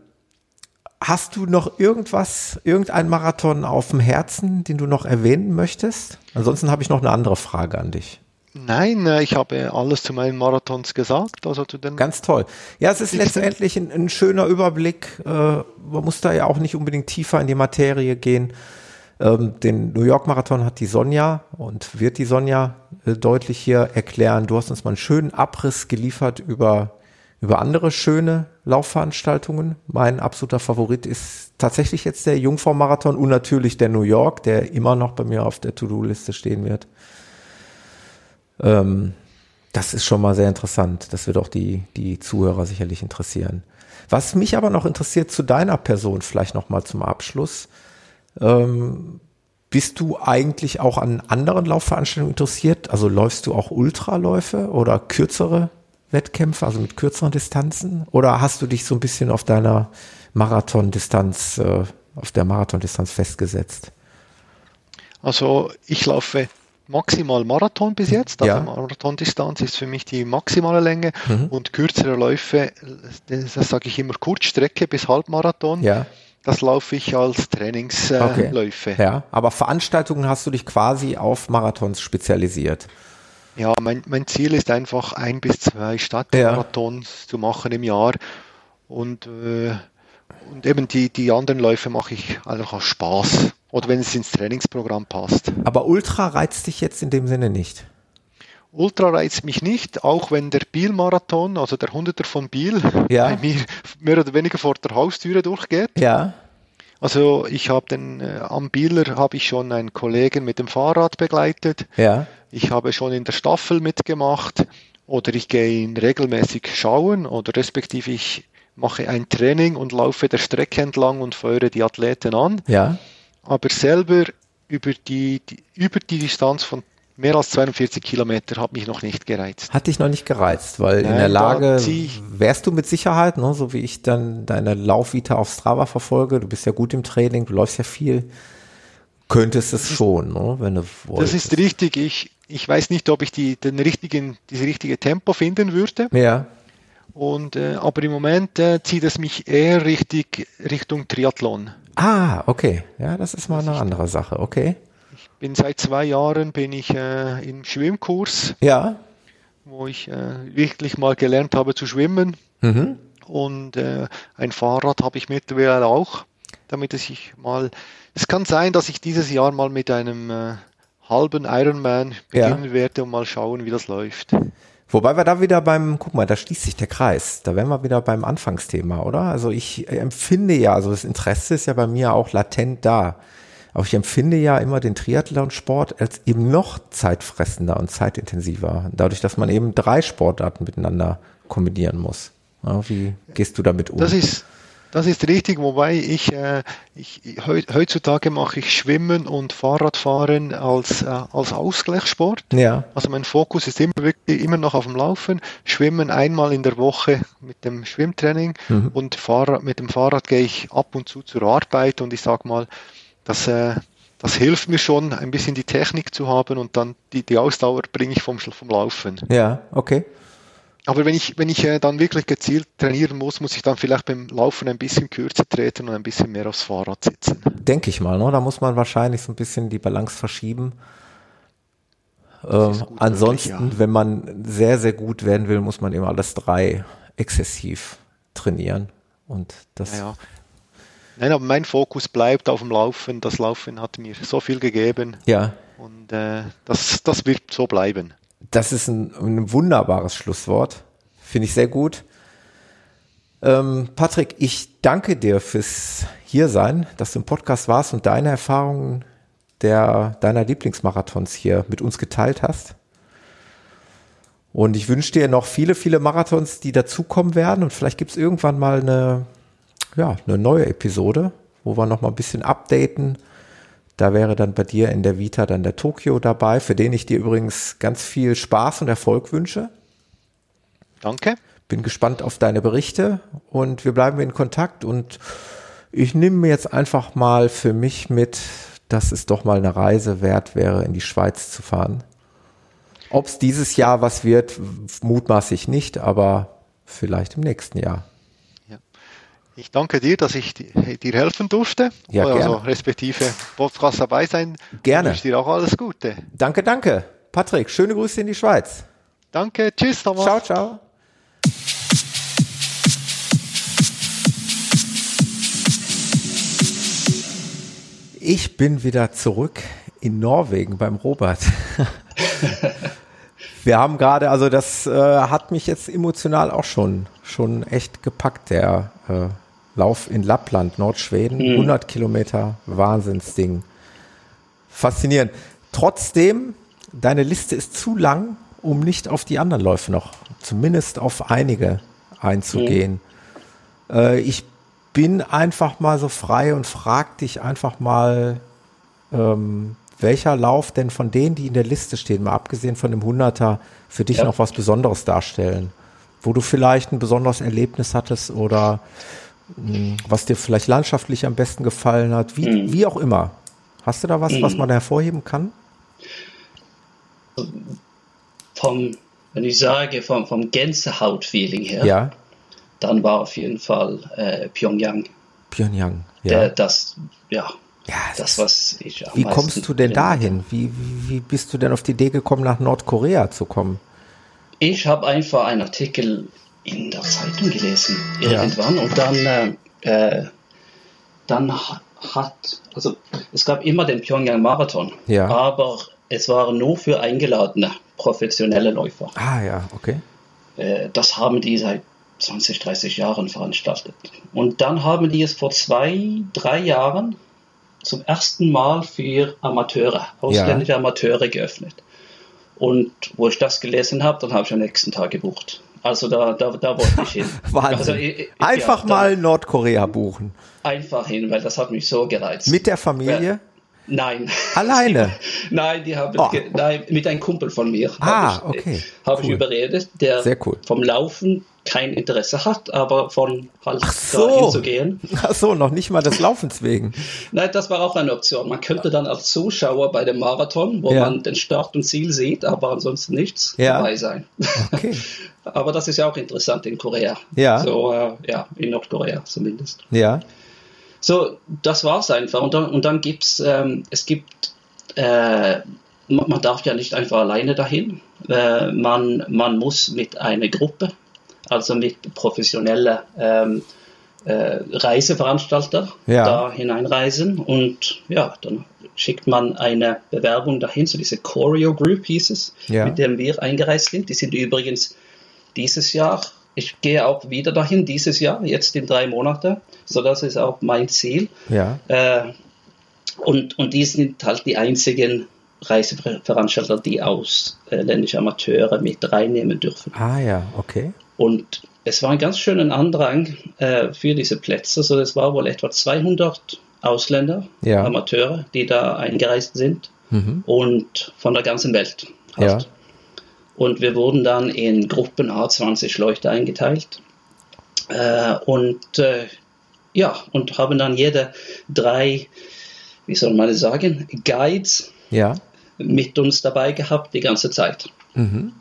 hast du noch irgendwas, irgendein Marathon auf dem Herzen, den du noch erwähnen möchtest? Ansonsten habe ich noch eine andere Frage an dich. Nein, äh, ich habe alles zu meinen Marathons gesagt. Also zu den Ganz toll. Ja, es ist letztendlich ein, ein, schöner Überblick. Äh, man muss da ja auch nicht unbedingt tiefer in die Materie gehen. Ähm, den New York Marathon hat die Sonja und wird die Sonja äh, deutlich hier erklären. Du hast uns mal einen schönen Abriss geliefert über, über andere schöne Laufveranstaltungen. Mein absoluter Favorit ist tatsächlich jetzt der Jungfrau-Marathon und natürlich der New York, der immer noch bei mir auf der To-Do-Liste stehen wird. Ähm, das ist schon mal sehr interessant. Das wird auch die, die Zuhörer sicherlich interessieren. Was mich aber noch interessiert zu deiner Person, vielleicht noch mal zum Abschluss. Ähm, bist du eigentlich auch an anderen Laufveranstaltungen interessiert? Also läufst du auch Ultraläufe oder kürzere Wettkämpfe, also mit kürzeren Distanzen? Oder hast du dich so ein bisschen auf deiner Marathondistanz, äh, auf der Marathondistanz festgesetzt? Also ich laufe maximal Marathon bis jetzt. Also ja. Marathondistanz ist für mich die maximale Länge mhm. und kürzere Läufe, das, das sage ich immer Kurzstrecke bis Halbmarathon. Ja. Das laufe ich als Trainingsläufe. Okay. Ja, aber Veranstaltungen hast du dich quasi auf Marathons spezialisiert. Ja, mein, mein Ziel ist einfach ein bis zwei Stadtmarathons ja. zu machen im Jahr und äh, und eben die, die anderen Läufe mache ich einfach aus Spaß oder wenn es ins Trainingsprogramm passt. Aber Ultra reizt dich jetzt in dem Sinne nicht? Ultra reizt mich nicht, auch wenn der Biel-Marathon, also der Hunderter von Biel, ja. bei mir mehr oder weniger vor der Haustüre durchgeht. Ja. Also ich habe den äh, am Bieler habe ich schon einen Kollegen mit dem Fahrrad begleitet. Ja. Ich habe schon in der Staffel mitgemacht oder ich gehe ihn regelmäßig schauen oder respektive ich mache ein Training und laufe der Strecke entlang und feuere die Athleten an. Ja. Aber selber über die, die über die Distanz von mehr als 42 Kilometer hat mich noch nicht gereizt. Hat dich noch nicht gereizt, weil Nein, in der Lage wärst du mit Sicherheit, ne, so wie ich dann deine Laufvita auf Strava verfolge, du bist ja gut im Training, du läufst ja viel, könntest es schon, ne, wenn du wolltest. Das ist richtig. Ich, ich weiß nicht, ob ich die, den richtigen, dieses richtige Tempo finden würde. Ja. Und, äh, aber im Moment äh, zieht es mich eher richtig Richtung Triathlon. Ah, okay. Ja, das ist mal eine andere Sache. Okay. Bin seit zwei Jahren bin ich äh, im Schwimmkurs. Ja. Wo ich äh, wirklich mal gelernt habe zu schwimmen. Mhm. Und äh, ein Fahrrad habe ich mittlerweile auch, damit es ich mal. Es kann sein, dass ich dieses Jahr mal mit einem äh, halben Ironman beginnen ja. werde und mal schauen, wie das läuft. Wobei wir da wieder beim, guck mal, da schließt sich der Kreis. Da wären wir wieder beim Anfangsthema, oder? Also ich empfinde ja, also das Interesse ist ja bei mir auch latent da. Aber ich empfinde ja immer den Triathlon-Sport als eben noch zeitfressender und zeitintensiver. Dadurch, dass man eben drei Sportarten miteinander kombinieren muss. Ja, wie gehst du damit um? Das ist, das ist richtig, wobei ich, äh, ich heutzutage mache ich Schwimmen und Fahrradfahren als, äh, als Ausgleichssport. Ja. Also mein Fokus ist immer wirklich immer noch auf dem Laufen. Schwimmen einmal in der Woche mit dem Schwimmtraining mhm. und Fahrrad, mit dem Fahrrad gehe ich ab und zu zur Arbeit und ich sag mal, das, äh, das hilft mir schon, ein bisschen die Technik zu haben und dann die, die Ausdauer bringe ich vom, vom Laufen. Ja, okay. Aber wenn ich, wenn ich äh, dann wirklich gezielt trainieren muss, muss ich dann vielleicht beim Laufen ein bisschen kürzer treten und ein bisschen mehr aufs Fahrrad sitzen. Denke ich mal, ne? Da muss man wahrscheinlich so ein bisschen die Balance verschieben. Ähm, ansonsten, möglich, ja. wenn man sehr, sehr gut werden will, muss man immer alles drei exzessiv trainieren. Und das. Ja, ja. Nein, aber mein Fokus bleibt auf dem Laufen. Das Laufen hat mir so viel gegeben. Ja. Und äh, das, das wird so bleiben. Das ist ein, ein wunderbares Schlusswort. Finde ich sehr gut. Ähm, Patrick, ich danke dir fürs Hiersein, dass du im Podcast warst und deine Erfahrungen der, deiner Lieblingsmarathons hier mit uns geteilt hast. Und ich wünsche dir noch viele, viele Marathons, die dazukommen werden. Und vielleicht gibt es irgendwann mal eine, ja, eine neue Episode, wo wir noch mal ein bisschen updaten. Da wäre dann bei dir in der Vita dann der Tokio dabei, für den ich dir übrigens ganz viel Spaß und Erfolg wünsche. Danke. Bin gespannt auf deine Berichte und wir bleiben in Kontakt und ich nehme mir jetzt einfach mal für mich mit, dass es doch mal eine Reise wert wäre, in die Schweiz zu fahren. Ob es dieses Jahr was wird, mutmaße ich nicht, aber vielleicht im nächsten Jahr. Ich danke dir, dass ich dir helfen durfte. Ja, also gerne. respektive Podcast dabei sein. Gerne. Ich wünsche dir auch alles Gute. Danke, danke. Patrick, schöne Grüße in die Schweiz. Danke, tschüss Thomas. Ciao, ciao. Ich bin wieder zurück in Norwegen beim Robert. Wir haben gerade, also das äh, hat mich jetzt emotional auch schon, schon echt gepackt, der äh, Lauf in Lappland, Nordschweden, mhm. 100 Kilometer, Wahnsinnsding. Faszinierend. Trotzdem, deine Liste ist zu lang, um nicht auf die anderen Läufe noch, zumindest auf einige einzugehen. Mhm. Äh, ich bin einfach mal so frei und frag dich einfach mal, ähm, welcher Lauf denn von denen, die in der Liste stehen, mal abgesehen von dem Hunderter, für dich ja. noch was Besonderes darstellen? Wo du vielleicht ein besonderes Erlebnis hattest oder was dir vielleicht landschaftlich am besten gefallen hat, wie, mhm. wie auch immer. Hast du da was, mhm. was man hervorheben kann? Vom, wenn ich sage, vom, vom Gänsehaut-Feeling her, ja dann war auf jeden Fall äh, Pyongyang. Pyongyang, ja. Der, das, ja, ja das, was ich am Wie kommst du denn dahin? Wie, wie, wie bist du denn auf die Idee gekommen, nach Nordkorea zu kommen? Ich habe einfach einen Artikel in der Zeitung gelesen, irgendwann, ja. und dann, äh, äh dann hat, also es gab immer den Pyongyang Marathon, ja. aber es waren nur für eingeladene professionelle Läufer. Ah ja, okay. Äh, das haben die seit 20, 30 Jahren veranstaltet. Und dann haben die es vor zwei, drei Jahren zum ersten Mal für Amateure, ausländische ja. Amateure geöffnet. Und wo ich das gelesen habe, dann habe ich am nächsten Tag gebucht. Also da, da, da wollte ich hin. Wahnsinn. Also, ich, einfach ja, mal Nordkorea buchen. Einfach hin, weil das hat mich so gereizt. Mit der Familie? Nein. Alleine? nein, die haben oh. nein, mit einem Kumpel von mir. Ah, hab ich, okay. Habe cool. ich überredet, der Sehr cool. vom Laufen kein Interesse hat, aber von halt Ach so. hinzugehen. Ach so, noch nicht mal des Laufens wegen. Nein, das war auch eine Option. Man könnte dann als Zuschauer bei dem Marathon, wo ja. man den Start und Ziel sieht, aber ansonsten nichts ja. dabei sein. Okay. aber das ist ja auch interessant in Korea. Ja. So, äh, ja, in Nordkorea zumindest. Ja. So, das war's einfach. Und dann, und dann gibt's, ähm, es gibt, äh, man, man darf ja nicht einfach alleine dahin. Äh, man, man muss mit einer Gruppe also mit professionellen ähm, äh, Reiseveranstalter ja. da hineinreisen und ja, dann schickt man eine Bewerbung dahin, so diese Choreo Group hieß es, ja. mit dem wir eingereist sind. Die sind übrigens dieses Jahr, ich gehe auch wieder dahin, dieses Jahr, jetzt in drei Monaten, so das ist auch mein Ziel. Ja. Äh, und, und die sind halt die einzigen Reiseveranstalter, die ausländische Amateure mit reinnehmen dürfen. Ah ja, okay. Und es war ein ganz schöner Andrang äh, für diese Plätze. Also es war wohl etwa 200 Ausländer, ja. Amateure, die da eingereist sind mhm. und von der ganzen Welt. Halt. Ja. Und wir wurden dann in Gruppen A20 Leute eingeteilt. Äh, und äh, ja, und haben dann jede drei, wie soll man das sagen, Guides ja. mit uns dabei gehabt die ganze Zeit. Mhm.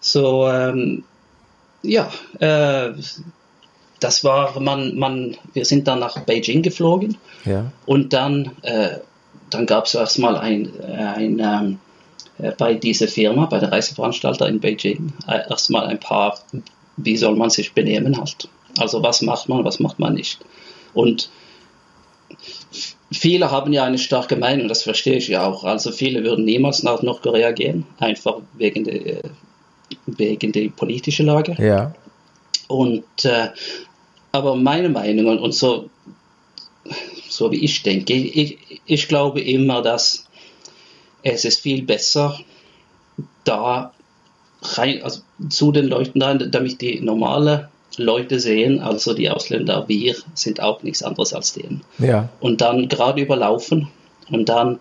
So, ähm, ja, äh, das war, man, man, wir sind dann nach Beijing geflogen ja. und dann, äh, dann gab es erstmal ein, ein, ähm, äh, bei dieser Firma, bei der Reiseveranstalter in Beijing, äh, erstmal ein paar, wie soll man sich benehmen halt. Also was macht man, was macht man nicht. Und viele haben ja eine starke Meinung, das verstehe ich ja auch. Also viele würden niemals nach Nordkorea gehen, einfach wegen der, wegen der politischen Lage. Ja. Und äh, aber meine Meinung und, und so, so wie ich denke, ich, ich glaube immer, dass es ist viel besser, da rein, also zu den Leuten rein, damit die normale Leute sehen, also die Ausländer, wir sind auch nichts anderes als denen. Ja. Und dann gerade überlaufen und dann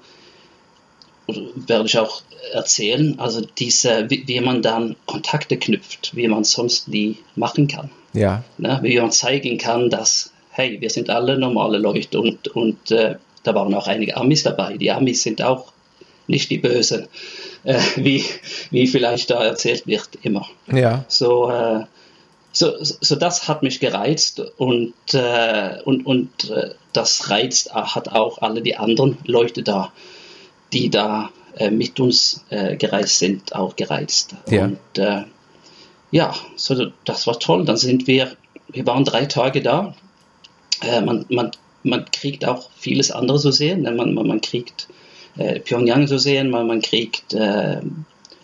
werde ich auch erzählen, also diese, wie, wie man dann Kontakte knüpft, wie man sonst nie machen kann. Ja. Ne? Wie man zeigen kann, dass, hey, wir sind alle normale Leute und, und äh, da waren auch einige Amis dabei. Die Amis sind auch nicht die Bösen, äh, wie, wie vielleicht da erzählt wird immer. Ja. So, äh, so, so das hat mich gereizt und, äh, und, und äh, das reizt hat auch alle die anderen Leute da, die da äh, mit uns äh, gereist sind, auch gereizt. Ja. Und äh, ja, so, das war toll. Dann sind wir, wir waren drei Tage da. Äh, man, man, man kriegt auch vieles andere zu sehen. Ne? Man, man, man kriegt äh, Pyongyang zu sehen, man, man kriegt äh,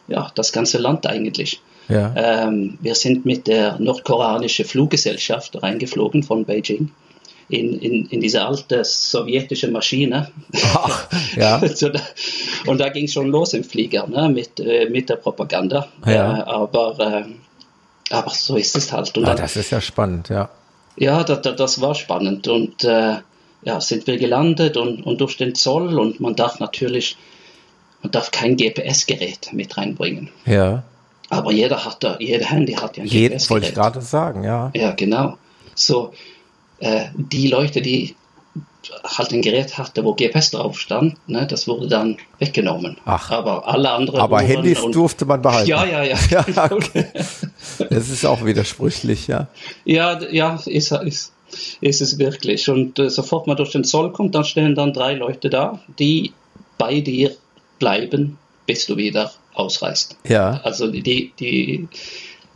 ja, das ganze Land eigentlich. Ja. Ähm, wir sind mit der nordkoreanischen Fluggesellschaft reingeflogen von Beijing in, in, in diese alte sowjetische Maschine. Ach, ja. Da- und da ging es schon los im Flieger ne, mit, äh, mit der Propaganda. Ja. Äh, aber, äh, aber so ist es halt. Und Ah, dann, das ist ja spannend, ja. ja, das, das, das war spannend. Und äh, ja, sind wir gelandet und, und durch den Zoll und man darf natürlich, man darf kein GPS-Gerät mit reinbringen. Ja. Aber jeder hat da, jeder Handy hat ja ein Jeden wollte ich GPS-Gerät. gerade sagen, ja. Ja, genau. So, äh, die Leute, die halt ein Gerät hatte, wo GPS drauf stand, ne, das wurde dann weggenommen. Ach. Aber alle anderen. Aber Uhren Handys und- durfte man behalten. Ja, ja, ja. Ja, okay. Das ist auch widersprüchlich, ja. Ja, ja, ist, ist, ist es wirklich. Und äh, sofort man durch den Zoll kommt, dann stehen dann drei Leute da, die bei dir bleiben, bis du wieder ausreist. Ja. Also die, die,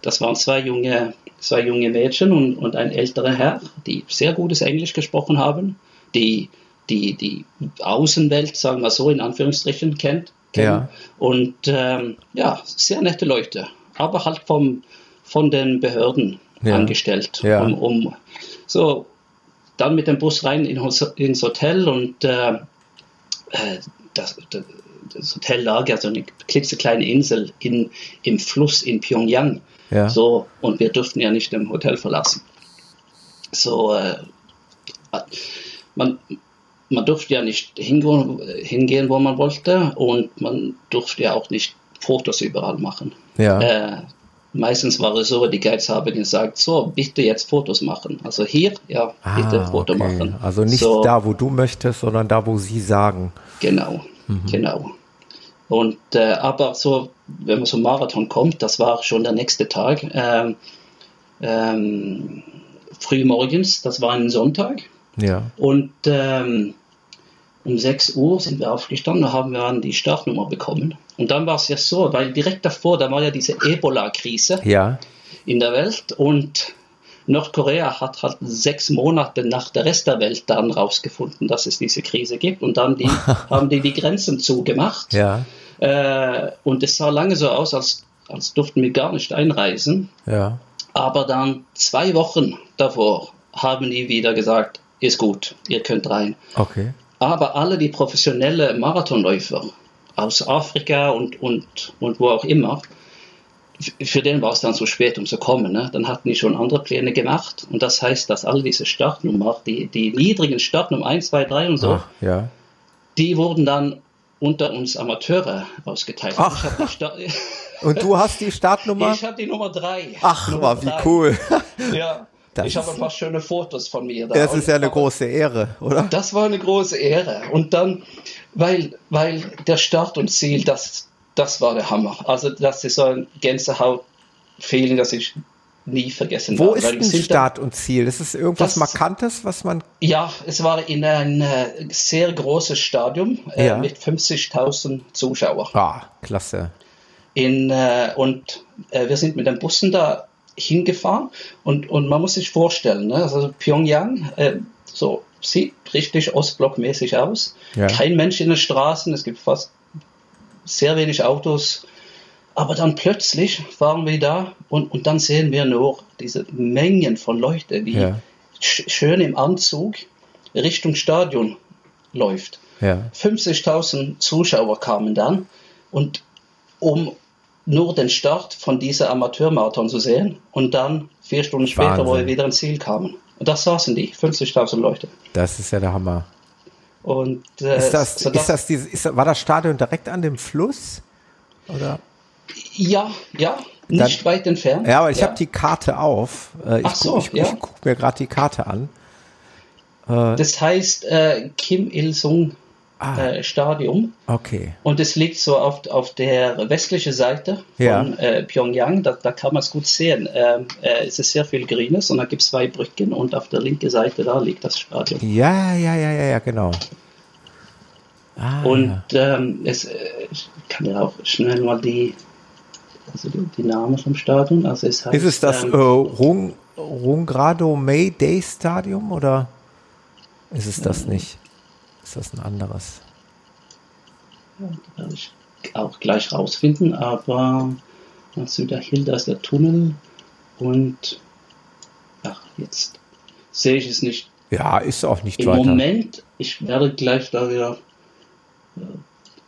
das waren zwei junge, zwei junge Mädchen und, und ein älterer Herr, die sehr gutes Englisch gesprochen haben, die die, die Außenwelt, sagen wir so, in Anführungsstrichen kennt. Ja. Und ähm, ja, sehr nette Leute, aber halt vom, von den Behörden Ja. angestellt, Ja. um, um so dann mit dem Bus rein in, ins Hotel und äh, äh, das, das, das Hotel lag ja so eine klitzekleine Insel in, im Fluss in Pyongyang. Ja. So, und wir durften ja nicht im Hotel verlassen. So, äh, man, man durfte ja nicht hingehen, hingehen, wo man wollte, und man durfte ja auch nicht Fotos überall machen. Ja. Äh, meistens war es so, die Guides haben gesagt, so, bitte jetzt Fotos machen. Also hier, ja, bitte Ah, Foto okay. machen. Also nicht so, da, wo du möchtest, sondern da, wo sie sagen. Genau, Mhm. genau. Und äh, aber so, wenn man zum Marathon kommt, das war schon der nächste Tag, ähm, ähm, früh morgens, das war ein Sonntag. Ja. Und ähm, um 6 Uhr sind wir aufgestanden, da haben wir dann die Startnummer bekommen. Und dann war es ja so, weil direkt davor, da war ja diese Ebola-Krise Ja. in der Welt und Nordkorea hat halt sechs Monate nach der Rest der Welt dann rausgefunden, dass es diese Krise gibt und dann die, haben die die Grenzen zugemacht. Ja. Äh, und es sah lange so aus, als, als durften wir gar nicht einreisen. Ja. Aber dann zwei Wochen davor haben die wieder gesagt, ist gut, ihr könnt rein. Okay. Aber alle die professionelle Marathonläufer aus Afrika und, und, und wo auch immer, für den war es dann zu spät, um zu kommen. Ne? Dann hatten die schon andere Pläne gemacht. Und das heißt, dass alle diese Startnummer, die, die niedrigen Startnummern 1, 2, 3 und so, Ach, ja. die wurden dann unter uns Amateure ausgeteilt. Ach. Ich habe Und du hast die Startnummer? ich hab die Nummer 3. Ach, Nummer war wie drei. cool. Ja. Das ich habe ist- ein paar schöne Fotos von mir da. Das ist ja eine große Ehre, oder? das war eine große Ehre. Und dann, weil, weil der Start und Ziel, das, das war der Hammer. Also das ist so ein Gänsehaut-Feeling, das ich nie vergessen Wo war. ist Weil wir denn Start und Ziel? Ist es irgendwas Das- Markantes, was man. Ja, es war in ein äh, sehr großes Stadion äh, Ja. mit 50.000 Zuschauern. Ah, klasse. In, äh, und äh, wir sind mit den Bussen da hingefahren und, und man muss sich vorstellen, ne? also Pyongyang äh, so sieht richtig ostblockmäßig aus. Ja. Kein Mensch in den Straßen, es gibt fast sehr wenig Autos. Aber dann plötzlich fahren wir da und, und dann sehen wir nur diese Mengen von Leuten, die Ja. sch schön im Anzug Richtung Stadion läuft. Ja. 50.000 Zuschauer kamen dann und um nur den Start von dieser Amateurmarathon zu sehen und dann vier Stunden später, wo Wahnsinn. wir wieder ins Ziel kamen. Und da saßen die, 50.000 Leute. Das ist ja der Hammer. Und äh, Ist das, so ist das diese, ist, war das Stadion direkt an dem Fluss? Oder? ja, ja, nicht Dann- weit entfernt. Ja, aber ich habe die Karte auf. Äh, ich Ach so, ich, ja. ich gucke mir gerade die Karte an. Das heißt äh, Kim Il-sung Ah. äh, Stadium. Okay. Und es liegt so auf, auf der westlichen Seite von Ja. äh, Pyongyang. Da, da kann man es gut sehen. Ähm, äh, es ist sehr viel Grünes und da gibt es zwei Brücken und auf der linken Seite da liegt das Stadion. Ja, ja, ja, ja, ja, genau. Ah, Und ähm, es, äh, ich kann ja auch schnell mal die, also die, die Namen vom Stadion. Also es heißt, ist es das ähm, äh, Rung, Rungrado May Day Stadium oder ist es das nicht? Ist das ein anderes? werde ich auch gleich rausfinden, aber nach Süderhilda ist der Tunnel und ach, jetzt sehe ich es nicht. Ja, ist auch nicht Im weiter. Moment, ich werde gleich da wieder.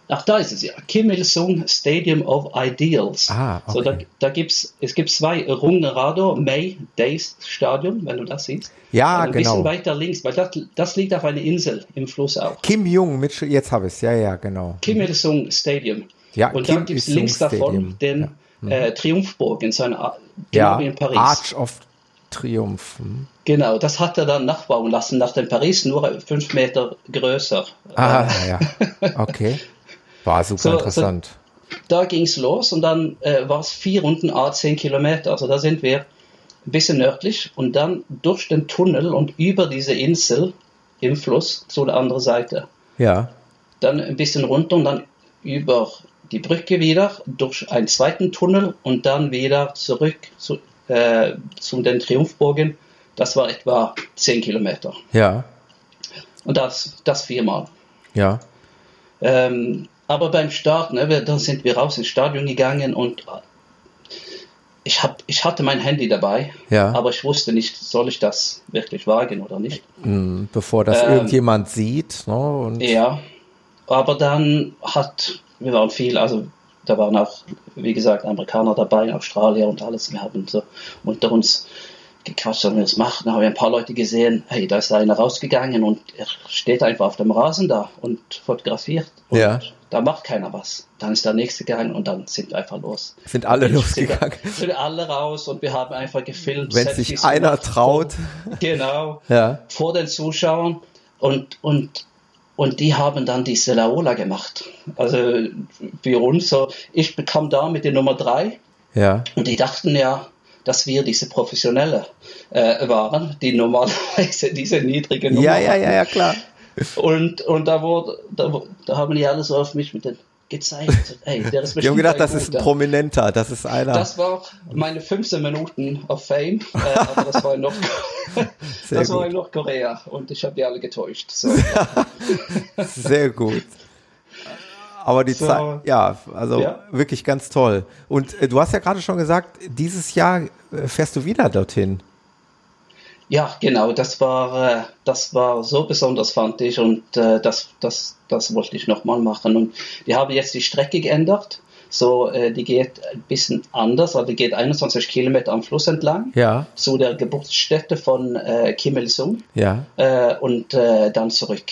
Äh, Ach, da ist es ja. Kim Il-sung Stadium of Ideals. Ah, so, da, okay. da gibt's, es gibt zwei Rungerado May Days Stadion, wenn du das siehst. Ja, ein bisschen genau. weiter links, weil das, das liegt auf einer Insel im Fluss auch. Kim Jung mit, jetzt habe ich es. Ja, ja, genau. Kim Il-sung Stadium. Ja, Und Kim dann gibt es links davon Stadium. den äh, Triumphburg in seiner, genau Ja, in Paris. Arch of Triumph. hm. Genau, das hat er dann nachbauen lassen, nach dem Paris, nur fünf Meter größer. Ah, ja. Okay. War super So- so- interessant. da ging es los und dann äh, war es vier Runden A 10 Kilometer. Also da sind wir ein bisschen nördlich und dann durch den Tunnel und über diese Insel im Fluss zu der anderen Seite. Ja. Dann ein bisschen runter und dann über die Brücke wieder durch einen zweiten Tunnel und dann wieder zurück zu, äh, zu den Triumphburgen. Das war etwa 10 Kilometer. Ja. Und das, das viermal. Ja. Ähm, aber beim Start, ne, wir, dann sind wir raus ins Stadion gegangen und äh, ich, hab, ich hatte mein Handy dabei, Ja. aber ich wusste nicht, soll ich das wirklich wagen oder nicht. Hm, Bevor das Ähm, irgendjemand sieht. Ne? Ja, aber dann hat, wir waren viel, also da waren auch, wie gesagt, Amerikaner dabei, Australier und alles. Wir haben so unter uns gequatscht, sollen wir das machen. Da haben wir ein paar Leute gesehen, hey, da ist einer rausgegangen und er steht einfach auf dem Rasen da und fotografiert. Und Ja. Da macht keiner was. Dann ist der nächste gegangen und dann sind wir einfach los. sind alle losgegangen. sind alle raus und wir haben einfach gefilmt. Wenn Selfies sich einer gemacht. traut. Genau Ja. vor den Zuschauern und, und, und die haben dann diese Laola gemacht. Also für uns so, ich bekam da mit der Nummer drei Ja. und die dachten ja, dass wir diese Professionelle äh, waren, die normalerweise diese niedrige Nummer Ja, ja, ja, ja, klar. Und, und da, wurde, da, da haben die alle so auf mich mit den gezeigt, ey, der ist haben bestimmt gedacht, das ist ein. Prominenter, das ist einer. Das war meine 15 Minuten of Fame, äh, aber das war Sehr das war gut. in Nordkorea und ich habe die alle getäuscht. So. Sehr gut. Aber die So. Zeit, ja, also Ja. wirklich ganz toll. Und äh, du hast ja gerade schon gesagt, dieses Jahr äh, fährst du wieder dorthin. Ja, genau, das war, äh, das war so besonders, fand ich, und äh, das, das, das wollte ich nochmal machen. Und die haben jetzt die Strecke geändert. So, äh, die geht ein bisschen anders, also die geht 21 Kilometer am Fluss entlang Ja, zu der Geburtsstätte von äh, Kim Il-sung ja, äh, und äh, dann zurück.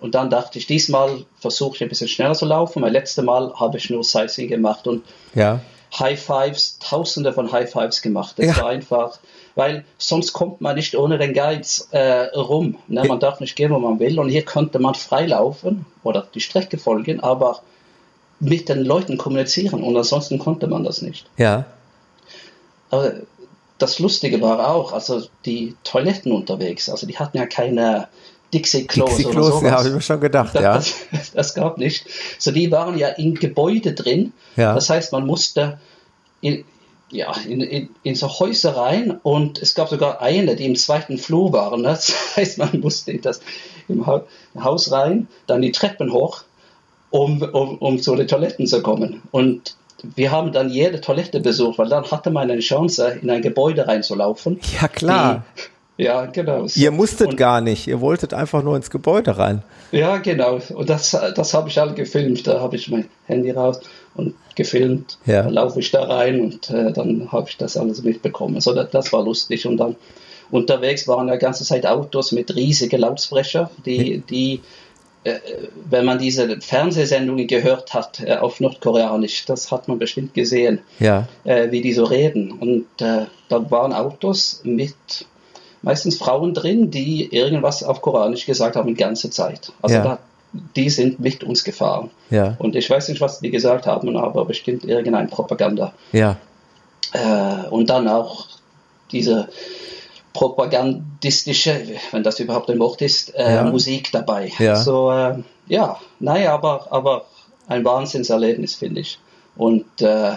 Und dann dachte ich, diesmal versuche ich ein bisschen schneller zu laufen, weil letzte Mal habe ich nur Sightseeing gemacht und ja, High Fives, tausende von High Fives gemacht. Das Ja. war einfach, weil sonst kommt man nicht ohne den Guides äh, rum. Ne? Man darf nicht gehen, wo man will. Und hier konnte man frei laufen oder die Strecke folgen, aber mit den Leuten kommunizieren. Und ansonsten konnte man das nicht. ja, aber das Lustige war auch, also die Toiletten unterwegs, also die hatten ja keine Dixie-Klos Dixie oder sowas. ja, habe ich mir schon gedacht, das, ja. das, das gab nicht. So, die waren ja in Gebäude drin. Ja. Das heißt, man musste in, ja, in, in, in so Häuser rein und es gab sogar eine, die im zweiten Flur waren. Ne? Das heißt, man musste in das im Ha- Haus rein, dann die Treppen hoch, um, um, um zu den Toiletten zu kommen. Und wir haben dann jede Toilette besucht, weil dann hatte man eine Chance, in ein Gebäude reinzulaufen. Ja, klar. Die, ja, genau. Ihr musstet Und- gar nicht, ihr wolltet einfach nur ins Gebäude rein. ja, genau. Und das, das habe ich alle gefilmt. Da habe ich mein Handy raus und gefilmt. Ja. Dann laufe ich da rein und äh, dann habe ich das alles mitbekommen. So, das, das war lustig. Und dann unterwegs waren ja die ganze Zeit Autos mit riesigen Lautsprecher, die, die äh, wenn man diese Fernsehsendungen gehört hat äh, auf Nordkoreanisch, das hat man bestimmt gesehen Ja, äh, wie die so reden. Und äh, da waren Autos mit meistens Frauen drin, die irgendwas auf Koranisch gesagt haben die ganze Zeit. Also Ja. da, die sind mit uns gefahren. ja, Und ich weiß nicht, was die gesagt haben, aber bestimmt irgendein Propaganda. ja, Äh, und dann auch diese propagandistische, wenn das überhaupt ein Wort ist, äh, Ja. Musik dabei. Ja. So, äh, ja, naja, aber, aber ein Wahnsinnserlebnis, finde ich. Und äh,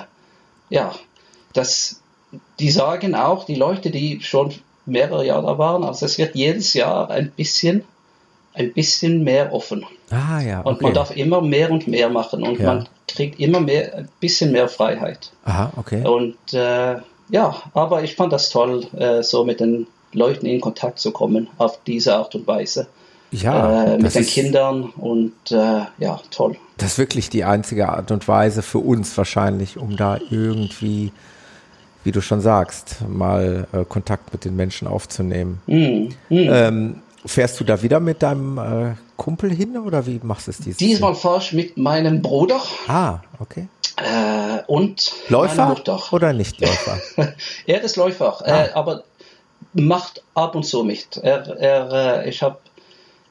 ja, das, die sagen auch, die Leute, die schon mehrere Jahre da waren, also es wird jedes Jahr ein bisschen, ein bisschen mehr offen. Ah, ja, Und man okay. darf immer mehr und mehr machen und Ja. man kriegt immer mehr, ein bisschen mehr Freiheit. Aha, okay. Und äh, ja, aber ich fand das toll, äh, so mit den Leuten in Kontakt zu kommen auf diese Art und Weise. Ja, äh, mit den Kindern und äh, ja, toll. das ist wirklich die einzige Art und Weise für uns wahrscheinlich, um da irgendwie, wie du schon sagst, mal äh, Kontakt mit den Menschen aufzunehmen. Hm, Ähm, fährst du da wieder mit deinem äh, Kumpel hin oder wie machst du es dieses Diesmal fahre ich mit meinem Bruder? Ah, okay. äh, und Läufer oder nicht Läufer? er ist Läufer, Ah. äh, aber macht ab und zu mit. Er, er, äh, ich habe.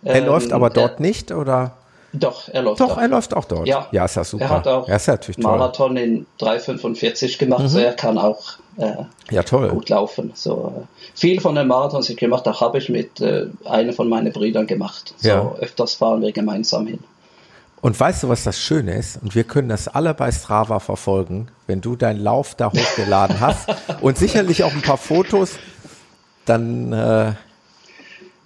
Er läuft aber dort nicht oder? Doch, er läuft Doch, da. er läuft auch dort. Ja, ja ist ja super. Er hat auch ja, ist ja natürlich toll. Mhm. Marathon in 3,45 gemacht, so er kann auch äh, Ja, toll. gut laufen. So, äh, viel von den Marathons, die ich gemacht habe, habe ich mit äh, einem von meinen Brüdern gemacht. So Ja. öfters fahren wir gemeinsam hin. Und weißt du, was das Schöne ist? Und wir können das alle bei Strava verfolgen, wenn du deinen Lauf da hochgeladen hast und sicherlich auch ein paar Fotos, dann äh,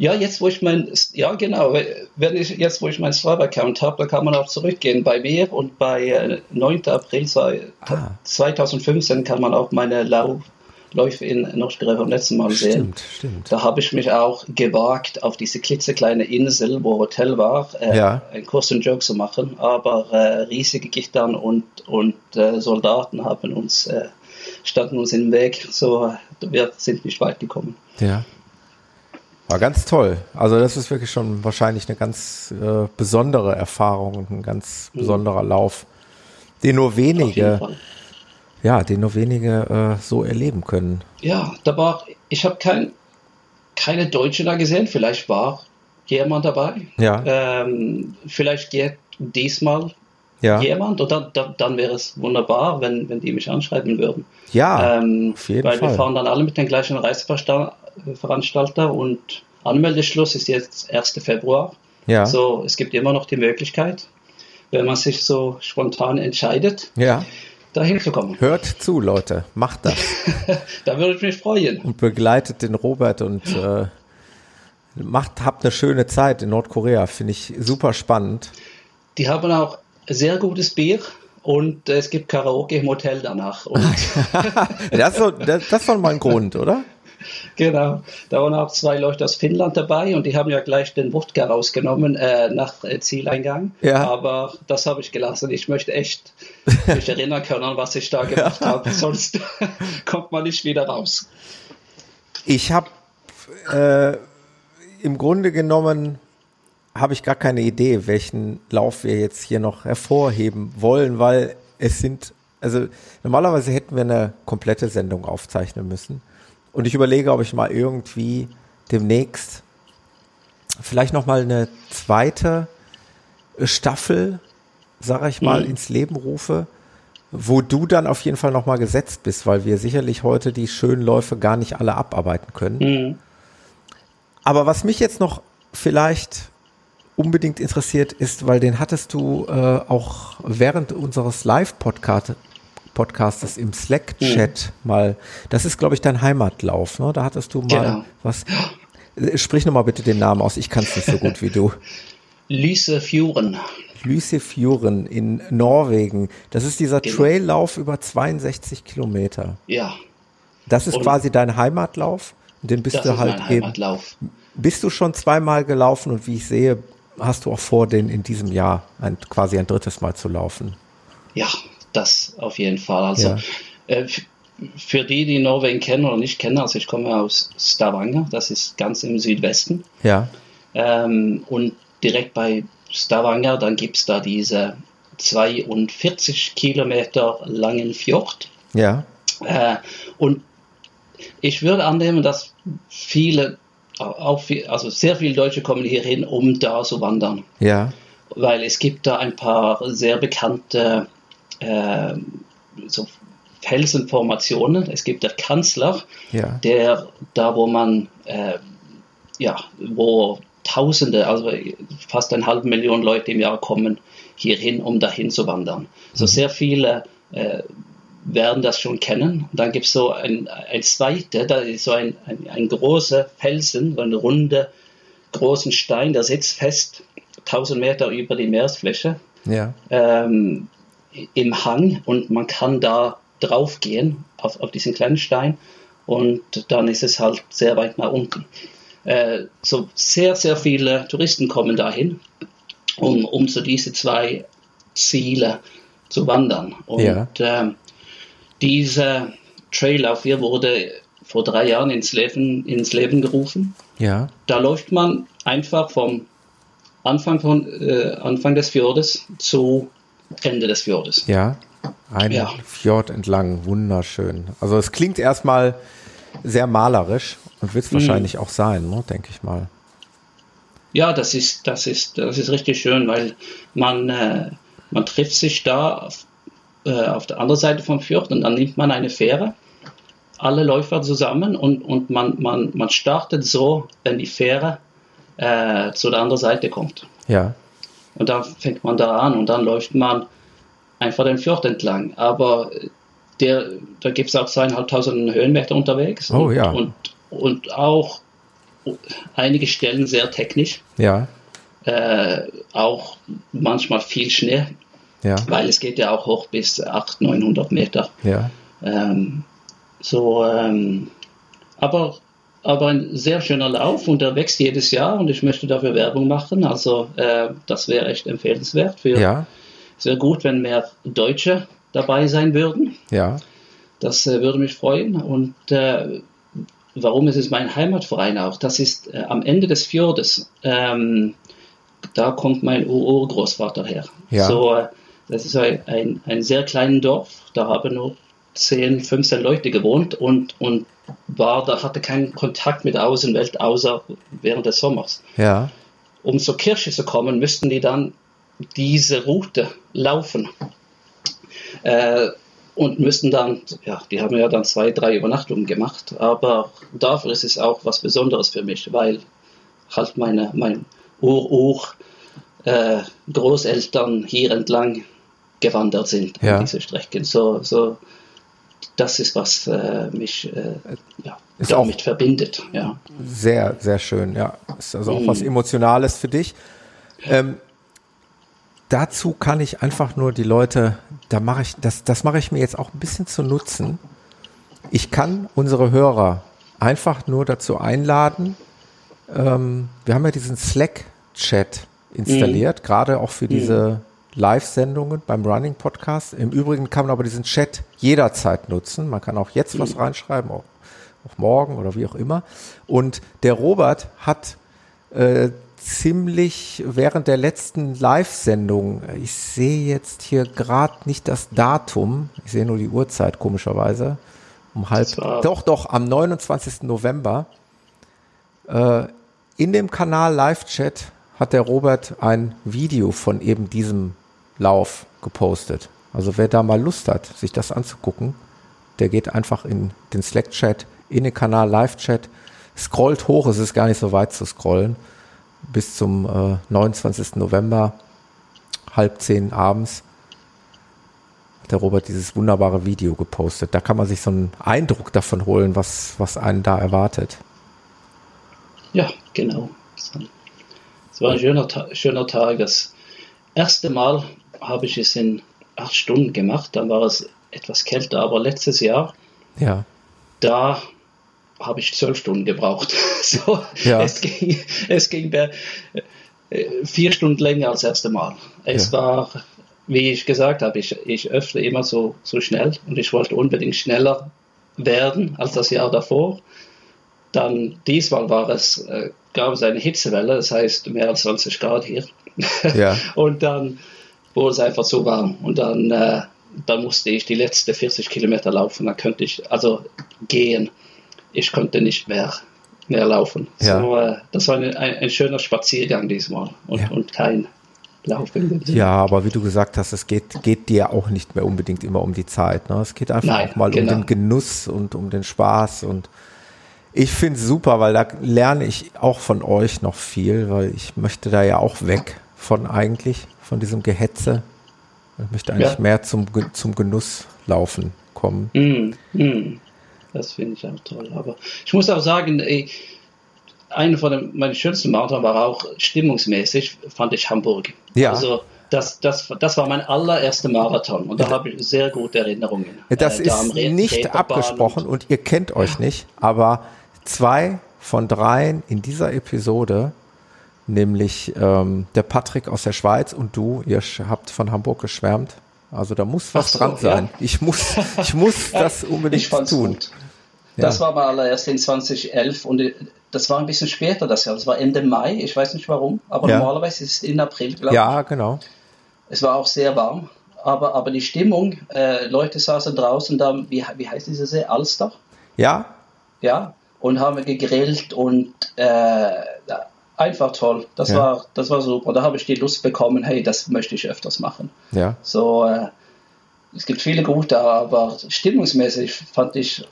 Ja, jetzt wo ich mein, ja genau, wenn ich jetzt wo ich meinen Strava-Account habe, da kann man auch zurückgehen. Bei mir und bei äh, 9. April zwei- Ah. 2015 kann man auch meine Lau Läufe in Nordkorea vom letzten Mal sehen. stimmt, stimmt. Da habe ich mich auch gewagt, auf diese klitzekleine Insel, wo Hotel war, äh, Ja. einen kurzen Joke zu machen. Aber äh, riesige Gittern und, und äh, Soldaten haben uns, äh, standen uns im Weg. So, äh, wir sind nicht weit gekommen. Ja. War ganz toll. Also das ist wirklich schon wahrscheinlich eine ganz äh, besondere Erfahrung und ein ganz besonderer Lauf, den nur Mhm. Wenige, ja, den nur wenige äh, so erleben können. Ja, da war, ich habe kein, keine Deutsche da gesehen. Vielleicht war jemand dabei. Ja. Ähm, vielleicht geht diesmal Ja, jemand und dann, dann, dann wäre es wunderbar, wenn, wenn die mich anschreiben würden. ja, ähm, auf jeden weil wir Fall. fahren dann alle mit dem gleichen Reiseveranstalter und Anmeldeschluss ist jetzt 1. Februar. ja, So, es gibt immer noch die Möglichkeit, wenn man sich so spontan entscheidet, ja. da hinzukommen. Hört zu, Leute, macht das Da würde ich mich freuen. und begleitet den Robert und äh, macht, habt eine schöne Zeit in Nordkorea. Finde ich super spannend. Die haben auch sehr gutes Bier und es gibt Karaoke im Hotel danach. Das ist, so, das, das ist doch mal ein Grund, oder? genau, da waren auch zwei Leute aus Finnland dabei und die haben ja gleich den Wodka rausgenommen äh, nach äh, Zieleingang. Ja. Aber das habe ich gelassen. Ich möchte echt mich erinnern können, was ich da gemacht habe. Sonst kommt man nicht wieder raus. Ich habe äh, im Grunde genommen habe ich gar keine Idee, welchen Lauf wir jetzt hier noch hervorheben wollen, weil es sind, also normalerweise hätten wir eine komplette Sendung aufzeichnen müssen. Und ich überlege, ob ich mal irgendwie demnächst vielleicht noch mal eine zweite Staffel, sage ich mal, ins Leben rufe, wo du dann auf jeden Fall nochmal gesetzt bist, weil wir sicherlich heute die schönen Läufe gar nicht alle abarbeiten können. Mhm. Aber was mich jetzt noch vielleicht unbedingt interessiert ist, weil den hattest du äh, auch während unseres Live-Podcasts Podcastes im Slack-Chat mhm. mal, das ist, glaube ich, dein Heimatlauf, ne? Da hattest du mal genau. was. Sprich nochmal bitte den Namen aus, ich kann es nicht so gut wie du. Lyse Fjuren. Lysefjorden in Norwegen. Das ist dieser genau. Traillauf über 62 Kilometer. Ja. Das ist Und quasi dein Heimatlauf. Und den bist du halt eben. Heimatlauf. Bist du schon zweimal gelaufen und wie ich sehe, hast du auch vor, den in diesem Jahr ein, quasi ein drittes Mal zu laufen? Ja, das auf jeden Fall. Also ja. äh, für die, die Norwegen kennen oder nicht kennen, also ich komme aus Stavanger, das ist ganz im Südwesten. Ja. Ähm, und direkt bei Stavanger, dann gibt es da diese 42 Kilometer langen Fjord. Ja. Äh, und ich würde annehmen, dass viele, auch viel, also sehr viele Deutsche kommen hier hin, um da zu wandern. Ja. Weil es gibt da ein paar sehr bekannte äh, so Felsenformationen. Es gibt der Kanzler, ja. der da, wo man äh, ja, wo Tausende, also fast eine halbe Million Leute im Jahr kommen hierhin, um dahin zu wandern. So mhm. sehr viele äh, werden das schon kennen. dann gibt es so ein, ein zweite, da ist so ein, ein, ein großer Felsen, so ein runder, großen Stein, der sitzt fest, 1000 Meter über die Meeresfläche. Ja. Ähm, im Hang und man kann da drauf gehen auf, auf diesen kleinen Stein und dann ist es halt sehr weit nach unten. Äh, so sehr, sehr viele Touristen kommen dahin, um, um so diese zwei Ziele zu wandern. Und ja. äh, dieser Traillauf hier wurde vor drei Jahren ins Leben, ins Leben gerufen. Ja. Da läuft man einfach vom Anfang, von, äh, Anfang des Fjordes zu Ende des Fjordes. Ja, ein ja. Fjord entlang, wunderschön. Also es klingt erstmal sehr malerisch und wird es mhm. wahrscheinlich auch sein, ne, denke ich mal. Ja, das ist, das ist, das ist richtig schön, weil man, äh, man trifft sich da auf, äh, auf der anderen Seite vom Fjord und dann nimmt man eine Fähre, alle Läufer zusammen und, und man, man, man startet so, wenn die Fähre äh, zu der anderen Seite kommt. Ja. Und dann fängt man da an und dann läuft man einfach den Fjord entlang. Aber der, da gibt es auch zweieinhalbtausend Höhenmeter unterwegs. Oh und, ja. Und, und auch einige Stellen sehr technisch. Ja. Äh, auch manchmal viel Schnee. Ja. Weil es geht ja auch hoch bis 800, 900 Meter. Ja. Ähm, so, ähm, aber aber ein sehr schöner Lauf und der wächst jedes Jahr und ich möchte dafür Werbung machen. Also äh, das wäre echt empfehlenswert. Für, ja. Es wäre gut, wenn mehr Deutsche dabei sein würden. Ja. Das äh, würde mich freuen. Und äh, warum ist es mein Heimatverein auch? Das ist äh, am Ende des Fjordes. Ähm, da kommt mein Urgroßvater her. Ja. So, äh, das ist ein, ein, ein sehr kleines Dorf. Da haben nur 10, 15 Leute gewohnt und, und war, da hatte keinen Kontakt mit der Außenwelt, außer während des Sommers. Ja. Um zur Kirche zu kommen, müssten die dann diese Route laufen. Äh, und müssten dann, ja, die haben ja dann zwei, drei Übernachtungen gemacht, aber dafür ist es auch was Besonderes für mich, weil halt meine, mein Ur-Ur äh, Großeltern hier entlang gewandert sind ja. diese Strecken. So, so das ist, was äh, mich äh, ja, ist damit auch verbindet. Ja. Sehr, sehr schön, ja. Ist also auch mhm. was Emotionales für dich. Ähm, dazu kann ich einfach nur die Leute, da mache ich, das, das mache ich mir jetzt auch ein bisschen zu nutzen. Ich kann unsere Hörer einfach nur dazu einladen. Ähm, wir haben ja diesen Slack-Chat installiert, mhm. gerade auch für diese Live-Sendungen beim Running Podcast. Im Übrigen kann man aber diesen Chat jederzeit nutzen. Man kann auch jetzt was reinschreiben, auch, auch morgen oder wie auch immer. Und der Robert hat äh, ziemlich während der letzten Live-Sendung, ich sehe jetzt hier gerade nicht das Datum, ich sehe nur die Uhrzeit komischerweise, um halb, doch, doch, am 29. November, äh, in dem Kanal Live-Chat hat der Robert ein Video von eben diesem Lauf gepostet. Also wer da mal Lust hat, sich das anzugucken, der geht einfach in den Slack-Chat, in den Kanal Live-Chat, scrollt hoch, es ist gar nicht so weit zu scrollen, bis zum äh, 29. November, halb zehn abends, hat der Robert dieses wunderbare Video gepostet. Da kann man sich so einen Eindruck davon holen, was, was einen da erwartet. Ja, genau. Es war ein schöner, schöner Tag. Das erste Mal habe ich es in acht Stunden gemacht, dann war es etwas kälter, aber letztes Jahr, ja. da habe ich zwölf Stunden gebraucht. so, ja. Es ging, es ging äh, vier Stunden länger als das erste Mal. Es ja. war, wie ich gesagt habe, ich, ich öffne immer so, so schnell und ich wollte unbedingt schneller werden als das Jahr davor. Dann diesmal war es, äh, gab es eine Hitzewelle, das heißt mehr als 20 Grad hier. Ja. und dann wurde es einfach so warm. Und dann, äh, dann musste ich die letzten 40 Kilometer laufen. Dann könnte ich also gehen. Ich konnte nicht mehr, mehr laufen. Ja. So, äh, das war ein, ein, ein, schöner Spaziergang diesmal und, ja. und kein Laufen. Ja, aber wie du gesagt hast, es geht, geht dir auch nicht mehr unbedingt immer um die Zeit. Ne? Es geht einfach Nein, auch mal genau. um den Genuss und um den Spaß und ich finde es super, weil da lerne ich auch von euch noch viel, weil ich möchte da ja auch weg von eigentlich, von diesem Gehetze. Ich möchte eigentlich ja. mehr zum, zum Genuss laufen kommen. Mm, mm. Das finde ich auch toll. Aber ich muss auch sagen, ey, eine von den, meinen schönsten Marathon war auch stimmungsmäßig, fand ich Hamburg. Ja. Also das, das, das war mein allererster Marathon und da habe ich sehr gute Erinnerungen. Das äh, da ist nicht abgesprochen und, und ihr kennt euch nicht, aber zwei von dreien in dieser Episode, nämlich ähm, der Patrick aus der Schweiz und du, ihr habt von Hamburg geschwärmt. Also da muss was so, dran sein. Ja. Ich muss, ich muss das unbedingt tun. Ja. Das war mal allererst in 2011 und äh, das war ein bisschen später das Jahr. Das war Ende Mai. Ich weiß nicht warum, aber ja. normalerweise ist es in April, glaube ich. Ja, genau. Es war auch sehr warm, aber, aber die Stimmung, äh, Leute saßen draußen da, wie, wie heißt diese See? Alster? Ja. Ja, und haben gegrillt und äh, einfach toll. Das ja. war das war super. Da habe ich die Lust bekommen, hey, das möchte ich öfters machen. Ja. So äh, es gibt viele gute, aber stimmungsmäßig fand ich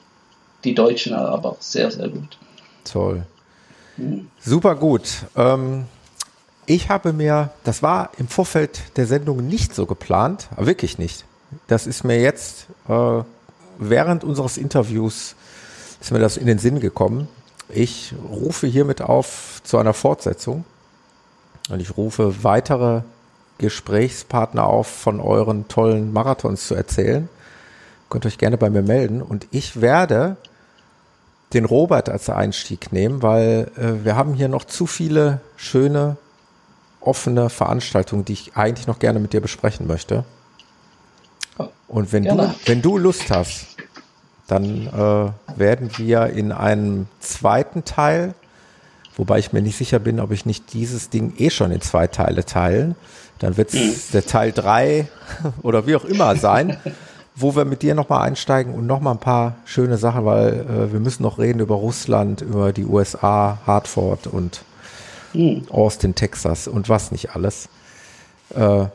die Deutschen aber sehr sehr gut. Toll. Hm. Super gut. Ähm, ich habe mir, das war im Vorfeld der Sendung nicht so geplant, wirklich nicht. Das ist mir jetzt äh, während unseres Interviews ist mir das in den Sinn gekommen. Ich rufe hiermit auf zu einer Fortsetzung und ich rufe weitere Gesprächspartner auf, von euren tollen Marathons zu erzählen. Könnt euch gerne bei mir melden und ich werde den Robert als Einstieg nehmen, weil äh, wir haben hier noch zu viele schöne, offene Veranstaltungen, die ich eigentlich noch gerne mit dir besprechen möchte. Und wenn du, wenn du Lust hast, dann äh, werden wir in einem zweiten Teil, wobei ich mir nicht sicher bin, ob ich nicht dieses Ding eh schon in zwei Teile teilen, dann wird es mhm. der Teil drei oder wie auch immer sein, wo wir mit dir nochmal einsteigen und nochmal ein paar schöne Sachen, weil äh, wir müssen noch reden über Russland, über die USA, Hartford und mhm. Austin, Texas und was nicht alles. Äh,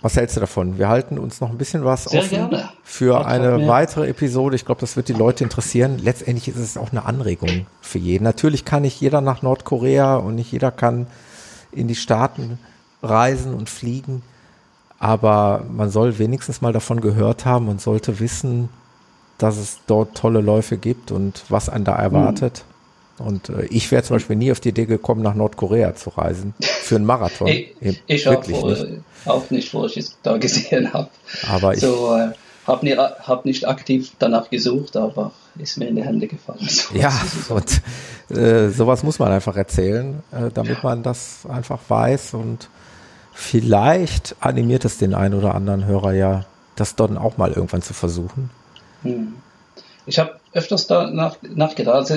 was hältst du davon? Wir halten uns noch ein bisschen was Sehr offen gerne. für eine weitere Episode. Ich glaube, das wird die Leute interessieren. Letztendlich ist es auch eine Anregung für jeden. Natürlich kann nicht jeder nach Nordkorea und nicht jeder kann in die Staaten reisen und fliegen. Aber man soll wenigstens mal davon gehört haben und sollte wissen, dass es dort tolle Läufe gibt und was einen da erwartet. Mhm. Und äh, ich wäre zum Beispiel nie auf die Idee gekommen, nach Nordkorea zu reisen für einen Marathon. ich, ich Wirklich auch, nicht. auch nicht, wo ich es da gesehen habe. Aber ich so, äh, habe nie, hab nicht aktiv danach gesucht, aber ist mir in die Hände gefallen. So ja, und äh, sowas muss man einfach erzählen, äh, damit ja. man das einfach weiß und vielleicht animiert es den einen oder anderen Hörer ja, das dann auch mal irgendwann zu versuchen. Hm. Ich habe öfters danach nachgedacht. Also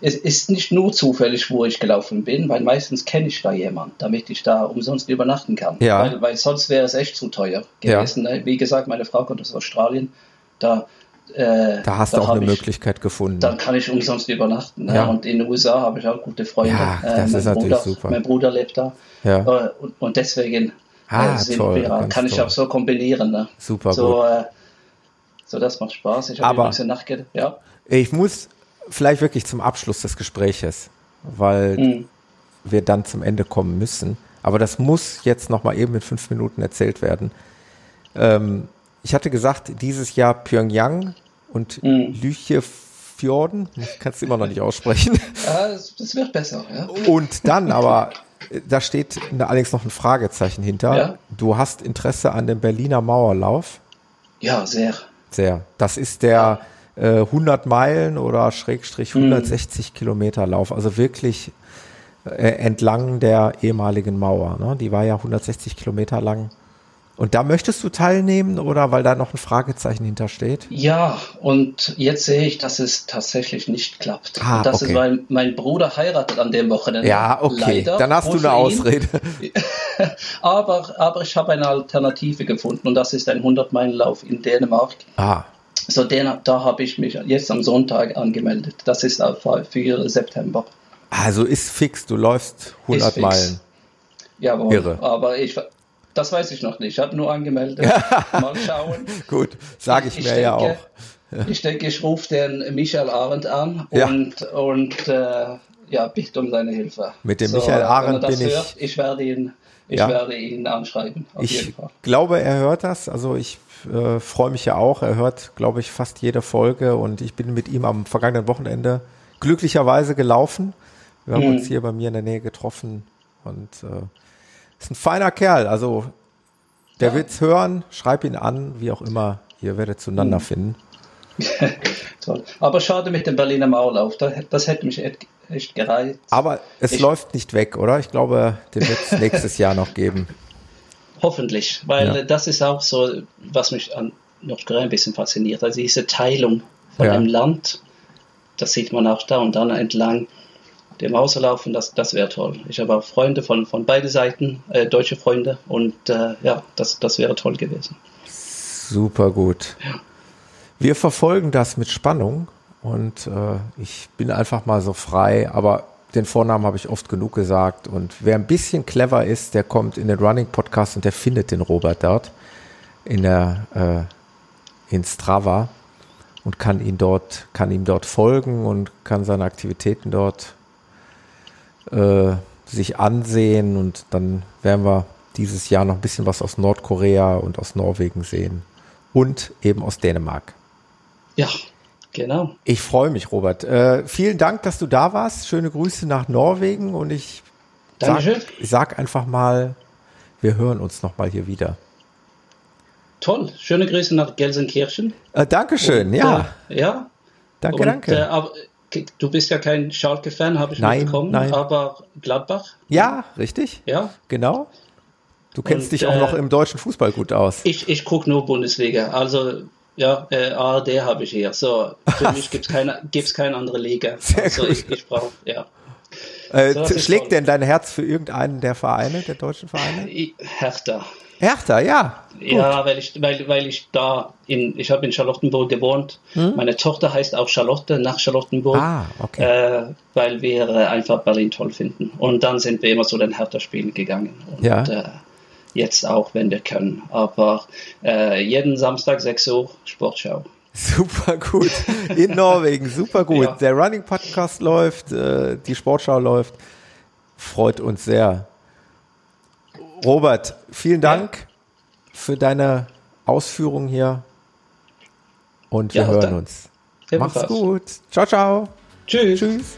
es ist nicht nur zufällig, wo ich gelaufen bin, weil meistens kenne ich da jemanden, damit ich da umsonst übernachten kann. Ja. Weil, weil sonst wäre es echt zu teuer gewesen. Ja. Wie gesagt, meine Frau kommt aus Australien. Da, äh, da hast da du auch eine ich, Möglichkeit gefunden. Dann kann ich umsonst übernachten. Ja. Und in den USA habe ich auch gute Freunde. Ja, das äh, ist natürlich Bruder, super. Mein Bruder lebt da. Ja. Äh, und, und deswegen Ah, toll, wir, kann ich toll. auch so kombinieren. Ne? Super so, Äh, so, das macht Spaß. Ich habe ein bisschen nachgedacht. Ja. Ich muss vielleicht wirklich zum Abschluss des Gespräches, weil Hm. wir dann zum Ende kommen müssen. Aber das muss jetzt noch mal eben in fünf Minuten erzählt werden. Ähm, ich hatte gesagt, dieses Jahr Pyongyang und Hm. Lüchefjorden, ich kann es immer noch nicht aussprechen. Ah, das, das wird besser. Ja. Und dann aber, da steht allerdings noch ein Fragezeichen hinter. Ja. Du hast Interesse an dem Berliner Mauerlauf? ja, sehr. Sehr. Das ist der äh, 100 Meilen oder Schrägstrich Mhm. 160 Kilometer Lauf. Also wirklich äh, entlang der ehemaligen Mauer. Ne? Die war ja 160 Kilometer lang. Und da möchtest du teilnehmen oder weil da noch ein Fragezeichen hintersteht? Ja, und jetzt sehe ich, dass es tatsächlich nicht klappt. Ah, und das okay. ist, weil mein Bruder heiratet an dem Wochenende. Ja, okay. Leider, Dann hast du eine. Ausrede. Aber, aber ich habe eine Alternative gefunden und das ist ein 100-Meilen-Lauf in Dänemark. Ah, So, den, da habe ich mich jetzt am Sonntag angemeldet. Das ist für für September. also ist fix. Du läufst 100 fix. Meilen. Jawohl. Irre. Aber ich, das weiß ich noch nicht. Ich habe nur angemeldet. Mal schauen. Gut, sage ich, mir ja auch. Ich denke, ich rufe den Michael Arendt an Ja. und, und äh, ja, bitte um seine Hilfe. Mit dem Michael Arendt bin ich- Hört, ich werde ihn, ich Ja. werde ihn anschreiben. Ich glaube, er hört das. Also ich äh, freue mich ja auch. Er hört, glaube ich, fast jede Folge und ich bin mit ihm am vergangenen Wochenende glücklicherweise gelaufen. Wir haben Mhm. uns hier bei mir in der Nähe getroffen und äh, ist ein feiner Kerl. Also der Ja. wird's hören, schreib ihn an, wie auch immer. Ihr werdet Mhm. zueinander finden. Toll. Aber schade mit dem Berliner Mauerlauf. Das, das hätte mich echt, gereizt. Aber es Ich- läuft nicht weg, oder? Ich glaube, den wird es nächstes Jahr noch geben. Hoffentlich, weil Ja. das ist auch so, was mich an Nordkorea ein bisschen fasziniert. Also diese Teilung von Ja. einem Land, das sieht man auch da und dann entlang dem Auslaufen, das, das wäre toll. Ich habe auch Freunde von, von beiden Seiten, äh, deutsche Freunde und äh, ja, das, das wäre toll gewesen. Super gut. Wir verfolgen das mit Spannung und äh, ich bin einfach mal so frei, aber den Vornamen habe ich oft genug gesagt. Und wer ein bisschen clever ist, der kommt in den Running Podcast und der findet den Robert dort in der äh, in Strava und kann ihn dort kann ihm dort folgen und kann seine Aktivitäten dort äh, sich ansehen. Und dann werden wir dieses Jahr noch ein bisschen was aus Nordkorea und aus Norwegen sehen und eben aus Dänemark. Ja, genau. Ich freue mich, Robert. Äh, vielen Dank, dass du da warst. Schöne Grüße nach Norwegen und ich sag, sag einfach mal, wir hören uns noch mal hier wieder. Toll. Schöne Grüße nach Gelsenkirchen. Äh, Dankeschön, Und, ja. Äh, ja. Danke, und, danke. Äh, aber, äh, du bist ja kein Schalke-Fan, habe ich Nein, mitbekommen, nein. aber Gladbach, ja, richtig? ja. Genau. Du kennst Und, dich auch äh, noch im deutschen Fußball gut aus. Ich, ich gucke nur Bundesliga. Also, ja, äh, ARD habe ich hier. So, für mich gibt es keine, gibt's keine andere Liga. Sehr also, ich, ich brauche, ja. Äh, so, schlägt denn dein Herz für irgendeinen der Vereine, der deutschen Vereine? Ich- Hertha. Hertha, ja. Gut. Ja, weil ich, weil, weil ich da in, ich habe in Charlottenburg gewohnt. Meine Tochter heißt auch Charlotte nach Charlottenburg. Hm? Ah, okay. Äh, weil wir äh, einfach Berlin toll finden. Und dann sind wir immer zu den Hertha-Spielen gegangen. Und Ja. Jetzt auch, wenn wir können. Aber äh, jeden Samstag 6 Uhr Sportschau. Super gut. In Norwegen, super gut. Ja. Der Running Podcast läuft, äh, die Sportschau läuft. Freut uns sehr. Robert, vielen Dank für deine Ausführungen hier. Und wir Ja, hören uns. Mach's gut. Ciao, ciao. Tschüss. Tschüss.